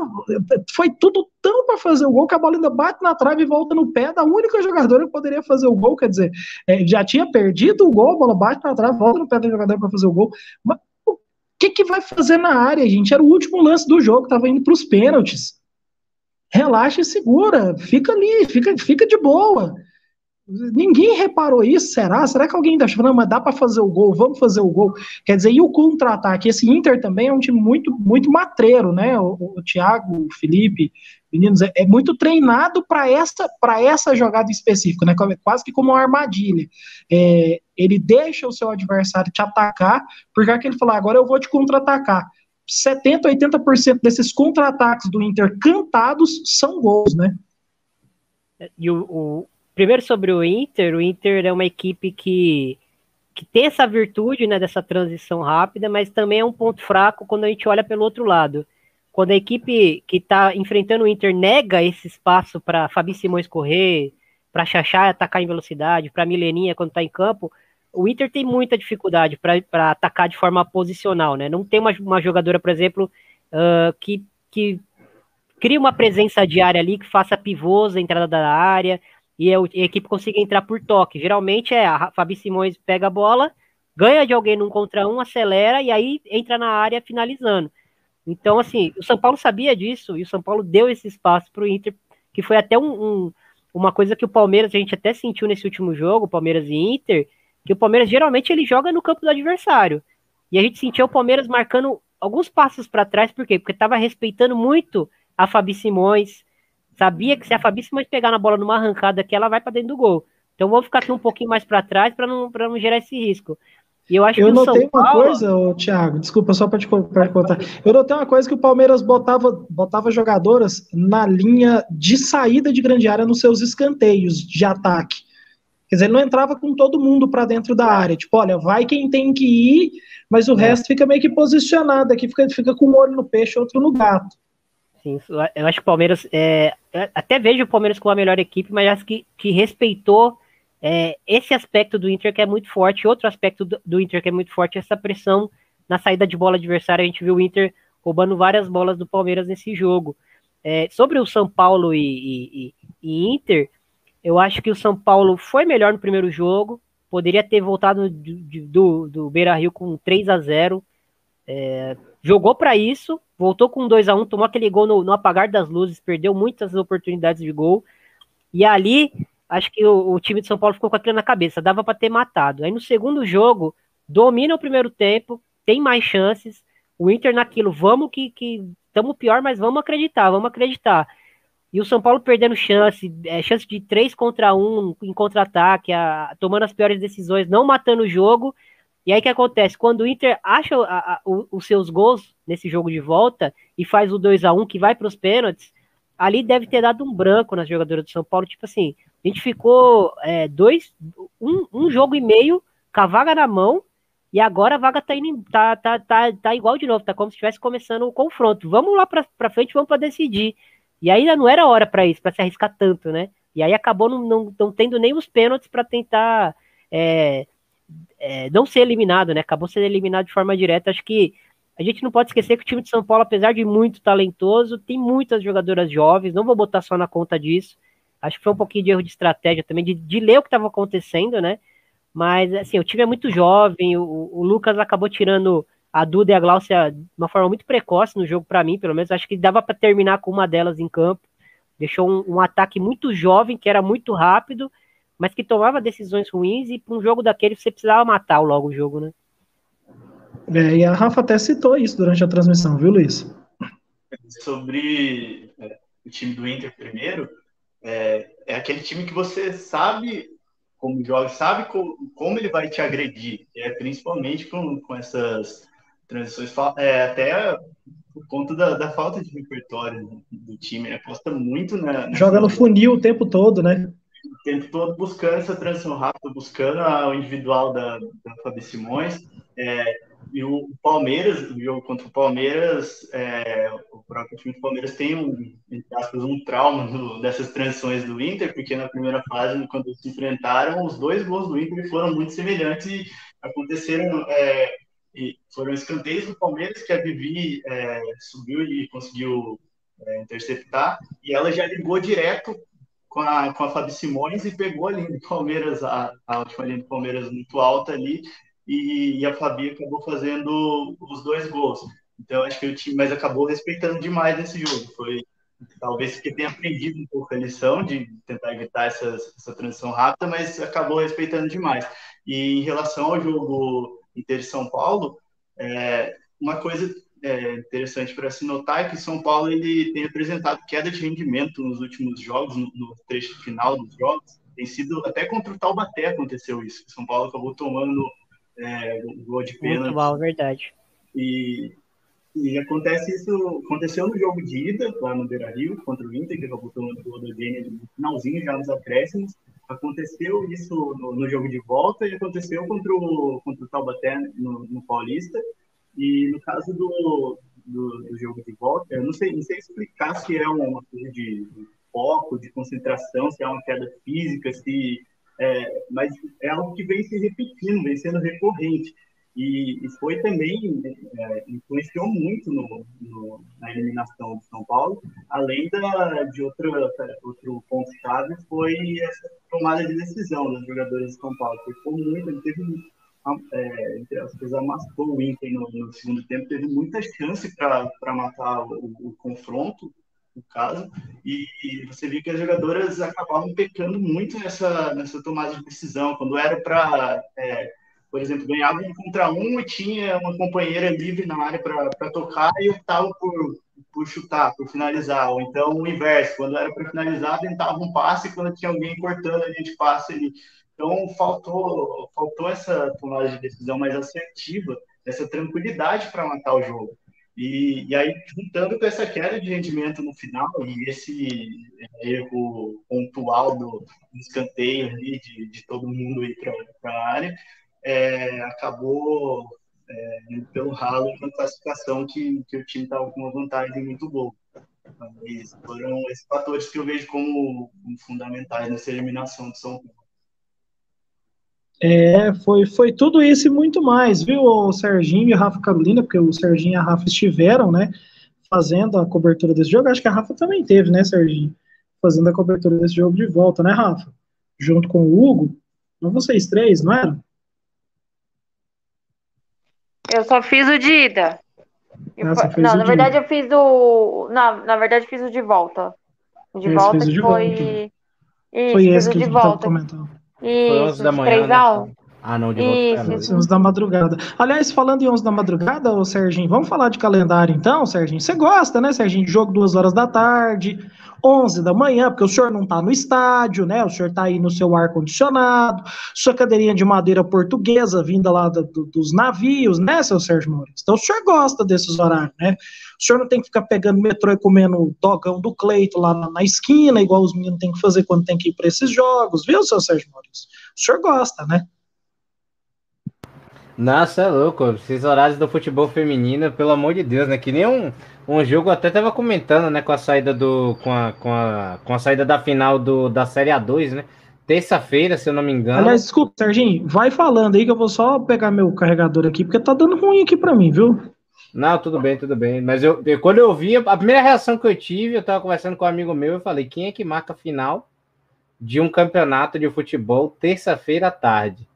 Foi tudo tão para fazer o gol que a bola ainda bate na trave e volta no pé da única jogadora que poderia fazer o gol. Quer dizer, é, já tinha perdido o gol, a bola bate na trave, volta no pé da jogadora para fazer o gol. Mas o que, que vai fazer na área, gente? Era o último lance do jogo, estava indo para os pênaltis. Relaxa e segura, fica ali, fica, fica de boa. Ninguém reparou isso, será? Será que alguém tá achando, não, mas dá para fazer o gol, vamos fazer o gol? Quer dizer, e o contra-ataque? Esse Inter também é um time muito, muito matreiro, né? O, o Thiago, o Felipe, meninos, é, é muito treinado para essa, essa jogada específica, né? Quase que como uma armadilha. É, ele deixa o seu adversário te atacar, porque é que ele fala, agora eu vou te contra-atacar. 70, 80% desses contra-ataques do Inter cantados são gols, né? E o, o, primeiro sobre o Inter, o Inter é uma equipe que, que tem essa virtude né, dessa transição rápida, mas também é um ponto fraco quando a gente olha pelo outro lado. Quando a equipe que está enfrentando o Inter nega esse espaço para Fabi Simões correr, para Xaxá atacar em velocidade, para Mileninha quando está em campo, o Inter tem muita dificuldade para atacar de forma posicional, né? Não tem uma, uma jogadora, por exemplo, uh, que, que cria uma presença diária ali, que faça pivôs, a entrada da área, e a, equipe consiga entrar por toque. Geralmente é a Fabi Simões pega a bola, ganha de alguém num contra um, acelera e aí entra na área finalizando. Então, assim, o São Paulo sabia disso e o São Paulo deu esse espaço para o Inter, que foi até um, um, uma coisa que o Palmeiras, a gente até sentiu nesse último jogo, Palmeiras e Inter, que o Palmeiras geralmente ele joga no campo do adversário. E a gente sentiu o Palmeiras marcando alguns passos para trás, por quê? Porque estava respeitando muito a Fabi Simões, Sabia que se a Fabi Simões pegar na bola numa arrancada aqui, ela vai para dentro do gol. Então vou ficar aqui um pouquinho mais para trás para não, não gerar esse risco. E eu acho eu que notei uma Paulo... coisa, ô, Thiago, desculpa só para te contar. Eu notei uma coisa que o Palmeiras botava, botava jogadoras na linha de saída de grande área nos seus escanteios de ataque. Quer dizer, ele não entrava com todo mundo para dentro da área. Tipo, olha, vai quem tem que ir, mas o é. resto fica meio que posicionado aqui, fica, fica com um olho no peixe, outro no gato. Sim, eu acho que o Palmeiras. É, até vejo o Palmeiras como a melhor equipe, mas acho que, que respeitou é, esse aspecto do Inter que é muito forte. Outro aspecto do, do, Inter que é muito forte é essa pressão na saída de bola adversária. A gente viu o Inter roubando várias bolas do Palmeiras nesse jogo. É, sobre o São Paulo e, e, e, Inter, eu acho que o São Paulo foi melhor no primeiro jogo. Poderia ter voltado do, do, do Beira Rio com 3 a 0 é, jogou para isso, voltou com 2 a 1 tomou aquele gol no, no, apagar das luzes, perdeu muitas oportunidades de gol. E ali, acho que o, o time de São Paulo ficou com aquilo na cabeça, dava para ter matado. Aí no segundo jogo, domina o primeiro tempo, tem mais chances. O Inter naquilo, vamos que estamos pior, mas vamos acreditar, vamos acreditar. e o São Paulo perdendo chance, é, chance de 3 contra 1 em contra-ataque, tomando as piores decisões, não matando o jogo. E aí o que acontece? Quando o Inter acha a, a, os seus gols nesse jogo de volta e faz o 2 a 1 que vai para os pênaltis, ali deve ter dado um branco nas jogadoras do São Paulo. Tipo assim, a gente ficou é, dois, um, um jogo e meio com a vaga na mão e agora a vaga tá, indo, tá, tá, tá, tá igual de novo, tá como se estivesse começando o confronto. Vamos lá para frente, vamos para decidir. E ainda não era hora para isso, para se arriscar tanto, né? E aí acabou não, não, não tendo nem os pênaltis para tentar é, é, não ser eliminado, né? Acabou sendo eliminado de forma direta. Acho que a gente não pode esquecer que o time de São Paulo, apesar de muito talentoso, tem muitas jogadoras jovens. Não vou botar só na conta disso. Acho que foi um pouquinho de erro de estratégia também, de, de ler o que estava acontecendo, né? Mas, assim, o time é muito jovem, o, o, Lucas acabou tirando a Duda e a Glaucia de uma forma muito precoce no jogo, para mim, pelo menos. Acho que dava para terminar com uma delas em campo. Deixou um, um, ataque muito jovem, que era muito rápido, mas que tomava decisões ruins, e para um jogo daquele você precisava matar logo o jogo, né? É, e a Rafa até citou isso durante a transmissão, viu, Luiz? Sobre é, o time do Inter primeiro, é, é aquele time que você sabe como joga, sabe como, como ele vai te agredir, é, principalmente com, com essas transições, é, até por conta da, da, falta de repertório do time, né? aposta muito na. Joga no funil o tempo todo, né? Tempo todo buscando essa transição rápida, buscando o individual da, da Fabi Simões. É, e o Palmeiras, o jogo contra o Palmeiras, é, o próprio time do Palmeiras tem um, aspas, um trauma dessas transições do Inter, porque na primeira fase, quando se enfrentaram, os dois gols do Inter foram muito semelhantes e aconteceram, é, e foram escanteios do Palmeiras que a Vivi é, subiu e conseguiu é, interceptar, e ela já ligou direto com a, com a Fabi Simões e pegou a linha do Palmeiras, a, a última linha do Palmeiras muito alta ali, e, e, a Fabi acabou fazendo os dois gols. Então acho que o time, mas acabou respeitando demais esse jogo. Foi talvez que tenha aprendido um pouco a lição de tentar evitar essa transição rápida, mas acabou respeitando demais. E em relação ao jogo Inter São Paulo, é, uma coisa é, interessante para se notar é que São Paulo ele tem apresentado queda de rendimento nos últimos jogos, no, no trecho final dos jogos. Tem sido até contra o Taubaté aconteceu isso. São Paulo acabou tomando é, gol de pênalti. Muito mal, verdade. E, e acontece isso, aconteceu no jogo de ida, lá no Beira Rio, contra o Inter, que acabou tomando o gol do Gênio no finalzinho, já nos acréscimos. Aconteceu isso no, no, jogo de volta e aconteceu contra o, contra o Taubaté no, no Paulista. E no caso do, do, do, jogo de volta, eu não sei, não sei explicar se é uma coisa de, foco, de concentração, se é uma queda física, se é, mas é algo que vem se repetindo, vem sendo recorrente. E, e foi também, é, influenciou muito no, no, na eliminação de São Paulo, além da, de outra, outro ponto-chave, foi essa tomada de decisão dos jogadores de São Paulo. Ficou muito, ele teve, é, entre as coisas, amassou o Inter no, no, segundo tempo, teve muita chance para matar o, o confronto, no caso, e, e, você viu que as jogadoras acabavam pecando muito nessa, nessa tomada de decisão, quando era para, é, por exemplo, ganhava um contra um e tinha uma companheira livre na área para tocar e optava por, por chutar, por finalizar, ou então o inverso, quando era para finalizar, tentava um passe quando tinha alguém cortando, a gente passa ali. Então, faltou, faltou essa tomada de decisão mais assertiva, essa tranquilidade para matar o jogo. E, e, aí, juntando com essa queda de rendimento no final e esse erro pontual do, escanteio ali, de, de todo mundo ir para a área, é, acabou é, pelo ralo na classificação que, que o time estava com uma vantagem muito boa. Mas foram esses fatores que eu vejo como, como fundamentais nessa eliminação de São Paulo. É, foi, foi tudo isso e muito mais, viu, o Serginho e a Rafa Carolina, porque o Serginho e a Rafa estiveram, né, fazendo a cobertura desse jogo. Acho que a Rafa também teve, né, Serginho? Fazendo a cobertura desse jogo de volta, né, Rafa? Junto com o Hugo. Não vocês três, não eram? Eu só fiz o de ida. Ah, não, na verdade eu fiz o. Não, na verdade fiz o de volta. O de esse volta foi. Volta. Isso, foi esse que de volta. Isso, Foi 11 da manhã. Né? Ah, não, de volta. Isso, 11 da madrugada. Aliás, falando em 11 da madrugada, ô Serginho, vamos falar de calendário então, Serginho? Você gosta, né, Serginho? Jogo duas horas da tarde, 11 da manhã, porque o senhor não está no estádio, né? O senhor está aí no seu ar-condicionado, sua cadeirinha de madeira portuguesa vinda lá do, do, dos navios, né, seu Sérgio Maurício? Então o senhor gosta desses horários, né? O senhor não tem que ficar pegando metrô e comendo dogão do Cleito lá na, na esquina, igual os meninos têm que fazer quando tem que ir para esses jogos, viu, seu Sérgio Maurício? O senhor gosta, né? Nossa, é louco. Esses horários do futebol feminino, pelo amor de Deus, né? Que nem um, um jogo, até tava comentando, né? Com a saída do. Com a, com a, com a saída da final do, da Série A2, né? Terça-feira, se eu não me engano. Aliás, desculpa, Serginho, vai falando aí que eu vou só pegar meu carregador aqui, porque tá dando ruim aqui para mim, viu? Não, tudo bem, tudo bem. Mas eu, eu, quando eu vi, a primeira reação que eu tive, eu tava conversando com um amigo meu, eu falei, quem é que marca a final de um campeonato de futebol terça-feira à tarde?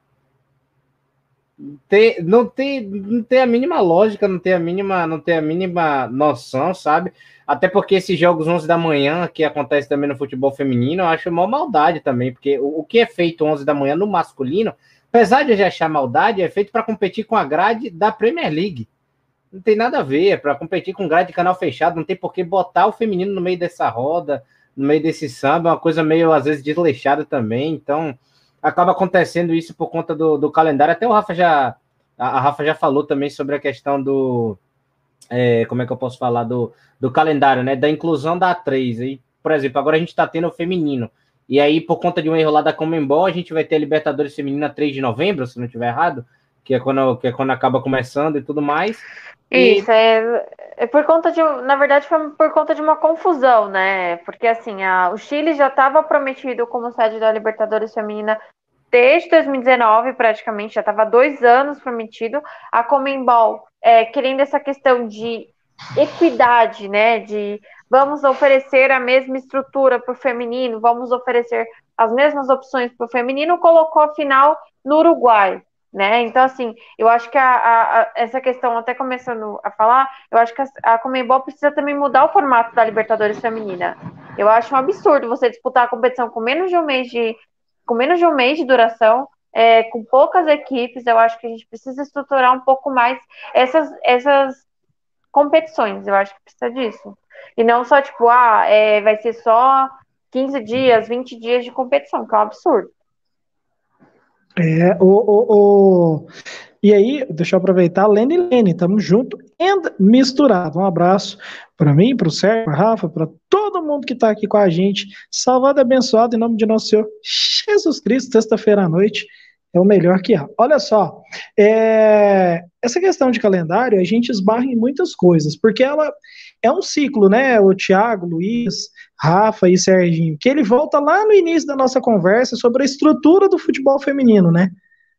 Tem, não, tem, não tem a mínima lógica, não tem a mínima, não tem a mínima noção, sabe? Até porque esses jogos 11 da manhã, que acontece também no futebol feminino, eu acho uma maldade também, porque o, o que é feito 11 da manhã no masculino, apesar de eu já achar maldade, é feito para competir com a grade da Premier League. Não tem nada a ver, é para competir com grade de canal fechado, não tem por que botar o feminino no meio dessa roda, no meio desse samba, é uma coisa meio, às vezes, desleixada também, então acaba acontecendo isso por conta do, do calendário. Até o Rafa já. A, Rafa já falou também sobre a questão do. É, como é que eu posso falar? Do, do calendário, né? Da inclusão da A3. E, por exemplo, agora a gente está tendo o feminino. E aí, por conta de um erro lá da Comembol, a gente vai ter a Libertadores Feminina 3 de novembro, se não estiver errado, que é quando, que é quando acaba começando e tudo mais. Isso, é, é, por conta de, na verdade, foi por conta de uma confusão, né? Porque assim, a, o Chile já estava prometido como sede da Libertadores Feminina desde 2019, praticamente, já estava dois anos prometido. A Comembol é, querendo essa questão de equidade, né? De vamos oferecer a mesma estrutura para o feminino, vamos oferecer as mesmas opções para o feminino, colocou a final no Uruguai né? Então, assim, eu acho que a, a, a, essa questão, até começando a falar, eu acho que a, a Comembol precisa também mudar o formato da Libertadores Feminina. Eu acho um absurdo você disputar a competição com menos de um mês de, com menos de um mês de duração, é, com poucas equipes. Eu acho que a gente precisa estruturar um pouco mais essas, essas competições. Eu acho que precisa disso. E não só, tipo, ah, é, vai ser só 15 dias, 20 dias de competição, que é um absurdo. É, o, o, o, E aí, deixa eu aproveitar, Lene e Lene, tamo junto e misturado. Um abraço para mim, para o Sérgio, para Rafa, para todo mundo que está aqui com a gente. Salvado e abençoado em nome de nosso Senhor Jesus Cristo, sexta-feira à noite. É o melhor que há. Olha só, é, essa questão de calendário, a gente esbarra em muitas coisas, porque ela é um ciclo, né? O Tiago, Luiz, Rafa e Serginho, que ele volta lá no início da nossa conversa sobre a estrutura do futebol feminino, né?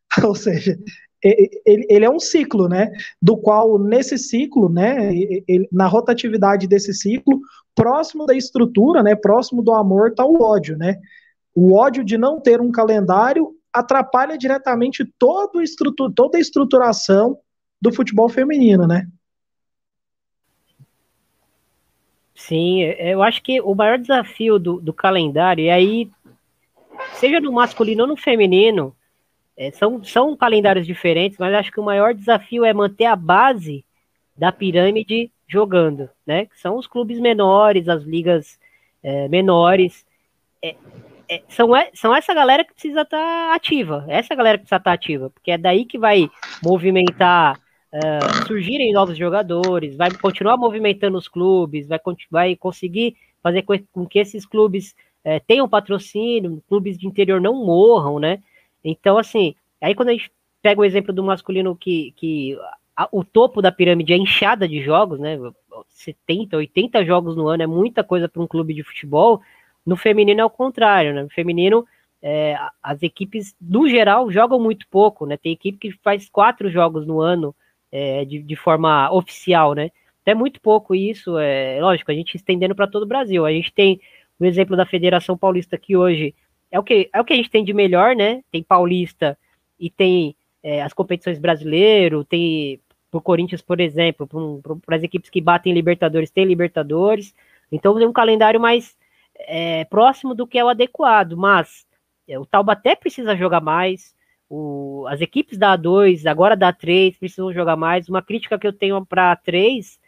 Ou seja, ele, ele, é um ciclo, né? Do qual, nesse ciclo, né? Ele, na rotatividade desse ciclo, próximo da estrutura, né? Próximo do amor, está o ódio, né? O ódio de não ter um calendário atrapalha diretamente toda a estruturação do futebol feminino, né? Sim, eu acho que o maior desafio do, do calendário, e aí, seja no masculino ou no feminino, é, são, são calendários diferentes, mas acho que o maior desafio é manter a base da pirâmide jogando, né? Que são os clubes menores, as ligas é, menores. É, é, são, são essa galera que precisa estar tá ativa, essa galera que precisa estar tá ativa, porque é daí que vai movimentar uh, surgirem novos jogadores, vai continuar movimentando os clubes, vai, vai conseguir fazer com que esses clubes uh, tenham patrocínio, clubes de interior não morram, né? Então, assim, aí quando a gente pega o exemplo do masculino que, que a, o topo da pirâmide é inchada de jogos, né? 70, 80 jogos no ano é muita coisa para um clube de futebol. No feminino é o contrário, né? No feminino, é, as equipes, no geral, jogam muito pouco, né? Tem equipe que faz quatro jogos no ano é, de, de forma oficial, né? É muito pouco isso, é lógico, a gente estendendo para todo o Brasil. A gente tem o exemplo da Federação Paulista que hoje é o que, é o que a gente tem de melhor, né? Tem Paulista e tem é, as competições brasileiro, tem pro Corinthians, por exemplo, para as equipes que batem Libertadores, tem Libertadores. Então tem um calendário mais é, próximo do que é o adequado, mas é, o Taubaté precisa jogar mais, o, as equipes da A2, agora da A3, precisam jogar mais. Uma crítica que eu tenho para a A3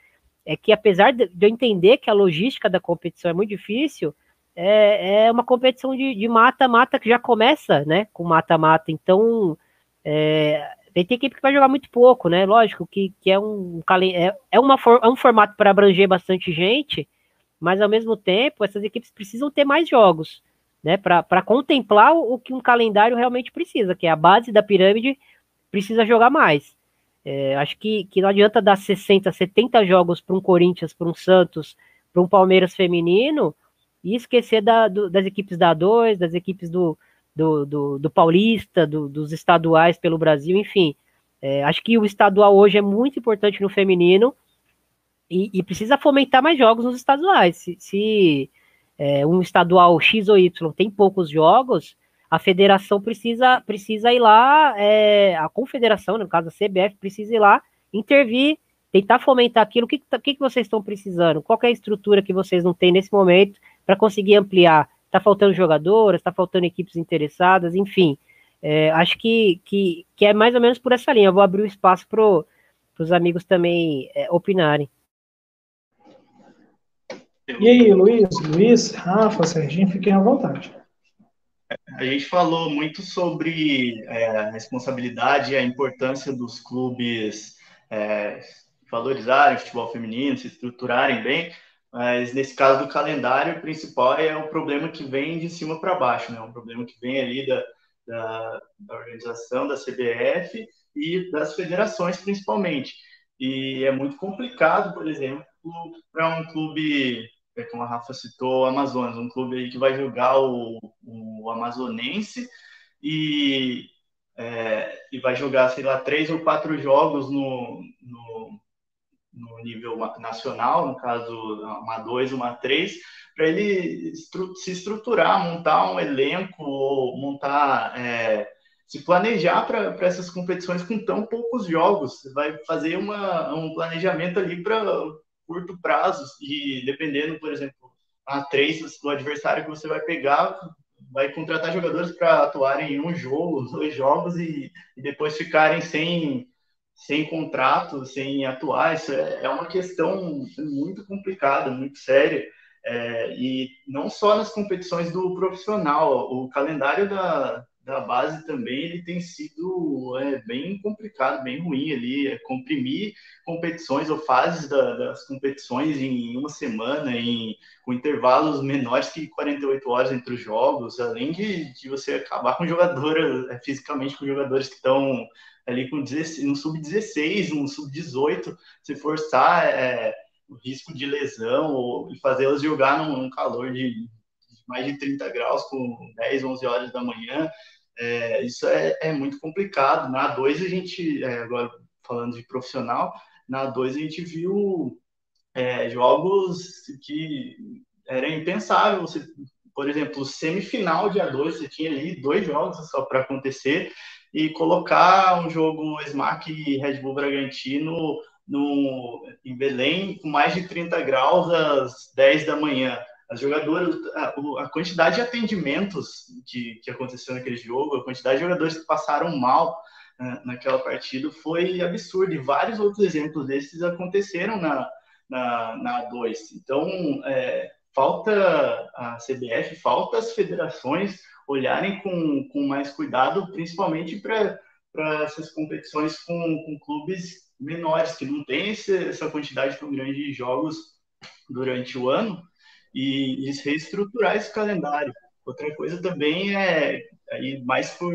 é que apesar de, eu entender que a logística da competição é muito difícil, é, é uma competição de mata-mata que já começa, né, com mata-mata, então é, tem equipe que vai jogar muito pouco, né, lógico que, que é um é, é, uma, é um formato para abranger bastante gente, mas ao mesmo tempo essas equipes precisam ter mais jogos, né, para contemplar o, o, que um calendário realmente precisa, que é a base da pirâmide precisa jogar mais. É, acho que, que não adianta dar 60, 70 jogos para um Corinthians, para um Santos, para um Palmeiras feminino e esquecer da, do, das equipes da A2, das equipes do, do, do, do Paulista, do, dos estaduais pelo Brasil, enfim. É, acho que o estadual hoje é muito importante no feminino e, e precisa fomentar mais jogos nos estaduais. Se, se é, um estadual X ou Y tem poucos jogos, a federação precisa, precisa ir lá, é, a confederação, no caso a CBF, precisa ir lá intervir, tentar fomentar aquilo. O que, que, que vocês estão precisando? Qual é a estrutura que vocês não têm nesse momento para conseguir ampliar? Está faltando jogadoras, está faltando equipes interessadas, enfim. É, acho que, que, que é mais ou menos por essa linha. Eu vou abrir o espaço para os amigos também é, opinarem. E aí, Luiz, Luiz, Rafa, Serginho, fiquem à vontade. A gente falou muito sobre é, a responsabilidade e a importância dos clubes é, valorizarem o futebol feminino, se estruturarem bem, mas nesse caso do calendário, o principal é o problema que vem de cima para baixo, né? um problema que vem ali da, da, da organização, da CBF e das federações, principalmente. E é muito complicado, por exemplo, para um clube é, como a Rafa citou, Amazonas, um clube aí que vai jogar o, o Amazonense e, é, e vai jogar, sei lá, três ou quatro jogos no, no, no nível nacional, no caso, uma dois, uma três, para ele estru se estruturar, montar um elenco, ou montar. É, se planejar para essas competições com tão poucos jogos, vai fazer uma, um planejamento ali para curto prazo e dependendo, por exemplo, a três do adversário que você vai pegar, vai contratar jogadores para atuarem em um jogo, dois jogos e, e, depois ficarem sem, sem contrato, sem atuar. Isso é, é uma questão muito complicada, muito séria. É, e não só nas competições do profissional, o calendário da, da base também ele tem sido é, bem complicado, bem ruim ali, é, comprimir competições ou fases da, das competições em uma semana, em, com intervalos menores que 48 horas entre os jogos, além de, de você acabar com jogadores, é, fisicamente com jogadores que estão ali com 16, no sub-16, no sub-18, se forçar é, o risco de lesão ou fazê-los jogar num, num calor de mais de 30 graus com 10, 11 horas da manhã. É, isso é, é, muito complicado. Na A2 a gente, é, agora falando de profissional, na A2 a gente viu é, jogos que era impensável. Você, por exemplo, semifinal de A2, você tinha ali dois jogos só para acontecer e colocar um jogo Smack e Red Bull Bragantino no, em Belém com mais de 30 graus às 10 da manhã as jogadoras, a, a, quantidade de atendimentos que, que aconteceu naquele jogo, a quantidade de jogadores que passaram mal uh, naquela partida foi absurda. E vários outros exemplos desses aconteceram na, na, na A2. Então, é, falta a CBF, falta as federações olharem com, com mais cuidado, principalmente para essas competições com, com clubes menores, que não têm essa quantidade tão grande de jogos durante o ano e, e reestruturar esse calendário. Outra coisa também é, aí mais por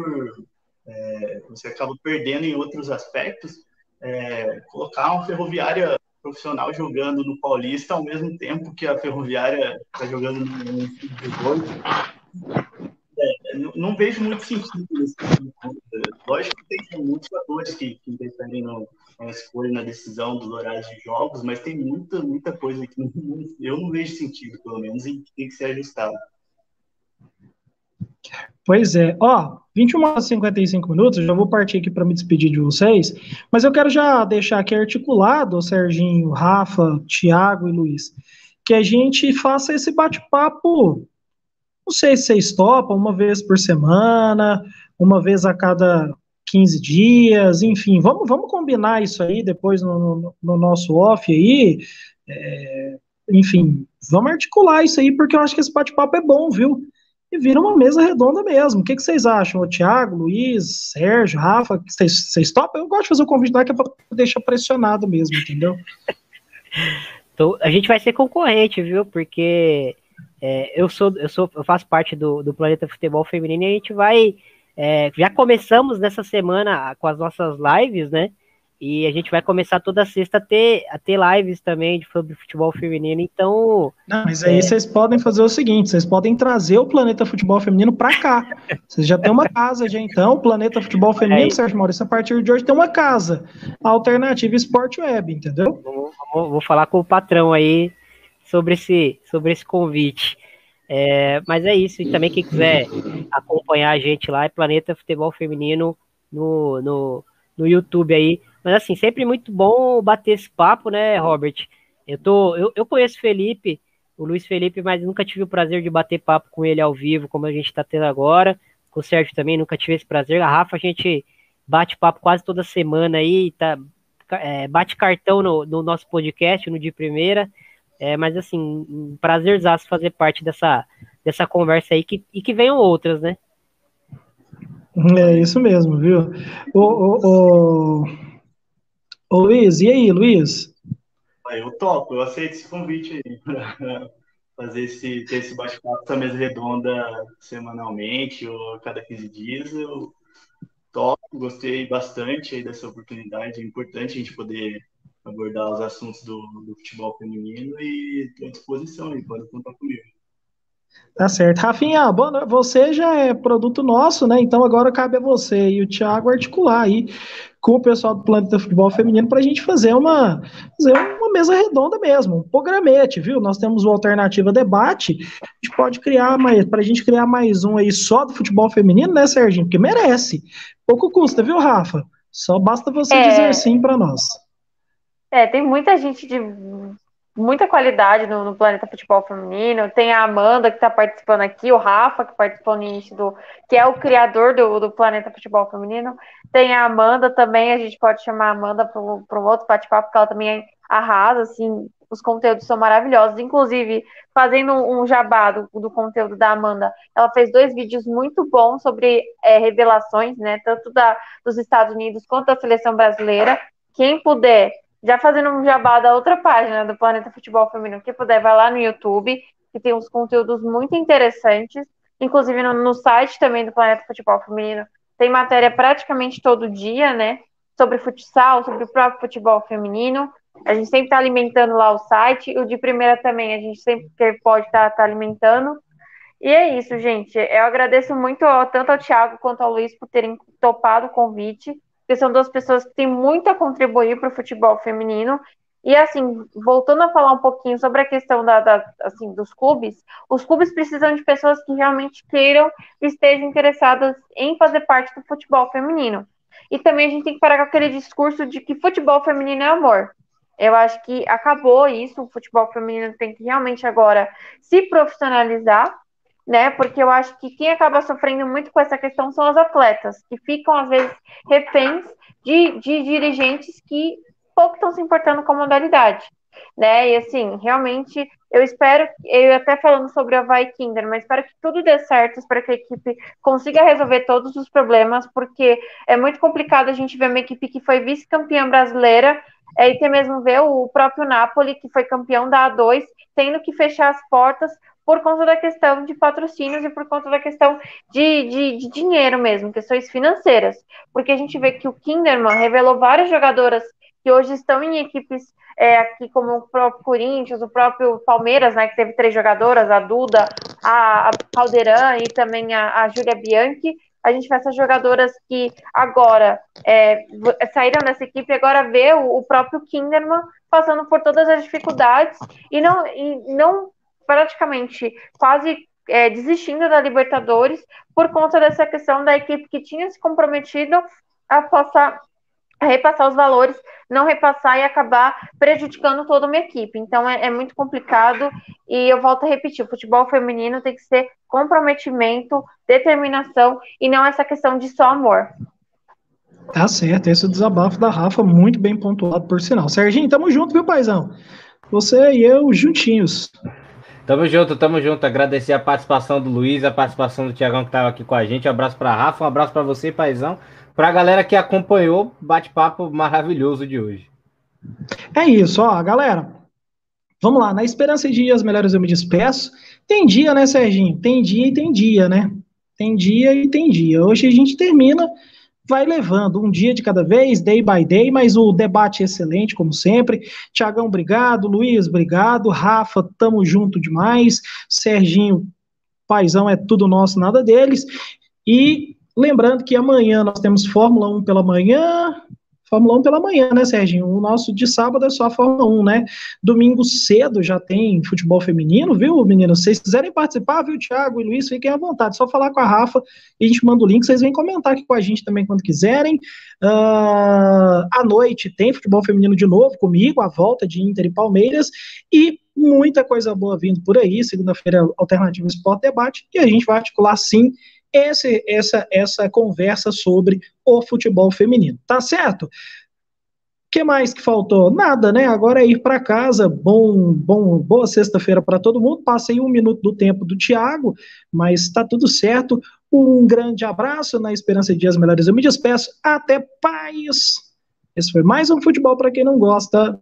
é, você acaba perdendo em outros aspectos, é, colocar uma ferroviária profissional jogando no Paulista ao mesmo tempo que a ferroviária está jogando no Sub-18. É, não, não, vejo muito sentido nisso. Lógico que tem muitos fatores que, que interferem no, na escolha, na decisão dos horários de jogos, mas tem muita, muita coisa que não, eu não vejo sentido, pelo menos, e que tem que ser ajustado. Pois é, ó, 21 horas e 55 minutos, já vou partir aqui para me despedir de vocês, mas eu quero já deixar aqui articulado, Serginho, Rafa, Tiago e Luiz, que a gente faça esse bate-papo, não sei se vocês topam, uma vez por semana, uma vez a cada 15 dias, enfim, vamos, vamos combinar isso aí depois no, no, no nosso off aí. É, enfim, vamos articular isso aí, porque eu acho que esse bate-papo é bom, viu? E vira uma mesa redonda mesmo. O que, que vocês acham? O Thiago, Luiz, Sérgio, Rafa, vocês, vocês topam? Eu gosto de fazer o convite lá que é deixar pressionado mesmo, entendeu? Então, a gente vai ser concorrente, viu? Porque é, eu sou, eu sou, eu faço parte do, do Planeta Futebol Feminino e a gente vai. É, já começamos nessa semana com as nossas lives, né? E a gente vai começar toda sexta a ter, a ter lives também de futebol feminino, então. Não, mas aí é... vocês podem fazer o seguinte: vocês podem trazer o Planeta Futebol Feminino para cá. Vocês já têm uma casa, já então. O Planeta Futebol é Feminino, é Sérgio Maurício, a partir de hoje tem uma casa. Alternativa Esporte Web, entendeu? Vou, vou, vou, falar com o patrão aí sobre esse, sobre esse convite. É, mas é isso, e também quem quiser acompanhar a gente lá é Planeta Futebol Feminino no, no, no YouTube aí. Mas assim, sempre muito bom bater esse papo, né, Robert? Eu, tô, eu, eu conheço Felipe, o Luiz Felipe, mas nunca tive o prazer de bater papo com ele ao vivo, como a gente está tendo agora. Com o Sérgio também, nunca tive esse prazer. A Rafa, a gente bate papo quase toda semana aí, tá, é, bate cartão no, no, nosso podcast, no de primeira. É, mas assim, um prazerzaço fazer parte dessa, dessa conversa aí que, e que venham outras, né? É isso mesmo, viu? O, o, o, Ô Luiz, e aí, Luiz? Eu topo, eu aceito esse convite aí para fazer esse, ter esse bate-papo, essa mesa redonda semanalmente ou a cada 15 dias. Eu topo, gostei bastante aí dessa oportunidade. É importante a gente poder abordar os assuntos do, do futebol feminino e estou à disposição aí, pode contar comigo. Tá certo. Rafinha, você já é produto nosso, né? Então agora cabe a você e o Thiago articular aí com o pessoal do Planeta Futebol Feminino para a gente fazer uma, fazer uma mesa redonda mesmo, um programete, viu? Nós temos o Alternativa Debate, a gente pode criar mais, para a gente criar mais um aí só do futebol feminino, né, Serginho? Porque merece. Pouco custa, viu, Rafa? Só basta você é... dizer sim para nós. É, tem muita gente de muita qualidade no, no, Planeta Futebol Feminino. Tem a Amanda que está participando aqui, o Rafa que participou no início do. que é o criador do, do Planeta Futebol Feminino. Tem a Amanda também, a gente pode chamar a Amanda para um outro bate-papo, porque ela também arrasa, assim, os conteúdos são maravilhosos. Inclusive, fazendo um jabá do, do conteúdo da Amanda, ela fez dois vídeos muito bons sobre é, revelações, né? Tanto da, dos Estados Unidos quanto da seleção brasileira. Quem puder já fazendo um jabá da outra página do Planeta Futebol Feminino, que puder, vai lá no YouTube, que tem uns conteúdos muito interessantes. Inclusive no, no site também do Planeta Futebol Feminino tem matéria praticamente todo dia, né? Sobre futsal, sobre o próprio futebol feminino. A gente sempre está alimentando lá o site. O de primeira também, a gente sempre pode estar tá, tá alimentando. E é isso, gente. Eu agradeço muito tanto ao Thiago quanto ao Luiz por terem topado o convite porque são duas pessoas que têm muito a contribuir para o futebol feminino. E assim, voltando a falar um pouquinho sobre a questão da, da, assim, dos clubes, os clubes precisam de pessoas que realmente queiram e estejam interessadas em fazer parte do futebol feminino. E também a gente tem que parar com aquele discurso de que futebol feminino é amor. Eu acho que acabou isso, o futebol feminino tem que realmente agora se profissionalizar né? Porque eu acho que quem acaba sofrendo muito com essa questão são os atletas, que ficam, às vezes, reféns de, de dirigentes que pouco estão se importando com a modalidade. Né? E assim, realmente, eu espero, eu até falando sobre a Vai Kinder, mas espero que tudo dê certo, espero que a equipe consiga resolver todos os problemas, porque é muito complicado a gente ver uma equipe que foi vice-campeã brasileira, é, e até mesmo ver o próprio Napoli, que foi campeão da A2, tendo que fechar as portas por conta da questão de patrocínios e por conta da questão de, de, de, dinheiro mesmo, questões financeiras. Porque a gente vê que o Kinderman revelou várias jogadoras que hoje estão em equipes é, aqui, como o próprio Corinthians, o próprio Palmeiras, né, que teve três jogadoras, a Duda, a, a Caldeirão e também a, a Júlia Bianchi. A gente vê essas jogadoras que agora é, saíram dessa equipe e agora vê o, o próprio Kinderman passando por todas as dificuldades e não, e não praticamente quase é, desistindo da Libertadores por conta dessa questão da equipe que tinha se comprometido a passar a repassar os valores, não repassar e acabar prejudicando toda uma equipe. Então é, é, muito complicado e eu volto a repetir: o futebol feminino tem que ser comprometimento, determinação e não essa questão de só amor. Tá certo, esse é desabafo da Rafa, muito bem pontuado, por sinal. Serginho, tamo junto, viu, paizão? Você e eu juntinhos. Tamo junto, tamo junto. Agradecer a participação do Luiz, a participação do Tiagão que tava aqui com a gente. Um abraço pra Rafa, um abraço para você, paizão. Pra galera que acompanhou o bate-papo maravilhoso de hoje. É isso, ó, galera. Vamos lá, na esperança de dias melhores eu me despeço. Tem dia, né, Serginho? Tem dia e tem dia, né? Tem dia e tem dia. Hoje a gente termina, vai levando um dia de cada vez, day by day, mas o debate é excelente, como sempre. Tiagão, obrigado. Luiz, obrigado. Rafa, tamo junto demais. Serginho, paizão, é tudo nosso, nada deles. E lembrando que amanhã nós temos Fórmula 1 pela manhã, Fórmula 1 pela manhã, né, Serginho? O nosso de sábado é só a Fórmula 1, né? Domingo cedo já tem futebol feminino, viu, meninos? Se vocês quiserem participar, viu, Thiago e Luiz, fiquem à vontade. Só falar com a Rafa e a gente manda o link. Vocês vêm comentar aqui com a gente também quando quiserem. Uh, à noite tem futebol feminino de novo comigo, a volta de Inter e Palmeiras. E muita coisa boa vindo por aí. Segunda-feira, Alternativa Esporte Debate. E a gente vai articular sim esse, essa, essa conversa sobre o futebol feminino. Tá certo? que mais que faltou? Nada, né? Agora é ir para casa. Bom, bom, boa sexta-feira para todo mundo. Passei um minuto do tempo do Thiago, mas está tudo certo. Um grande abraço na esperança de dias melhores. Eu me despeço. Até paz. Esse foi mais um futebol para quem não gosta.